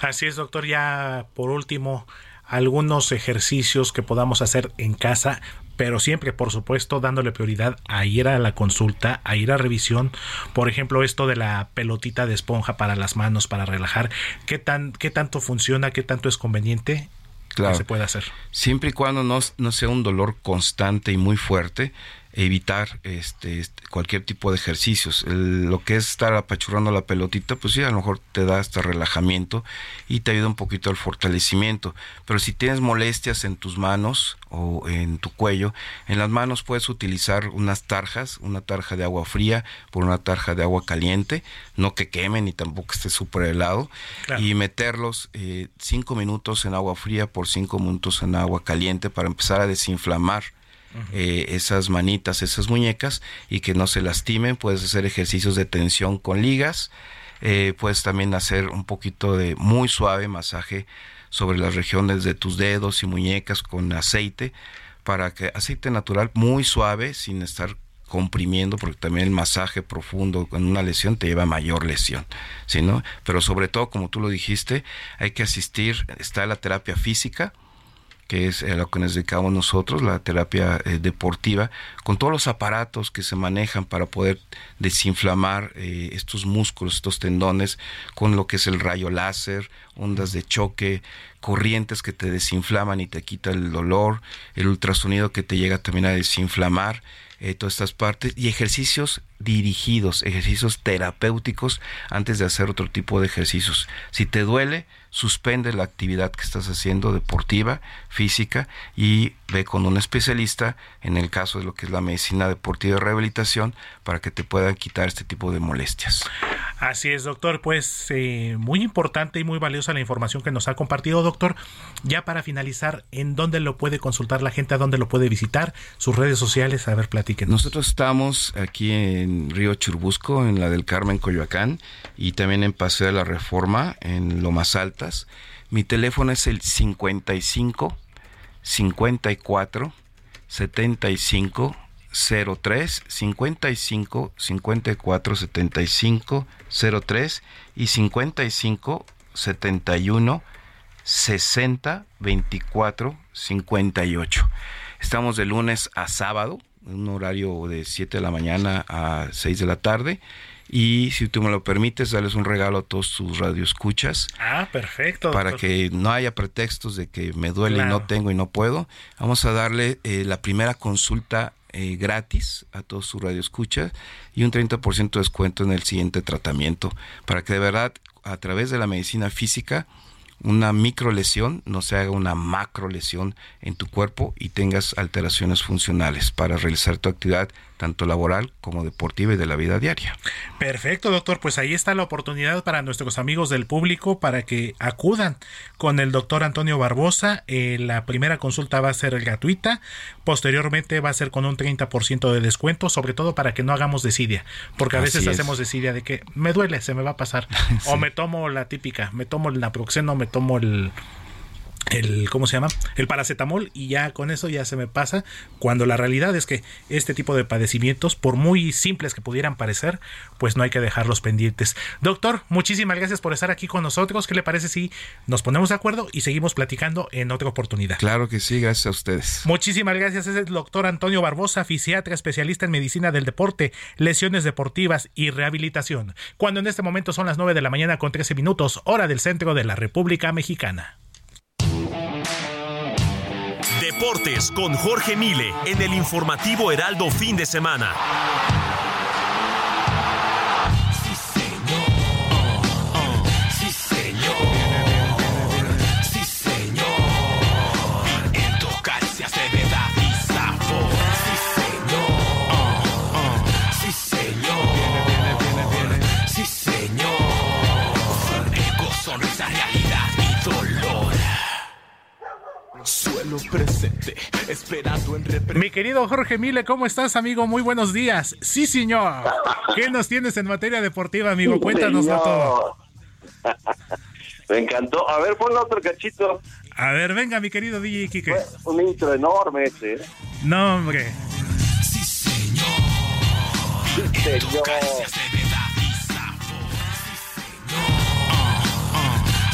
Así es, doctor. Ya por último, algunos ejercicios que podamos hacer en casa, pero siempre, por supuesto, dándole prioridad a ir a la consulta, a ir a revisión. Por ejemplo, esto de la pelotita de esponja para las manos, para relajar. ¿Qué, tan, qué tanto funciona? ¿Qué tanto es conveniente? Claro. ¿Qué se puede hacer? Siempre y cuando no, no sea un dolor constante y muy fuerte, evitar este, este, cualquier tipo de ejercicios. El- lo que es estar apachurrando la pelotita, pues sí, a lo mejor te da hasta relajamiento y te ayuda un poquito al fortalecimiento. Pero si tienes molestias en tus manos o en tu cuello, en las manos puedes utilizar unas tarjas, una tarja de agua fría por una tarja de agua caliente, no que quemen ni tampoco esté súper helado, Claro. y meterlos eh, cinco minutos en agua fría por cinco minutos en agua caliente para empezar a desinflamar eh, esas manitas, esas muñecas y que no se lastimen. Puedes hacer ejercicios de tensión con ligas. eh, puedes también hacer un poquito de muy suave masaje sobre las regiones de tus dedos y muñecas con aceite para que aceite natural muy suave sin estar comprimiendo porque también el masaje profundo con una lesión te lleva a mayor lesión. Pero sobre todo, como tú lo dijiste, hay que asistir, está la terapia física, que es a lo que nos dedicamos nosotros, la terapia eh, deportiva, con todos los aparatos que se manejan para poder desinflamar eh, estos músculos, estos tendones, con lo que es el rayo láser ondas de choque, corrientes que te desinflaman y te quita el dolor, el ultrasonido que te llega también a desinflamar, eh, todas estas partes, y ejercicios dirigidos, ejercicios terapéuticos antes de hacer otro tipo de ejercicios. Si te duele, suspende la actividad que estás haciendo deportiva, física, y ve con un especialista en el caso de lo que es la medicina deportiva y rehabilitación para que te puedan quitar este tipo de molestias. Así es, doctor. Pues eh, muy importante y muy valiosa la información que nos ha compartido, doctor. Ya para finalizar, ¿en dónde lo puede consultar la gente? ¿A dónde lo puede visitar? Sus redes sociales, a ver, platíquenos. Nosotros estamos aquí en Río Churbusco, en la del Carmen, Coyoacán, y también en Paseo de la Reforma, en Lomas Mi teléfono es el 55 54 75 03 55 54 75 03 y 55 71 60 24 58. Estamos de lunes a sábado, un horario de 7 de la mañana a 6 de la tarde. Y si tú me lo permites, darles un regalo a todos tus radioescuchas Ah, perfecto. para doctor. que no haya pretextos de que me duele y no tengo y no puedo. Vamos a darle eh, la primera consulta eh, gratis a todos sus radioescuchas y un 30% de descuento en el siguiente tratamiento para que de verdad a través de la medicina física una micro lesión no se haga una macro lesión en tu cuerpo y tengas alteraciones funcionales para realizar tu actividad tanto laboral como deportiva y de la vida diaria. Perfecto, doctor. Pues ahí está la oportunidad para nuestros amigos del público para que acudan con el doctor Antonio Barbosa. Eh, la primera consulta va a ser gratuita. Posteriormente va a ser con un 30% de descuento, sobre todo para que no hagamos desidia. Porque a Así veces es. hacemos desidia de que me duele, se me va a pasar. O me tomo la típica, me tomo el naproxeno, me tomo el el ¿cómo se llama? el paracetamol y ya con eso ya se me pasa cuando la realidad es que este tipo de padecimientos por muy simples que pudieran parecer pues no hay que dejarlos pendientes doctor muchísimas gracias por estar aquí con nosotros ¿qué le parece si nos ponemos de acuerdo y seguimos platicando en otra oportunidad? Claro que sí, gracias a ustedes. Muchísimas gracias. Es el doctor Antonio Barbosa, fisiatra, especialista en medicina del deporte, lesiones deportivas y rehabilitación. Cuando en este momento son las 9 de la mañana con 13 minutos, hora del centro de la República Mexicana. Deportes con Jorge Mile en el informativo Heraldo fin de semana. Suelo presente, esperando en repre- Mi querido Jorge Mile, ¿cómo estás, amigo? Muy buenos días. Sí, señor. ¿Qué nos tienes en materia deportiva, amigo? Cuéntanoslo Señor. todo. Me encantó. A ver, ponle otro cachito. A ver, venga, mi querido DJ Kike. Un intro enorme ese. ¿eh? No, hombre. Sí, señor.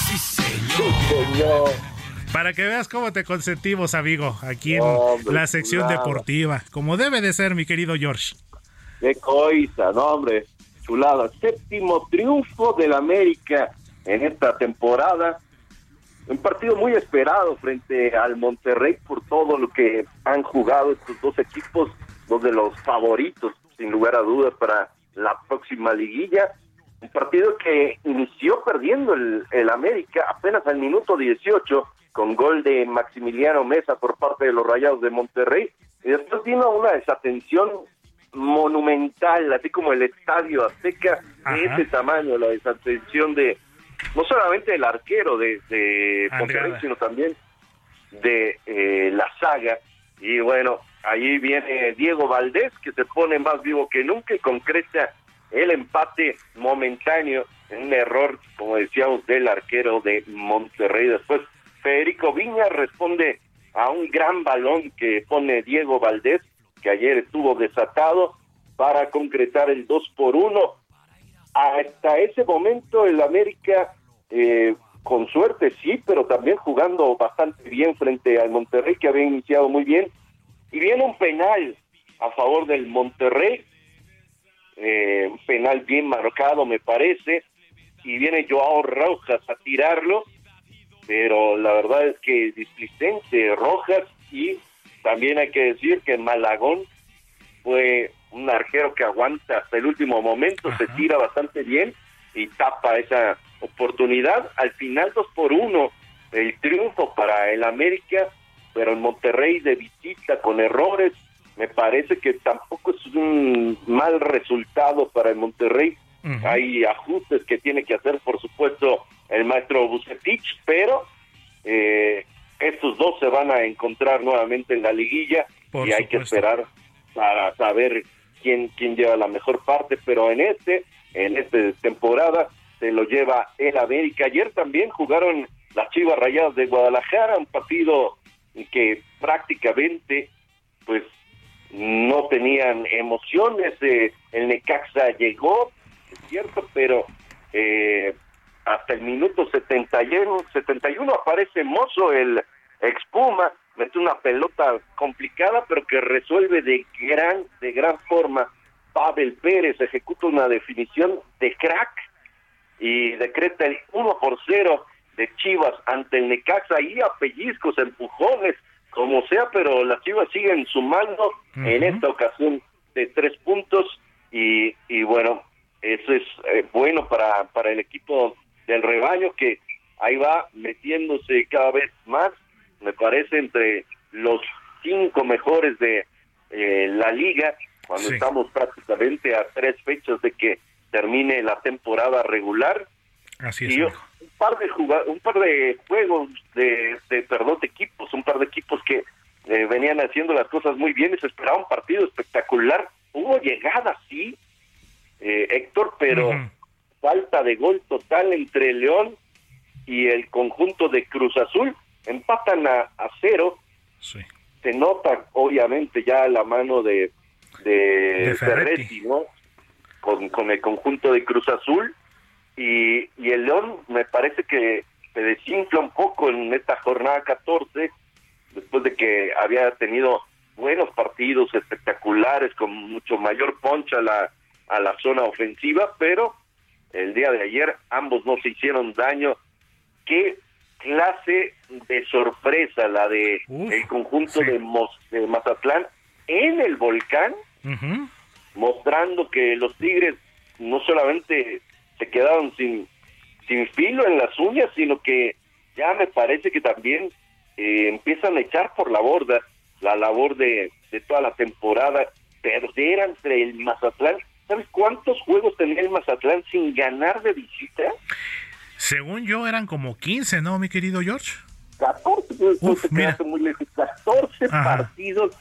Sí, señor. Para que veas cómo te consentimos, amigo, aquí en Hombre, la sección chulada. deportiva. Como debe de ser, mi querido George. Qué coisa, no, hombre. Chulada. Séptimo triunfo del América en esta temporada. Un partido muy esperado frente al Monterrey por todo lo que han jugado estos dos equipos, dos de los favoritos, sin lugar a dudas, para la próxima liguilla. Un partido que inició perdiendo el, el América apenas al minuto 18 con gol de Maximiliano Mesa por parte de los Rayados de Monterrey. Y después vino una desatención monumental, así como el Estadio Azteca, de ese tamaño, la desatención de no solamente del arquero de, de. Monterrey, sino también de eh, la saga. Y bueno, ahí viene Diego Valdés, que se pone más vivo que nunca y concreta el empate momentáneo en un error, como decíamos, del arquero de Monterrey. Después, Federico Viña responde a un gran balón que pone Diego Valdés, que ayer estuvo desatado para concretar el 2 por 1. Hasta ese momento el América, eh, con suerte sí, pero también jugando bastante bien frente al Monterrey, que había iniciado muy bien. Y viene un penal a favor del Monterrey, eh, un penal bien marcado me parece, y viene Joao Rojas a tirarlo, pero la verdad es que displicente Rojas y también hay que decir que Malagón fue un arquero que aguanta hasta el último momento, se tira bastante bien y tapa esa oportunidad. Al final, dos por uno, el triunfo para el América, pero en Monterrey de visita con errores, me parece que tampoco es un mal resultado para el Monterrey. Hay ajustes que tiene que hacer, por supuesto, el maestro Bucetich, pero eh, estos dos se van a encontrar nuevamente en la liguilla Por y hay que esperar para saber quién quién lleva la mejor parte, pero en este en esta temporada se lo lleva el América. Ayer también jugaron las Chivas Rayadas de Guadalajara, un partido que prácticamente pues no tenían emociones. eh, el Necaxa llegó, es cierto, pero eh, hasta el minuto 71, 71 aparece Mozo, el expuma, mete una pelota complicada, pero que resuelve de gran, de gran forma. Pavel Pérez ejecuta una definición de crack y decreta el 1 por 0 de Chivas ante el Necaxa y a pellizcos, empujones, como sea, pero las Chivas siguen sumando en esta ocasión de tres puntos y, y bueno, eso es eh, bueno para, para el equipo del rebaño que ahí va metiéndose cada vez más, me parece, entre los cinco mejores de eh, la liga, cuando Sí. estamos prácticamente a tres fechas de que termine la temporada regular Así es. y un par de un par de juegos de, de perdón de equipos un par de equipos que eh, venían haciendo las cosas muy bien y se esperaba un partido espectacular hubo llegada sí eh, Héctor pero falta de gol total entre León y el conjunto de Cruz Azul empatan a, a cero se nota obviamente ya la mano de de, De Ferretti. Ferretti, ¿no? con, con el conjunto de Cruz Azul y, y el León me parece que se desinfla un poco en esta jornada 14 después de que había tenido buenos partidos espectaculares con mucho mayor poncha a la, a la zona ofensiva, pero el día de ayer ambos no se hicieron daño. Qué clase de sorpresa la de el conjunto de, Mos- de Mazatlán en el volcán mostrando que los Tigres no solamente se quedaron sin, sin filo en las uñas, sino que ya me parece que también eh, empiezan a echar por la borda la labor de, de toda la temporada, perder entre el Mazatlán. ¿Sabes cuántos juegos tenía el Mazatlán sin ganar de visita? Según yo eran como 15, ¿no, mi querido George? 14, pues, no te quedaste muy lejos, 14 Ajá. partidos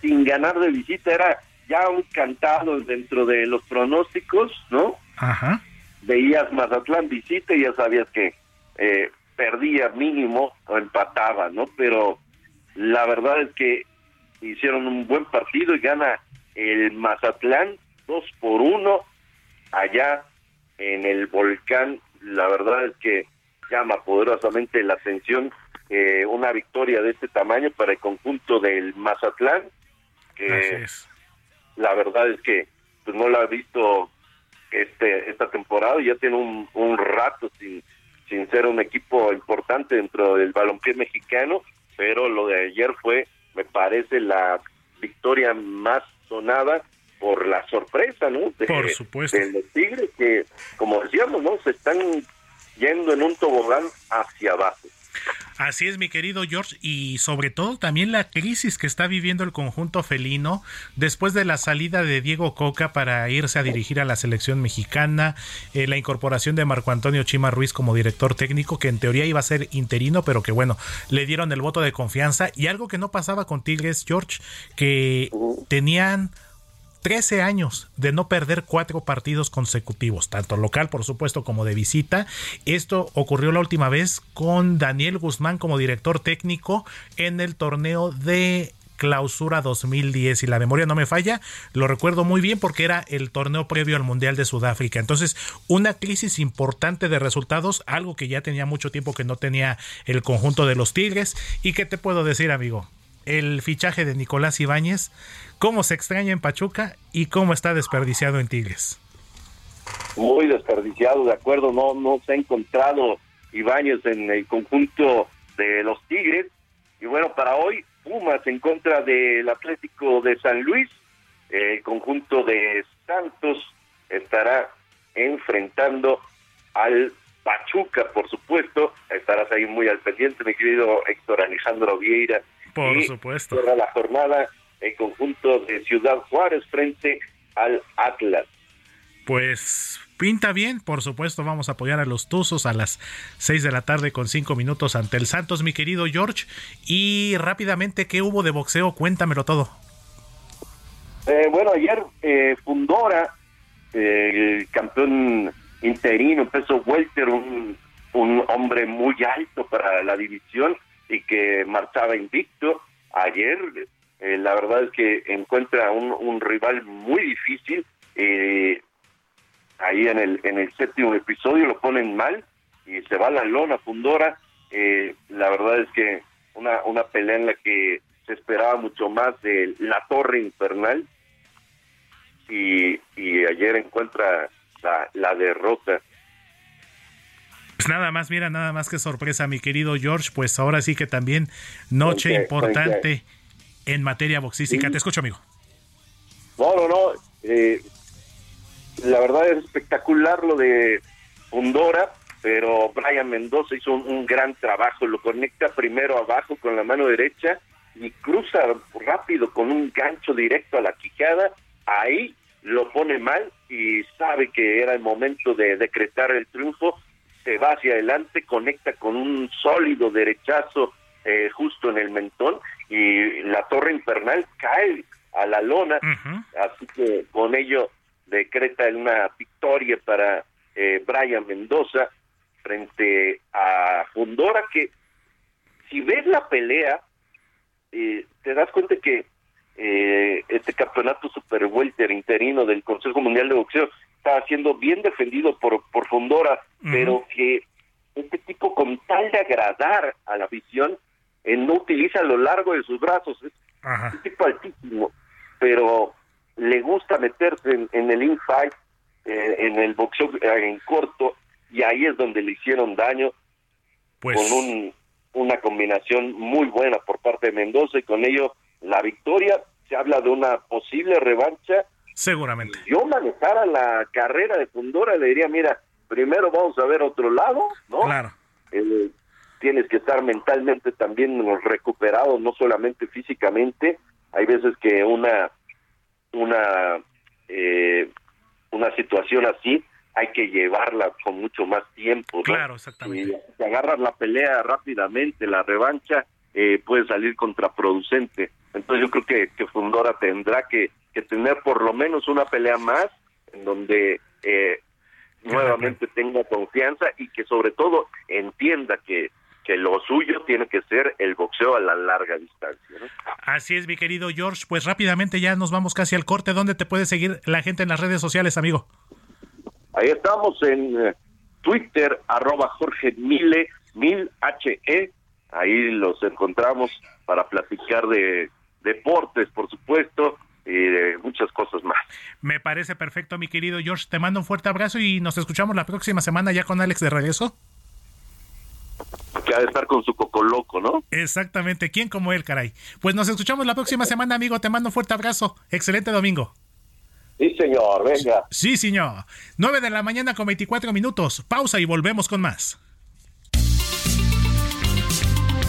sin ganar de visita, era ya un cantado dentro de los pronósticos, ¿no? Ajá. Veías Mazatlán visita y ya sabías que eh, perdía mínimo o empataba, ¿no? Pero la verdad es que hicieron un buen partido y gana el Mazatlán 2 por 1 allá en el volcán. La verdad es que llama poderosamente la atención eh, una victoria de este tamaño para el conjunto del Mazatlán, que la verdad es que pues no la ha visto este esta temporada, ya tiene un, un rato sin, sin ser un equipo importante dentro del balompié mexicano, pero lo de ayer fue, me parece, la victoria más sonada por la sorpresa, ¿no? De, Por supuesto. De los Tigres que, como decíamos, ¿no? Se están yendo en un tobogán hacia abajo. Así es, mi querido George, y sobre todo también la crisis que está viviendo el conjunto felino después de la salida de Diego Coca para irse a dirigir a la selección mexicana, eh, la incorporación de Marco Antonio Chima Ruiz como director técnico, que en teoría iba a ser interino, pero que bueno, le dieron el voto de confianza, y algo que no pasaba con Tigres, George, que tenían 13 años de no perder cuatro partidos consecutivos, tanto local por supuesto como de visita. Esto ocurrió la última vez con Daniel Guzmán como director técnico en el torneo de clausura 2010 y la memoria no me falla, lo recuerdo muy bien porque era el torneo previo al Mundial de Sudáfrica. Entonces, una crisis importante de resultados, algo que ya tenía mucho tiempo que no tenía el conjunto de los Tigres. ¿Y qué te puedo decir, amigo? El fichaje de Nicolás Ibáñez, cómo se extraña en Pachuca y cómo está desperdiciado en Tigres. muy desperdiciado, de acuerdo, no, no se ha encontrado Ibáñez en el conjunto de los Tigres. Y bueno, para hoy, Pumas en contra del Atlético de San Luis, el conjunto de Santos estará enfrentando al Pachuca, por supuesto. Estarás ahí muy al pendiente, mi querido Héctor Alejandro Vieira. Por Y supuesto. cierra la jornada el conjunto de Ciudad Juárez frente al Atlas. Pues pinta bien, por supuesto, vamos a apoyar a los Tuzos a las 6 de la tarde con 5 minutos ante el Santos, mi querido George. Y rápidamente, ¿qué hubo de boxeo? Cuéntamelo todo. Eh, bueno, ayer eh, Fundora, eh, el campeón interino, peso welter, un, un hombre muy alto para la división y que marchaba invicto. Ayer, eh, la verdad es que encuentra un, rival muy difícil. eh, ahí en el, en el séptimo episodio lo ponen mal y se va la lona Fundora. Eh, la verdad es que una, una pelea en la que se esperaba mucho más de la torre infernal y, y ayer encuentra la, la derrota. Pues nada más, mira, nada más que sorpresa, mi querido George. Pues ahora sí que también noche importante en materia boxística. Sí. Te escucho, amigo. No, no, no. eh, la verdad es espectacular lo de Fundora, pero Brian Mendoza hizo un, un gran trabajo. Lo conecta primero abajo con la mano derecha y cruza rápido con un gancho directo a la quijada. Ahí lo pone mal y sabe que era el momento de decretar el triunfo. Se va hacia adelante, conecta con un sólido derechazo eh, justo en el mentón y la torre infernal cae a la lona. Así que con ello decreta una victoria para eh, Brian Mendoza frente a Fundora, que si ves la pelea, eh, te das cuenta que eh, este campeonato super welter interino del Consejo Mundial de Boxeo está siendo bien defendido por, por Fundora, pero que este tipo con tal de agradar a la visión, no utiliza lo largo de sus brazos, es un tipo altísimo, pero le gusta meterse en, en el infight, eh, en el boxeo eh, en corto, y ahí es donde le hicieron daño Pues- con un, una combinación muy buena por parte de Mendoza y con ello la victoria. Se habla de una posible revancha. Seguramente. Yo manejara la carrera de Fundora, le diría, mira, primero vamos a ver otro lado, ¿no? Claro. Eh, tienes que estar mentalmente también recuperado, no solamente físicamente. Hay veces que una una eh, una situación así hay que llevarla con mucho más tiempo. ¿no? Claro, exactamente. Si agarras la pelea rápidamente, la revancha eh, puede salir contraproducente. Entonces yo creo que, que Fundora tendrá que, que tener por lo menos una pelea más en donde eh, nuevamente tenga confianza y que sobre todo entienda que, que lo suyo tiene que ser el boxeo a la larga distancia. ¿no? Así es, mi querido George. Pues rápidamente ya nos vamos casi al corte. ¿Dónde te puede seguir la gente en las redes sociales, amigo? Ahí estamos en eh, Twitter, arroba Jorge Mile, mil HE. Ahí los encontramos para platicar de deportes, por supuesto, y de muchas cosas más. Me parece perfecto, mi querido George. Te mando un fuerte abrazo y nos escuchamos la próxima semana ya con Alex de regreso. Que ha de estar con su coco loco, ¿no? Exactamente. ¿Quién como él, caray? Pues nos escuchamos la próxima semana, amigo. Te mando un fuerte abrazo. Excelente domingo. Sí, señor, venga. Sí, señor. 9 de la mañana con 24 minutos. Pausa y volvemos con más.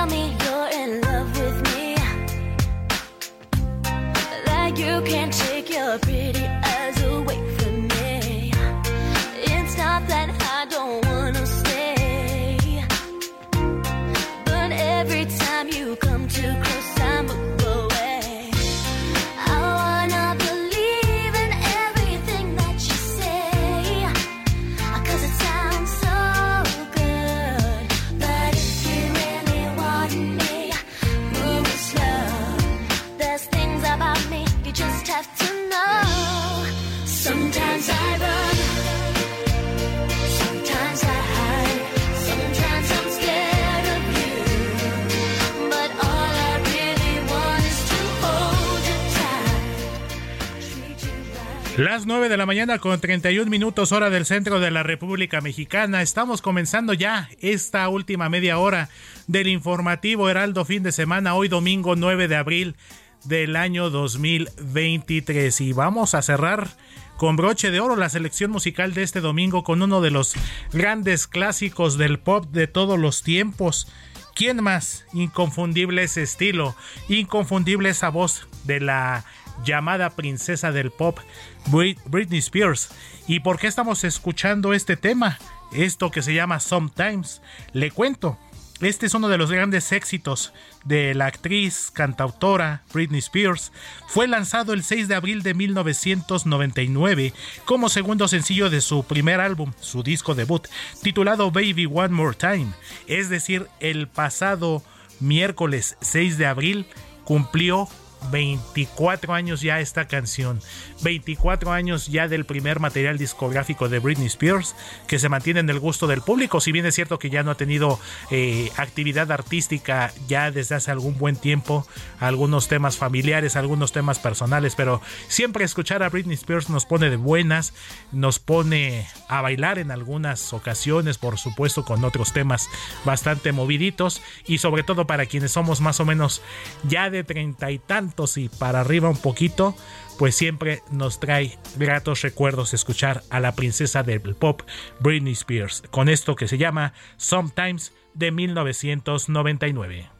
Tell me you're in love with me. That you can't take your pretty eyes away from me. It's not that I don't wanna stay. But every time you come too close, Las 9 de la mañana con 31 minutos hora del centro de la República Mexicana. Estamos comenzando ya esta última media hora del informativo Heraldo fin de semana, hoy domingo 9 de abril del año 2023. Y vamos a cerrar con broche de oro la selección musical de este domingo con uno de los grandes clásicos del pop de todos los tiempos. ¿Quién más? Inconfundible ese estilo, inconfundible esa voz de la llamada princesa del pop, Britney Spears. ¿Y por qué estamos escuchando este tema? Esto que se llama Sometimes. Le cuento. Este es uno de los grandes éxitos de la actriz, cantautora Britney Spears. Fue lanzado el 6 de abril de 1999 como segundo sencillo de su primer álbum, su disco debut, titulado Baby One More Time. Es decir, el pasado miércoles 6 de abril cumplió 24 años ya esta canción, 24 años ya del primer material discográfico de Britney Spears, que se mantiene en el gusto del público, si bien es cierto que ya no ha tenido eh, actividad artística ya desde hace algún buen tiempo, algunos temas familiares, algunos temas personales, pero siempre escuchar a Britney Spears nos pone de buenas, nos pone a bailar en algunas ocasiones, por supuesto con otros temas bastante moviditos y sobre todo para quienes somos más o menos ya de treinta y tantos y para arriba un poquito, pues siempre nos trae gratos recuerdos escuchar a la princesa del pop Britney Spears con esto que se llama Sometimes de 1999.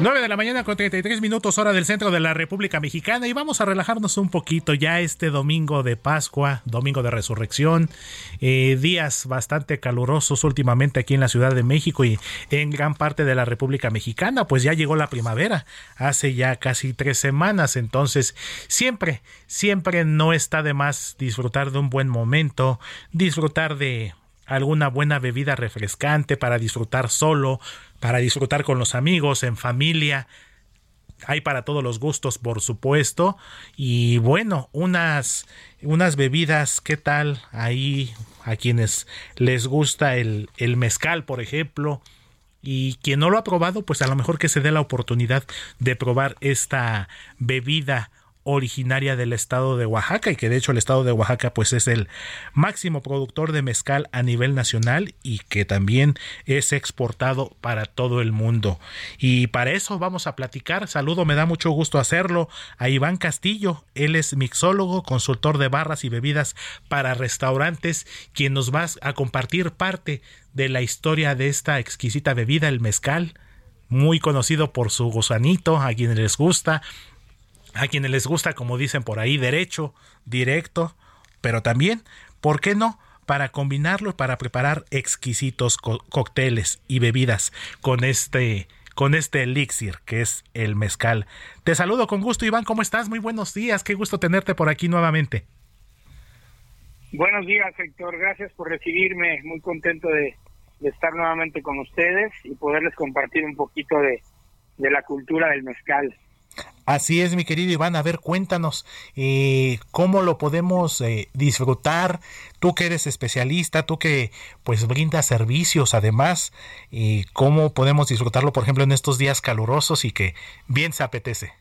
9 de la mañana con 33 minutos hora del centro de la República Mexicana y vamos a relajarnos un poquito ya este domingo de Pascua, domingo de resurrección, eh, días bastante calurosos últimamente aquí en la Ciudad de México y en gran parte de la República Mexicana, pues ya llegó la primavera hace ya casi tres semanas, entonces siempre, siempre no está de más disfrutar de un buen momento, disfrutar de alguna buena bebida refrescante para disfrutar solo, para disfrutar con los amigos, en familia. Hay para todos los gustos, por supuesto. Y bueno, unas, unas bebidas, ¿qué tal? Ahí a quienes les gusta el, el mezcal, por ejemplo. Y quien no lo ha probado, pues a lo mejor que se dé la oportunidad de probar esta bebida originaria del estado de Oaxaca y que de hecho el estado de Oaxaca pues es el máximo productor de mezcal a nivel nacional y que también es exportado para todo el mundo. Y para eso vamos a platicar. Saludo, me da mucho gusto hacerlo a Iván Castillo. Él es mixólogo, consultor de barras y bebidas para restaurantes, quien nos va a compartir parte de la historia de esta exquisita bebida, el mezcal muy conocido por su gusanito, a quienes les gusta, a quienes les gusta, como dicen por ahí, derecho, directo, pero también, ¿por qué no? Para combinarlo, para preparar exquisitos co cócteles y bebidas con este, con este elixir que es el mezcal. Te saludo con gusto, Iván, ¿cómo estás? Muy buenos días, qué gusto tenerte por aquí nuevamente. Buenos días, Héctor. Gracias por recibirme. Muy contento de, estar nuevamente con ustedes y poderles compartir un poquito de la cultura del mezcal. Así es, mi querido Iván. A ver, cuéntanos eh, cómo lo podemos eh, disfrutar. Tú que eres especialista, tú que pues brindas servicios, además, y cómo podemos disfrutarlo, por ejemplo, en estos días calurosos y que bien se apetece.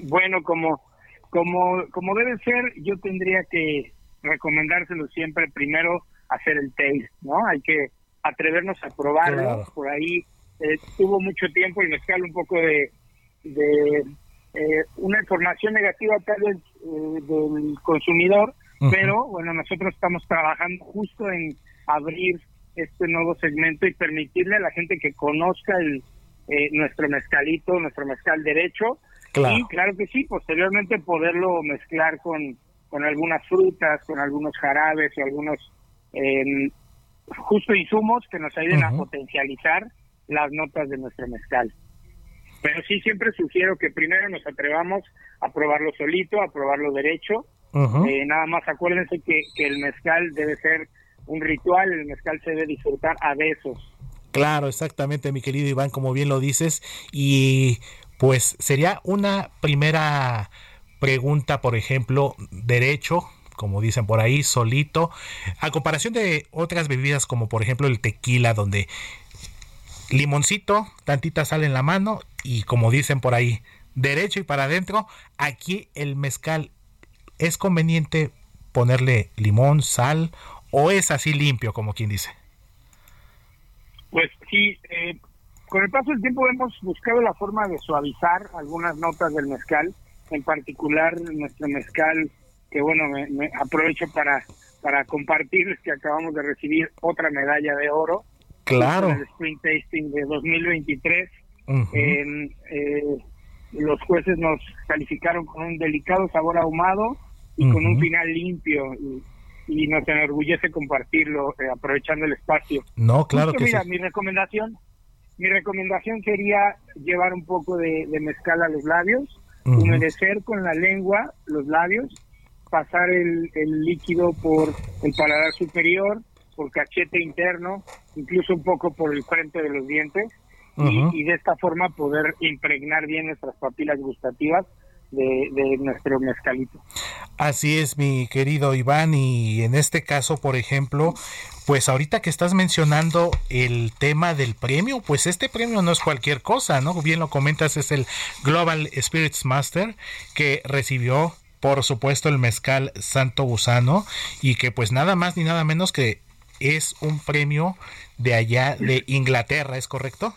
Bueno, como, como, como debe ser, yo tendría que recomendárselo siempre primero hacer el taste, ¿no? Hay que atrevernos a probarlo. Claro. Por ahí eh, tuvo mucho tiempo y mezcal un poco de, de eh, una información negativa tal vez eh, del consumidor, pero bueno, nosotros estamos trabajando justo en abrir este nuevo segmento y permitirle a la gente que conozca el eh, nuestro mezcalito, nuestro mezcal derecho, Claro. y claro que sí, posteriormente poderlo mezclar con, con algunas frutas, con algunos jarabes y algunos eh, justo insumos que nos ayuden a potencializar las notas de nuestro mezcal. Pero sí siempre sugiero que primero nos atrevamos a probarlo solito, a probarlo derecho. Eh, nada más acuérdense que, que el mezcal debe ser un ritual, el mezcal se debe disfrutar a besos. Claro, exactamente, mi querido Iván, como bien lo dices. Y pues sería una primera pregunta, por ejemplo, derecho, como dicen por ahí, solito, a comparación de otras bebidas como por ejemplo el tequila, donde limoncito, tantita sal en la mano y como dicen por ahí, derecho y para adentro, aquí el mezcal es conveniente ponerle limón, sal o es así limpio, como quien dice. Pues sí, eh, con el paso del tiempo hemos buscado la forma de suavizar algunas notas del mezcal, en particular nuestro mezcal, que bueno, me, me aprovecho para, para compartirles que acabamos de recibir otra medalla de oro. Claro. El Spring Tasting de 2023. Ujú. En, eh, los jueces nos calificaron con un delicado sabor ahumado y con un final limpio. Y, y nos enorgullece compartirlo, eh, aprovechando el espacio. No, claro Justo, que mira, sí. mi recomendación, mi recomendación sería llevar un poco de, de mezcal a los labios, Ujú. humedecer con la lengua los labios, pasar el, el líquido por el paladar superior, por cachete interno, incluso un poco por el frente de los dientes, y- de esta forma poder impregnar bien nuestras papilas gustativas de, de nuestro mezcalito. Así es, mi querido Iván, y en este caso, por ejemplo, pues ahorita que estás mencionando el tema del premio, pues este premio no es cualquier cosa, ¿no? Bien lo comentas, es el Global Spirits Master que recibió, por supuesto, el mezcal Santo Gusano y que pues nada más ni nada menos que es un premio de allá de Inglaterra, ¿es correcto?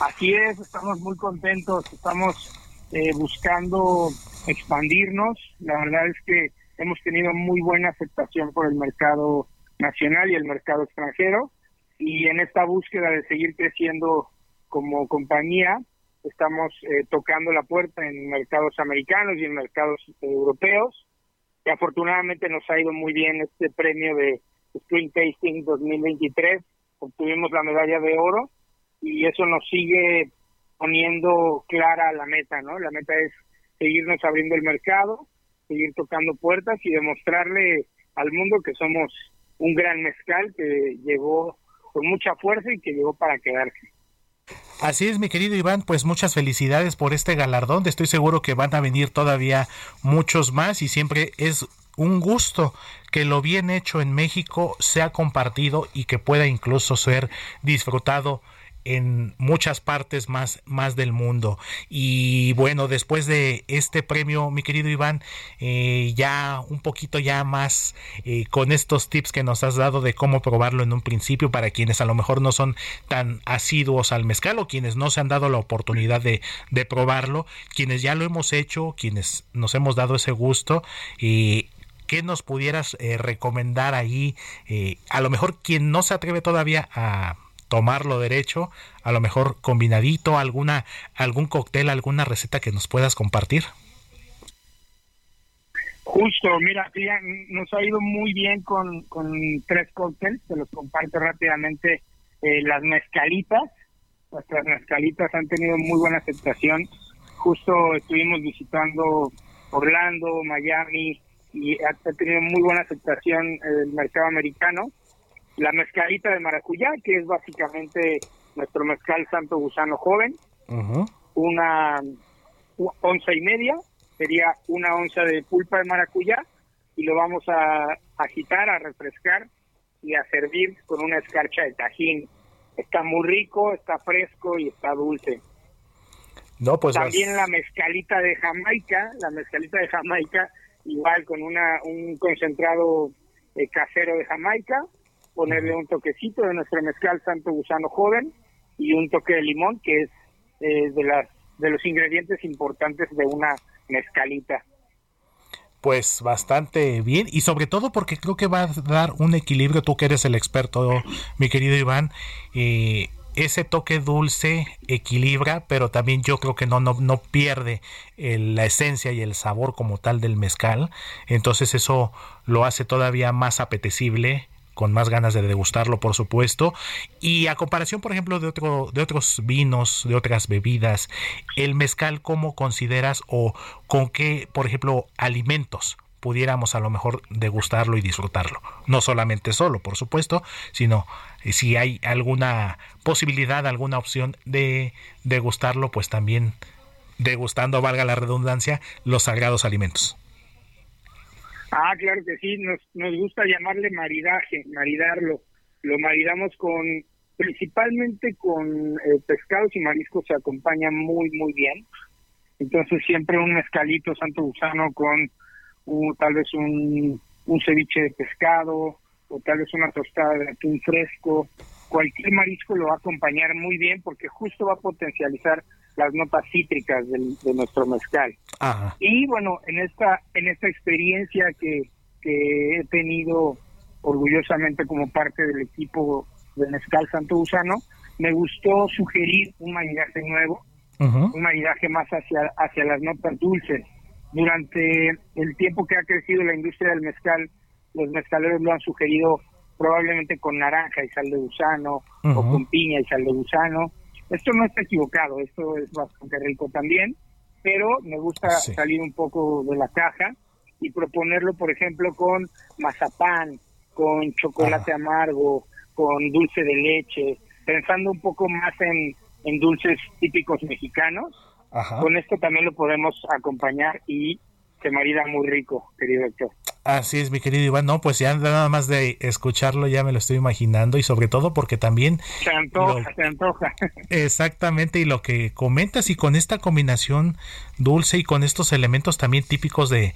Así es, estamos muy contentos, estamos eh, buscando expandirnos. La verdad es que hemos tenido muy buena aceptación por el mercado nacional y el mercado extranjero. Y en esta búsqueda de seguir creciendo como compañía, estamos eh, tocando la puerta en mercados americanos y en mercados eh, europeos. Y afortunadamente nos ha ido muy bien este premio de Spring Tasting 2023. Obtuvimos la medalla de oro y eso nos sigue poniendo clara la meta, ¿no? La meta es seguirnos abriendo el mercado, seguir tocando puertas y demostrarle al mundo que somos un gran mezcal que llegó con mucha fuerza y que llegó para quedarse. Así es, mi querido Iván, pues muchas felicidades por este galardón. Estoy seguro que van a venir todavía muchos más y siempre es un gusto que lo bien hecho en México sea compartido y que pueda incluso ser disfrutado en muchas partes más, más del mundo. Y bueno, después de este premio, mi querido Iván, eh, ya un poquito ya más eh, con estos tips que nos has dado de cómo probarlo en un principio para quienes a lo mejor no son tan asiduos al mezcal o quienes no se han dado la oportunidad de, de probarlo, quienes ya lo hemos hecho, quienes nos hemos dado ese gusto. y ¿Qué nos pudieras eh, recomendar ahí? Eh, a lo mejor quien no se atreve todavía a tomarlo derecho, a lo mejor combinadito, alguna, algún cóctel, alguna receta que nos puedas compartir. Justo, mira, nos ha ido muy bien con, con tres cócteles, te los comparto rápidamente. Eh, las mezcalitas, nuestras mezcalitas han tenido muy buena aceptación. Justo estuvimos visitando Orlando, Miami, y ha tenido muy buena aceptación el mercado americano. La mezcalita de maracuyá, que es básicamente nuestro mezcal Santo Gusano joven, una onza y media, sería una onza de pulpa de maracuyá, y lo vamos a agitar, a refrescar y a servir con una escarcha de tajín. Está muy rico, está fresco y está dulce. No, pues vas- También la mezcalita de Jamaica, la mezcalita de Jamaica, igual con una un concentrado eh, casero de Jamaica, ponerle un toquecito de nuestro mezcal Santo Gusano Joven y un toque de limón, que es eh, de las de los ingredientes importantes de una mezcalita. Pues bastante bien y sobre todo porque creo que va a dar un equilibrio, tú que eres el experto, mi querido Iván, eh, ese toque dulce equilibra, pero también yo creo que no, no, no pierde el- la esencia y el sabor como tal del mezcal, entonces eso lo hace todavía más apetecible con más ganas de degustarlo, por supuesto. Y a comparación, por ejemplo, de, otro, de otros vinos, de otras bebidas, el mezcal, ¿cómo consideras o con qué, por ejemplo, alimentos pudiéramos a lo mejor degustarlo y disfrutarlo? No solamente solo, por supuesto, sino eh, si hay alguna posibilidad, alguna opción de degustarlo, pues también degustando, valga la redundancia, los sagrados alimentos. Ah, claro que sí, nos, nos gusta llamarle maridaje, maridarlo. Lo maridamos con, principalmente con eh, pescados y mariscos se acompaña muy, muy bien. Entonces siempre un mezcalito santo gusano con tal vez un, un ceviche de pescado o tal vez una tostada de atún fresco. Cualquier marisco lo va a acompañar muy bien porque justo va a potencializar las notas cítricas del- de nuestro mezcal. Ajá. Y bueno, en esta en esta experiencia que, que he tenido orgullosamente como parte del equipo de Mezcal Santo Gusano, me gustó sugerir un maridaje nuevo, un maridaje más hacia, hacia las notas dulces. Durante el tiempo que ha crecido la industria del mezcal, los mezcaleros lo han sugerido probablemente con naranja y sal de gusano o Ujú. con piña y sal de gusano. Esto no está equivocado, esto es bastante rico también, pero me gusta Sí. salir un poco de la caja y proponerlo, por ejemplo, con mazapán, con chocolate amargo, con dulce de leche, pensando un poco más en, en dulces típicos mexicanos. Ajá. Con esto también lo podemos acompañar y se marida muy rico, querido Héctor. Así es, mi querido Iván. No, pues ya nada más de escucharlo ya me lo estoy imaginando y sobre todo porque también Se antoja, se antoja. Exactamente, y lo que comentas, y con esta combinación dulce y con estos elementos también típicos de,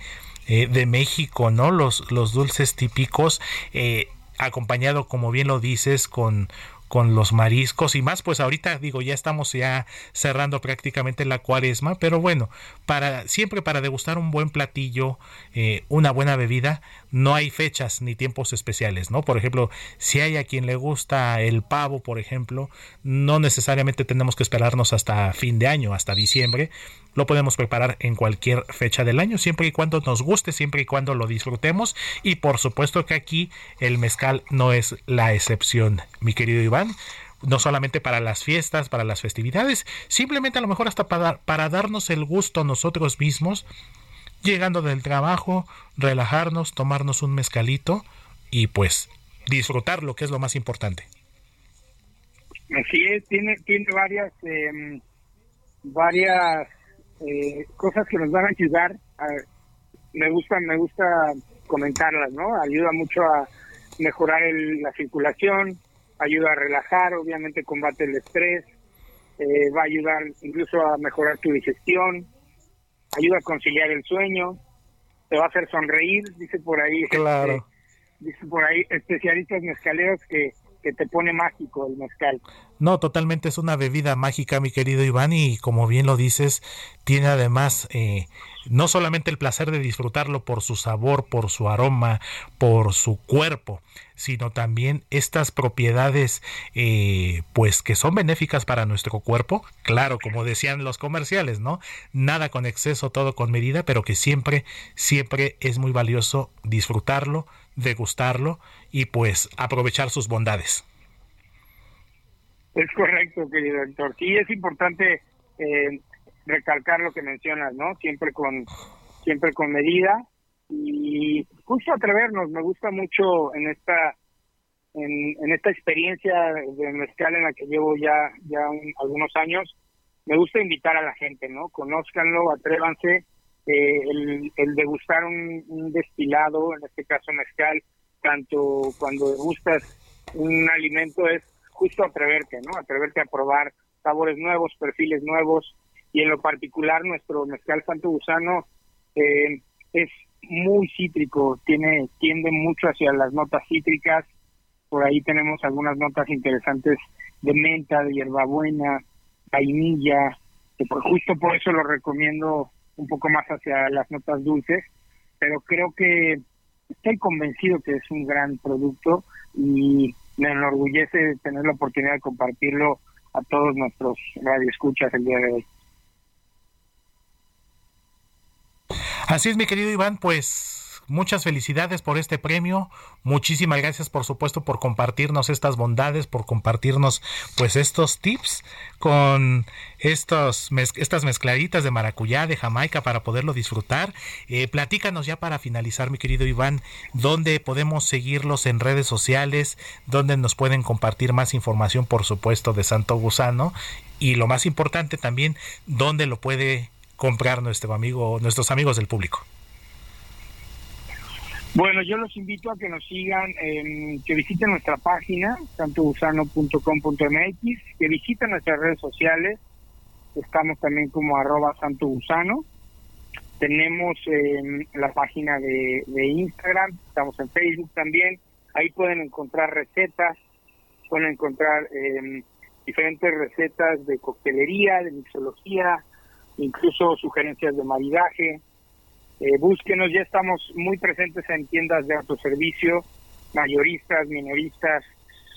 eh, de México, ¿no? Los, los dulces típicos, eh, acompañado, como bien lo dices, con con los mariscos y más, pues ahorita digo, ya estamos ya cerrando prácticamente la cuaresma, pero bueno, para siempre para degustar un buen platillo, eh, una buena bebida, no hay fechas ni tiempos especiales, ¿no? Por ejemplo, si hay a quien le gusta el pavo, por ejemplo, no necesariamente tenemos que esperarnos hasta fin de año, hasta diciembre, lo podemos preparar en cualquier fecha del año, siempre y cuando nos guste, siempre y cuando lo disfrutemos. Y por supuesto que aquí el mezcal no es la excepción, mi querido Iván. No solamente para las fiestas, para las festividades, simplemente a lo mejor hasta para, para darnos el gusto nosotros mismos, llegando del trabajo, relajarnos, tomarnos un mezcalito y pues disfrutar lo que es lo más importante. Así es, tiene, tiene varias, eh, varias eh, cosas que nos van a ayudar. A, me gusta, me gusta comentarlas, ¿no? Ayuda mucho a mejorar el- la circulación, ayuda a relajar, obviamente combate el estrés, eh, va a ayudar incluso a mejorar tu digestión, ayuda a conciliar el sueño, te va a hacer sonreír, dice por ahí. Claro. este, dice por ahí especialistas mezcaleros que, que te pone mágico el mezcal. No, totalmente es una bebida mágica, mi querido Iván, y como bien lo dices, tiene además eh, no solamente el placer de disfrutarlo por su sabor, por su aroma, por su cuerpo, sino también estas propiedades, eh, pues que son benéficas para nuestro cuerpo. Claro, como decían los comerciales, ¿no? Nada con exceso, todo con medida, pero que siempre, siempre es muy valioso disfrutarlo, degustarlo y pues aprovechar sus bondades. Es correcto, querido Héctor. Sí, es importante eh, recalcar lo que mencionas, ¿no? Siempre con, siempre con medida y justo atrevernos. Me gusta mucho en esta, en, esta experiencia de mezcal en la que llevo ya, ya un- algunos años. Me gusta invitar a la gente, ¿no? Conózcanlo, atrévanse. Eh, el, el degustar un, un destilado, en este caso mezcal, tanto cuando degustas un alimento es justo atreverte, ¿no? Atreverte a probar sabores nuevos, perfiles nuevos y en lo particular nuestro mezcal Santo Gusano eh, es muy cítrico, tiene tiende mucho hacia las notas cítricas. Por ahí tenemos algunas notas interesantes de menta, de hierbabuena, vainilla, que por, justo por eso lo recomiendo un poco más hacia las notas dulces, pero creo que estoy convencido que es un gran producto y me enorgullece tener la oportunidad de compartirlo a todos nuestros radioescuchas el día de hoy. Así es, mi querido Iván, pues muchas felicidades por este premio. Muchísimas gracias, por supuesto, por compartirnos estas bondades, por compartirnos pues estos tips con estos estas mezcladitas de maracuyá, de Jamaica para poderlo disfrutar. Eh, platícanos ya para finalizar, mi querido Iván, dónde podemos seguirlos en redes sociales, dónde nos pueden compartir más información, por supuesto, de Santo Gusano y lo más importante también, dónde lo puede comprar nuestro amigo, nuestros amigos del público. Bueno, yo los invito a que nos sigan, que visiten nuestra página, santogusano.com.mx, que visiten nuestras redes sociales, estamos también como arroba santogusano, tenemos em, la página de, de Instagram, estamos en Facebook también, ahí pueden encontrar recetas, pueden encontrar em, diferentes recetas de coctelería, de mixología, incluso sugerencias de maridaje, eh, búsquenos, ya estamos muy presentes en tiendas de autoservicio, mayoristas, minoristas.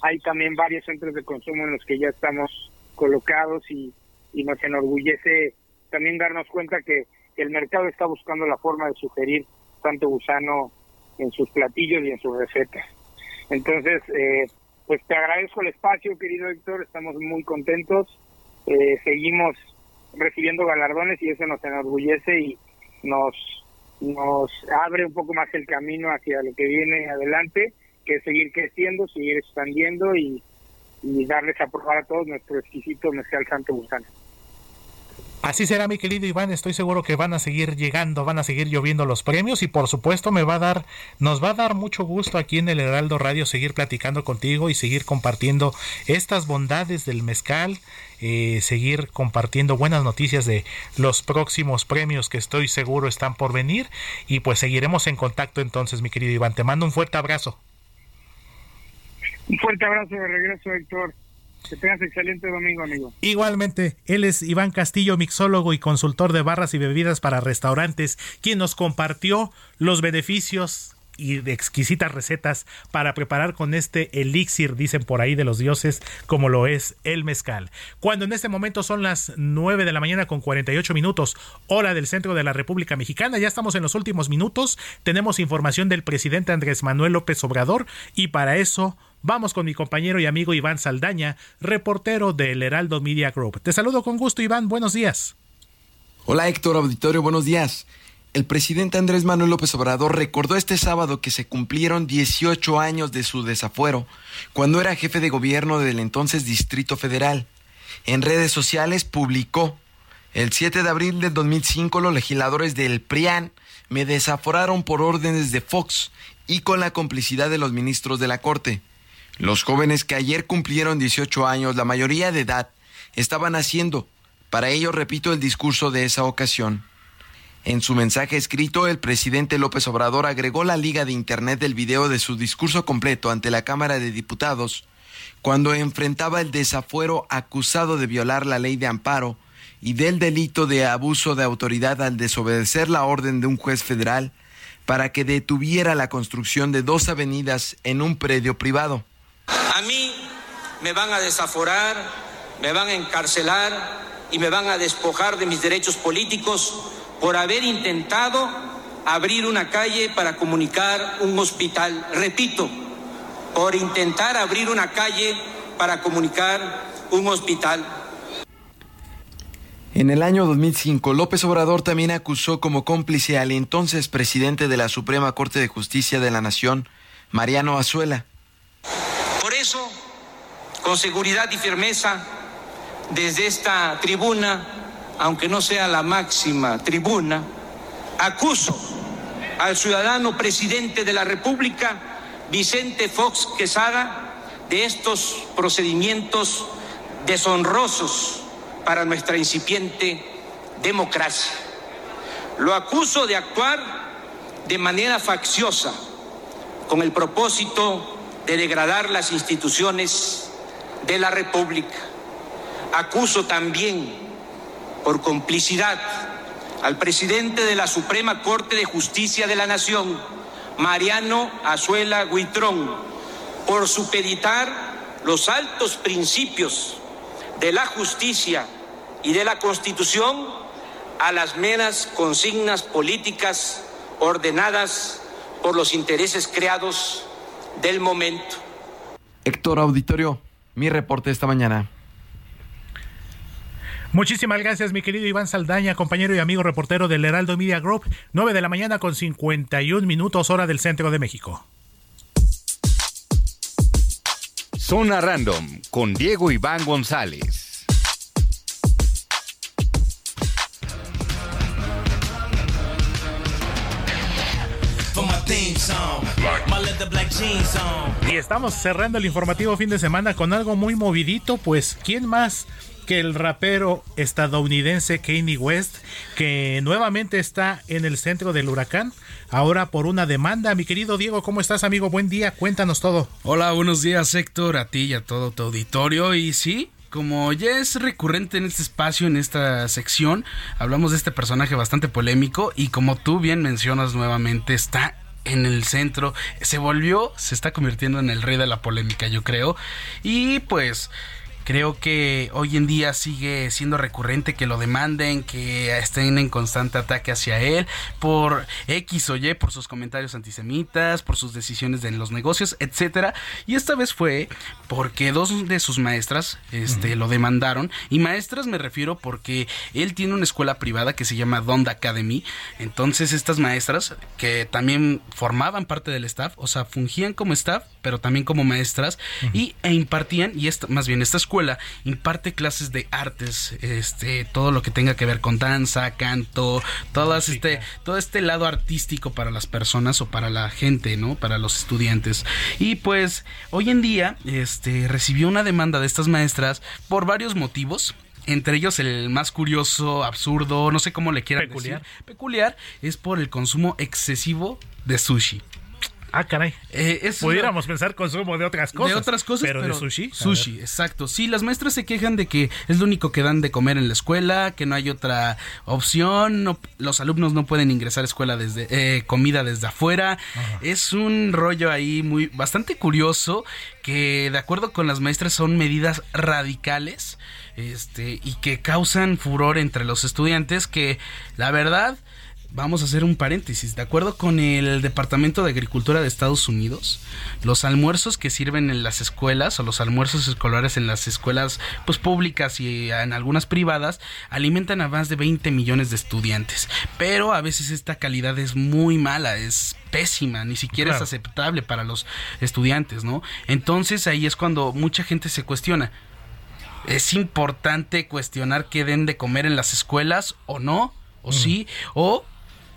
Hay también varios centros de consumo en los que ya estamos colocados y, y nos enorgullece también darnos cuenta que el mercado está buscando la forma de sugerir tanto gusano en sus platillos y en sus recetas. Entonces, eh, pues te agradezco el espacio, querido Héctor, estamos muy contentos. Eh, seguimos recibiendo galardones y eso nos enorgullece y nos nos abre un poco más el camino hacia lo que viene adelante, que es seguir creciendo, seguir expandiendo y, y darles a probar a todos nuestro exquisito mezcal Santo Gusano. Así será, mi querido Iván. Estoy seguro que van a seguir llegando, van a seguir lloviendo los premios y por supuesto me va a dar, nos va a dar mucho gusto aquí en el Heraldo Radio seguir platicando contigo y seguir compartiendo estas bondades del mezcal, eh, seguir compartiendo buenas noticias de los próximos premios que estoy seguro están por venir y pues seguiremos en contacto entonces, mi querido Iván. Te mando un fuerte abrazo. Un fuerte abrazo de regreso, Héctor. Que tengas excelente domingo, amigo. Igualmente, él es Iván Castillo, mixólogo y consultor de barras y bebidas para restaurantes, quien nos compartió los beneficios y de exquisitas recetas para preparar con este elixir, dicen por ahí, de los dioses, como lo es el mezcal. Cuando en este momento son las 9 de la mañana con 48 minutos, hora del centro de la República Mexicana, ya estamos en los últimos minutos, tenemos información del presidente Andrés Manuel López Obrador y para eso vamos con mi compañero y amigo Iván Saldaña, reportero del Heraldo Media Group. Te saludo con gusto, Iván, buenos días. Hola Héctor Auditorio, buenos días. El presidente Andrés Manuel López Obrador recordó este sábado que se cumplieron 18 años de su desafuero cuando era jefe de gobierno del entonces Distrito Federal. En redes sociales publicó, el 7 de abril del 2005 los legisladores del PRIAN me desaforaron por órdenes de Fox y con la complicidad de los ministros de la Corte. Los jóvenes que ayer cumplieron 18 años, la mayoría de edad, estaban haciendo. Para ello repito el discurso de esa ocasión. En su mensaje escrito, el presidente López Obrador agregó la liga de internet del video de su discurso completo ante la Cámara de Diputados cuando enfrentaba el desafuero acusado de violar la ley de amparo y del delito de abuso de autoridad al desobedecer la orden de un juez federal para que detuviera la construcción de dos avenidas en un predio privado. A mí me van a desaforar, me van a encarcelar y me van a despojar de mis derechos políticos por haber intentado abrir una calle para comunicar un hospital. Repito, por intentar abrir una calle para comunicar un hospital. En el año 2005, López Obrador también acusó como cómplice al entonces presidente de la Suprema Corte de Justicia de la Nación, Mariano Azuela. Por eso, con seguridad y firmeza, desde esta tribuna, aunque no sea la máxima tribuna, acuso al ciudadano presidente de la República, Vicente Fox Quesada, de estos procedimientos deshonrosos para nuestra incipiente democracia. Lo acuso de actuar de manera facciosa con el propósito de degradar las instituciones de la República. Acuso también por complicidad al presidente de la Suprema Corte de Justicia de la Nación, Mariano Azuela Huitrón, por supeditar los altos principios de la justicia y de la Constitución a las meras consignas políticas ordenadas por los intereses creados del momento. Héctor Auditorio, mi reporte esta mañana. Muchísimas gracias, mi querido Iván Saldaña, compañero y amigo reportero del Heraldo Media Group. 9 de la mañana con 51 minutos, hora del centro de México. Zona Random con Diego Iván González. Y estamos cerrando el informativo fin de semana con algo muy movidito, pues ¿quién más que el rapero estadounidense Kanye West, que nuevamente está en el centro del huracán, ahora por una demanda? Mi querido Diego, ¿cómo estás amigo? Buen día, cuéntanos todo. Hola, buenos días Héctor, a ti y a todo tu auditorio. Y sí, como ya es recurrente en este espacio, en esta sección, hablamos de este personaje bastante polémico y como tú bien mencionas nuevamente, está en el centro, se volvió, se está convirtiendo en el rey de la polémica, yo creo. Y pues creo que hoy en día sigue siendo recurrente que lo demanden, que estén en constante ataque hacia él por X o Y, por sus comentarios antisemitas, por sus decisiones en los negocios, etcétera. Y esta vez fue porque dos de sus maestras este, lo demandaron. Y maestras me refiero porque él tiene una escuela privada que se llama Donda Academy. Entonces estas maestras que también formaban parte del staff, o sea, fungían como staff, pero también como maestras y e impartían y esta, más bien esta escuela imparte clases de artes, este, todo lo que tenga que ver con danza, canto, todas este, todo este lado artístico para las personas o para la gente, ¿no? Para los estudiantes. Y pues hoy en día, este, recibió una demanda de estas maestras por varios motivos. Entre ellos el más curioso, absurdo, no sé cómo le quieran Peculiar. decir. Peculiar es por el consumo excesivo de sushi. Ah, caray. Eh, es Pudiéramos pensar consumo de otras cosas. de otras cosas, pero, pero, de sushi. Sushi, exacto. Sí, las maestras se quejan de que es lo único que dan de comer en la escuela, que no hay otra opción, no- los alumnos no pueden ingresar a escuela desde eh, comida desde afuera. Es un rollo ahí muy bastante curioso que de acuerdo con las maestras son medidas radicales, este y que causan furor entre los estudiantes que la verdad Vamos a hacer un paréntesis. De acuerdo con el Departamento de Agricultura de Estados Unidos, los almuerzos que sirven en las escuelas o los almuerzos escolares en las escuelas pues públicas y en algunas privadas alimentan a más de 20 millones de estudiantes. Pero a veces esta calidad es muy mala, es pésima, ni siquiera Claro. es aceptable para los estudiantes, ¿no? Entonces ahí es cuando mucha gente se cuestiona. ¿Es importante cuestionar qué den de comer en las escuelas o no? ¿O sí? ¿O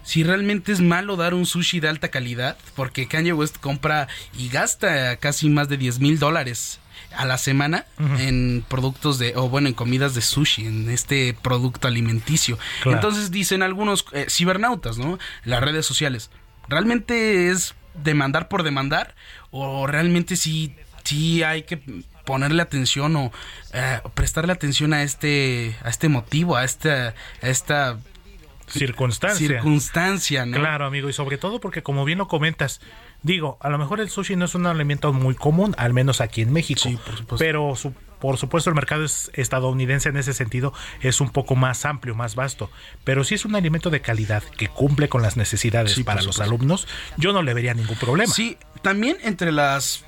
si realmente es malo dar un sushi de alta calidad? Porque Kanye West compra y gasta casi más de 10 mil dólares a la semana en productos de, o bueno, en comidas de sushi, en este producto alimenticio. Claro. Entonces dicen algunos eh, cibernautas, ¿no? Las redes sociales. ¿Realmente es demandar por demandar? ¿O realmente sí, sí hay que ponerle atención o eh, prestarle atención a este, a este motivo, a esta, a esta circunstancia. circunstancia, ¿no? Claro, amigo, y sobre todo porque como bien lo comentas, digo, a lo mejor el sushi no es un alimento muy común, al menos aquí en México, pero su- por supuesto el mercado es estadounidense en ese sentido es un poco más amplio, más vasto, pero si es un alimento de calidad que cumple con las necesidades Sí, por para los supuesto. alumnos, yo no le vería ningún problema. Sí, también entre las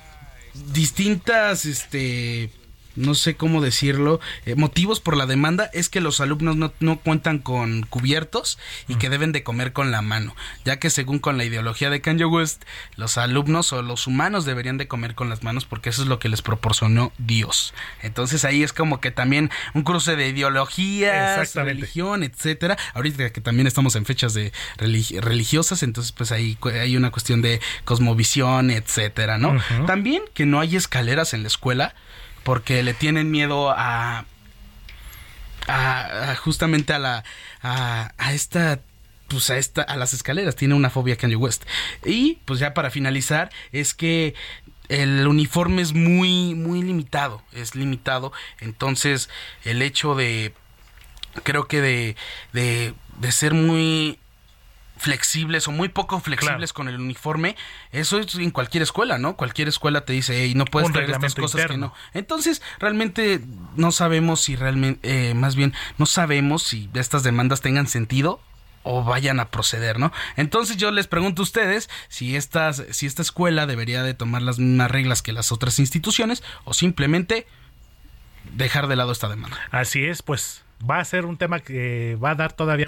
distintas, este, no sé cómo decirlo, eh, motivos por la demanda es que los alumnos no, no cuentan con cubiertos y que deben de comer con la mano, ya que según con la ideología de Kanye West, los alumnos o los humanos deberían de comer con las manos porque eso es lo que les proporcionó Dios. Entonces ahí es como que también un cruce de ideologías, religión, etcétera. Ahorita que también estamos en fechas de religi- religiosas, entonces pues ahí hay una cuestión de cosmovisión, etcétera, ¿no? También que no hay escaleras en la escuela porque le tienen miedo a, a, justamente a la a, a esta pues a esta a las escaleras. Tiene una fobia Kanye West. Y pues ya para finalizar es que el uniforme es muy muy limitado es limitado. Entonces el hecho de creo que de de, de ser muy flexibles o muy poco flexibles con el uniforme, eso es en cualquier escuela, ¿no? Cualquier escuela te dice, hey, no puedes Un traer estas cosas interno. que no. Entonces, realmente no sabemos si realmente, eh, más bien, no sabemos si estas demandas tengan sentido o vayan a proceder, ¿no? Entonces yo les pregunto a ustedes si, estas, si esta escuela debería de tomar las mismas reglas que las otras instituciones o simplemente dejar de lado esta demanda. Así es, pues va a ser un tema que va a dar todavía.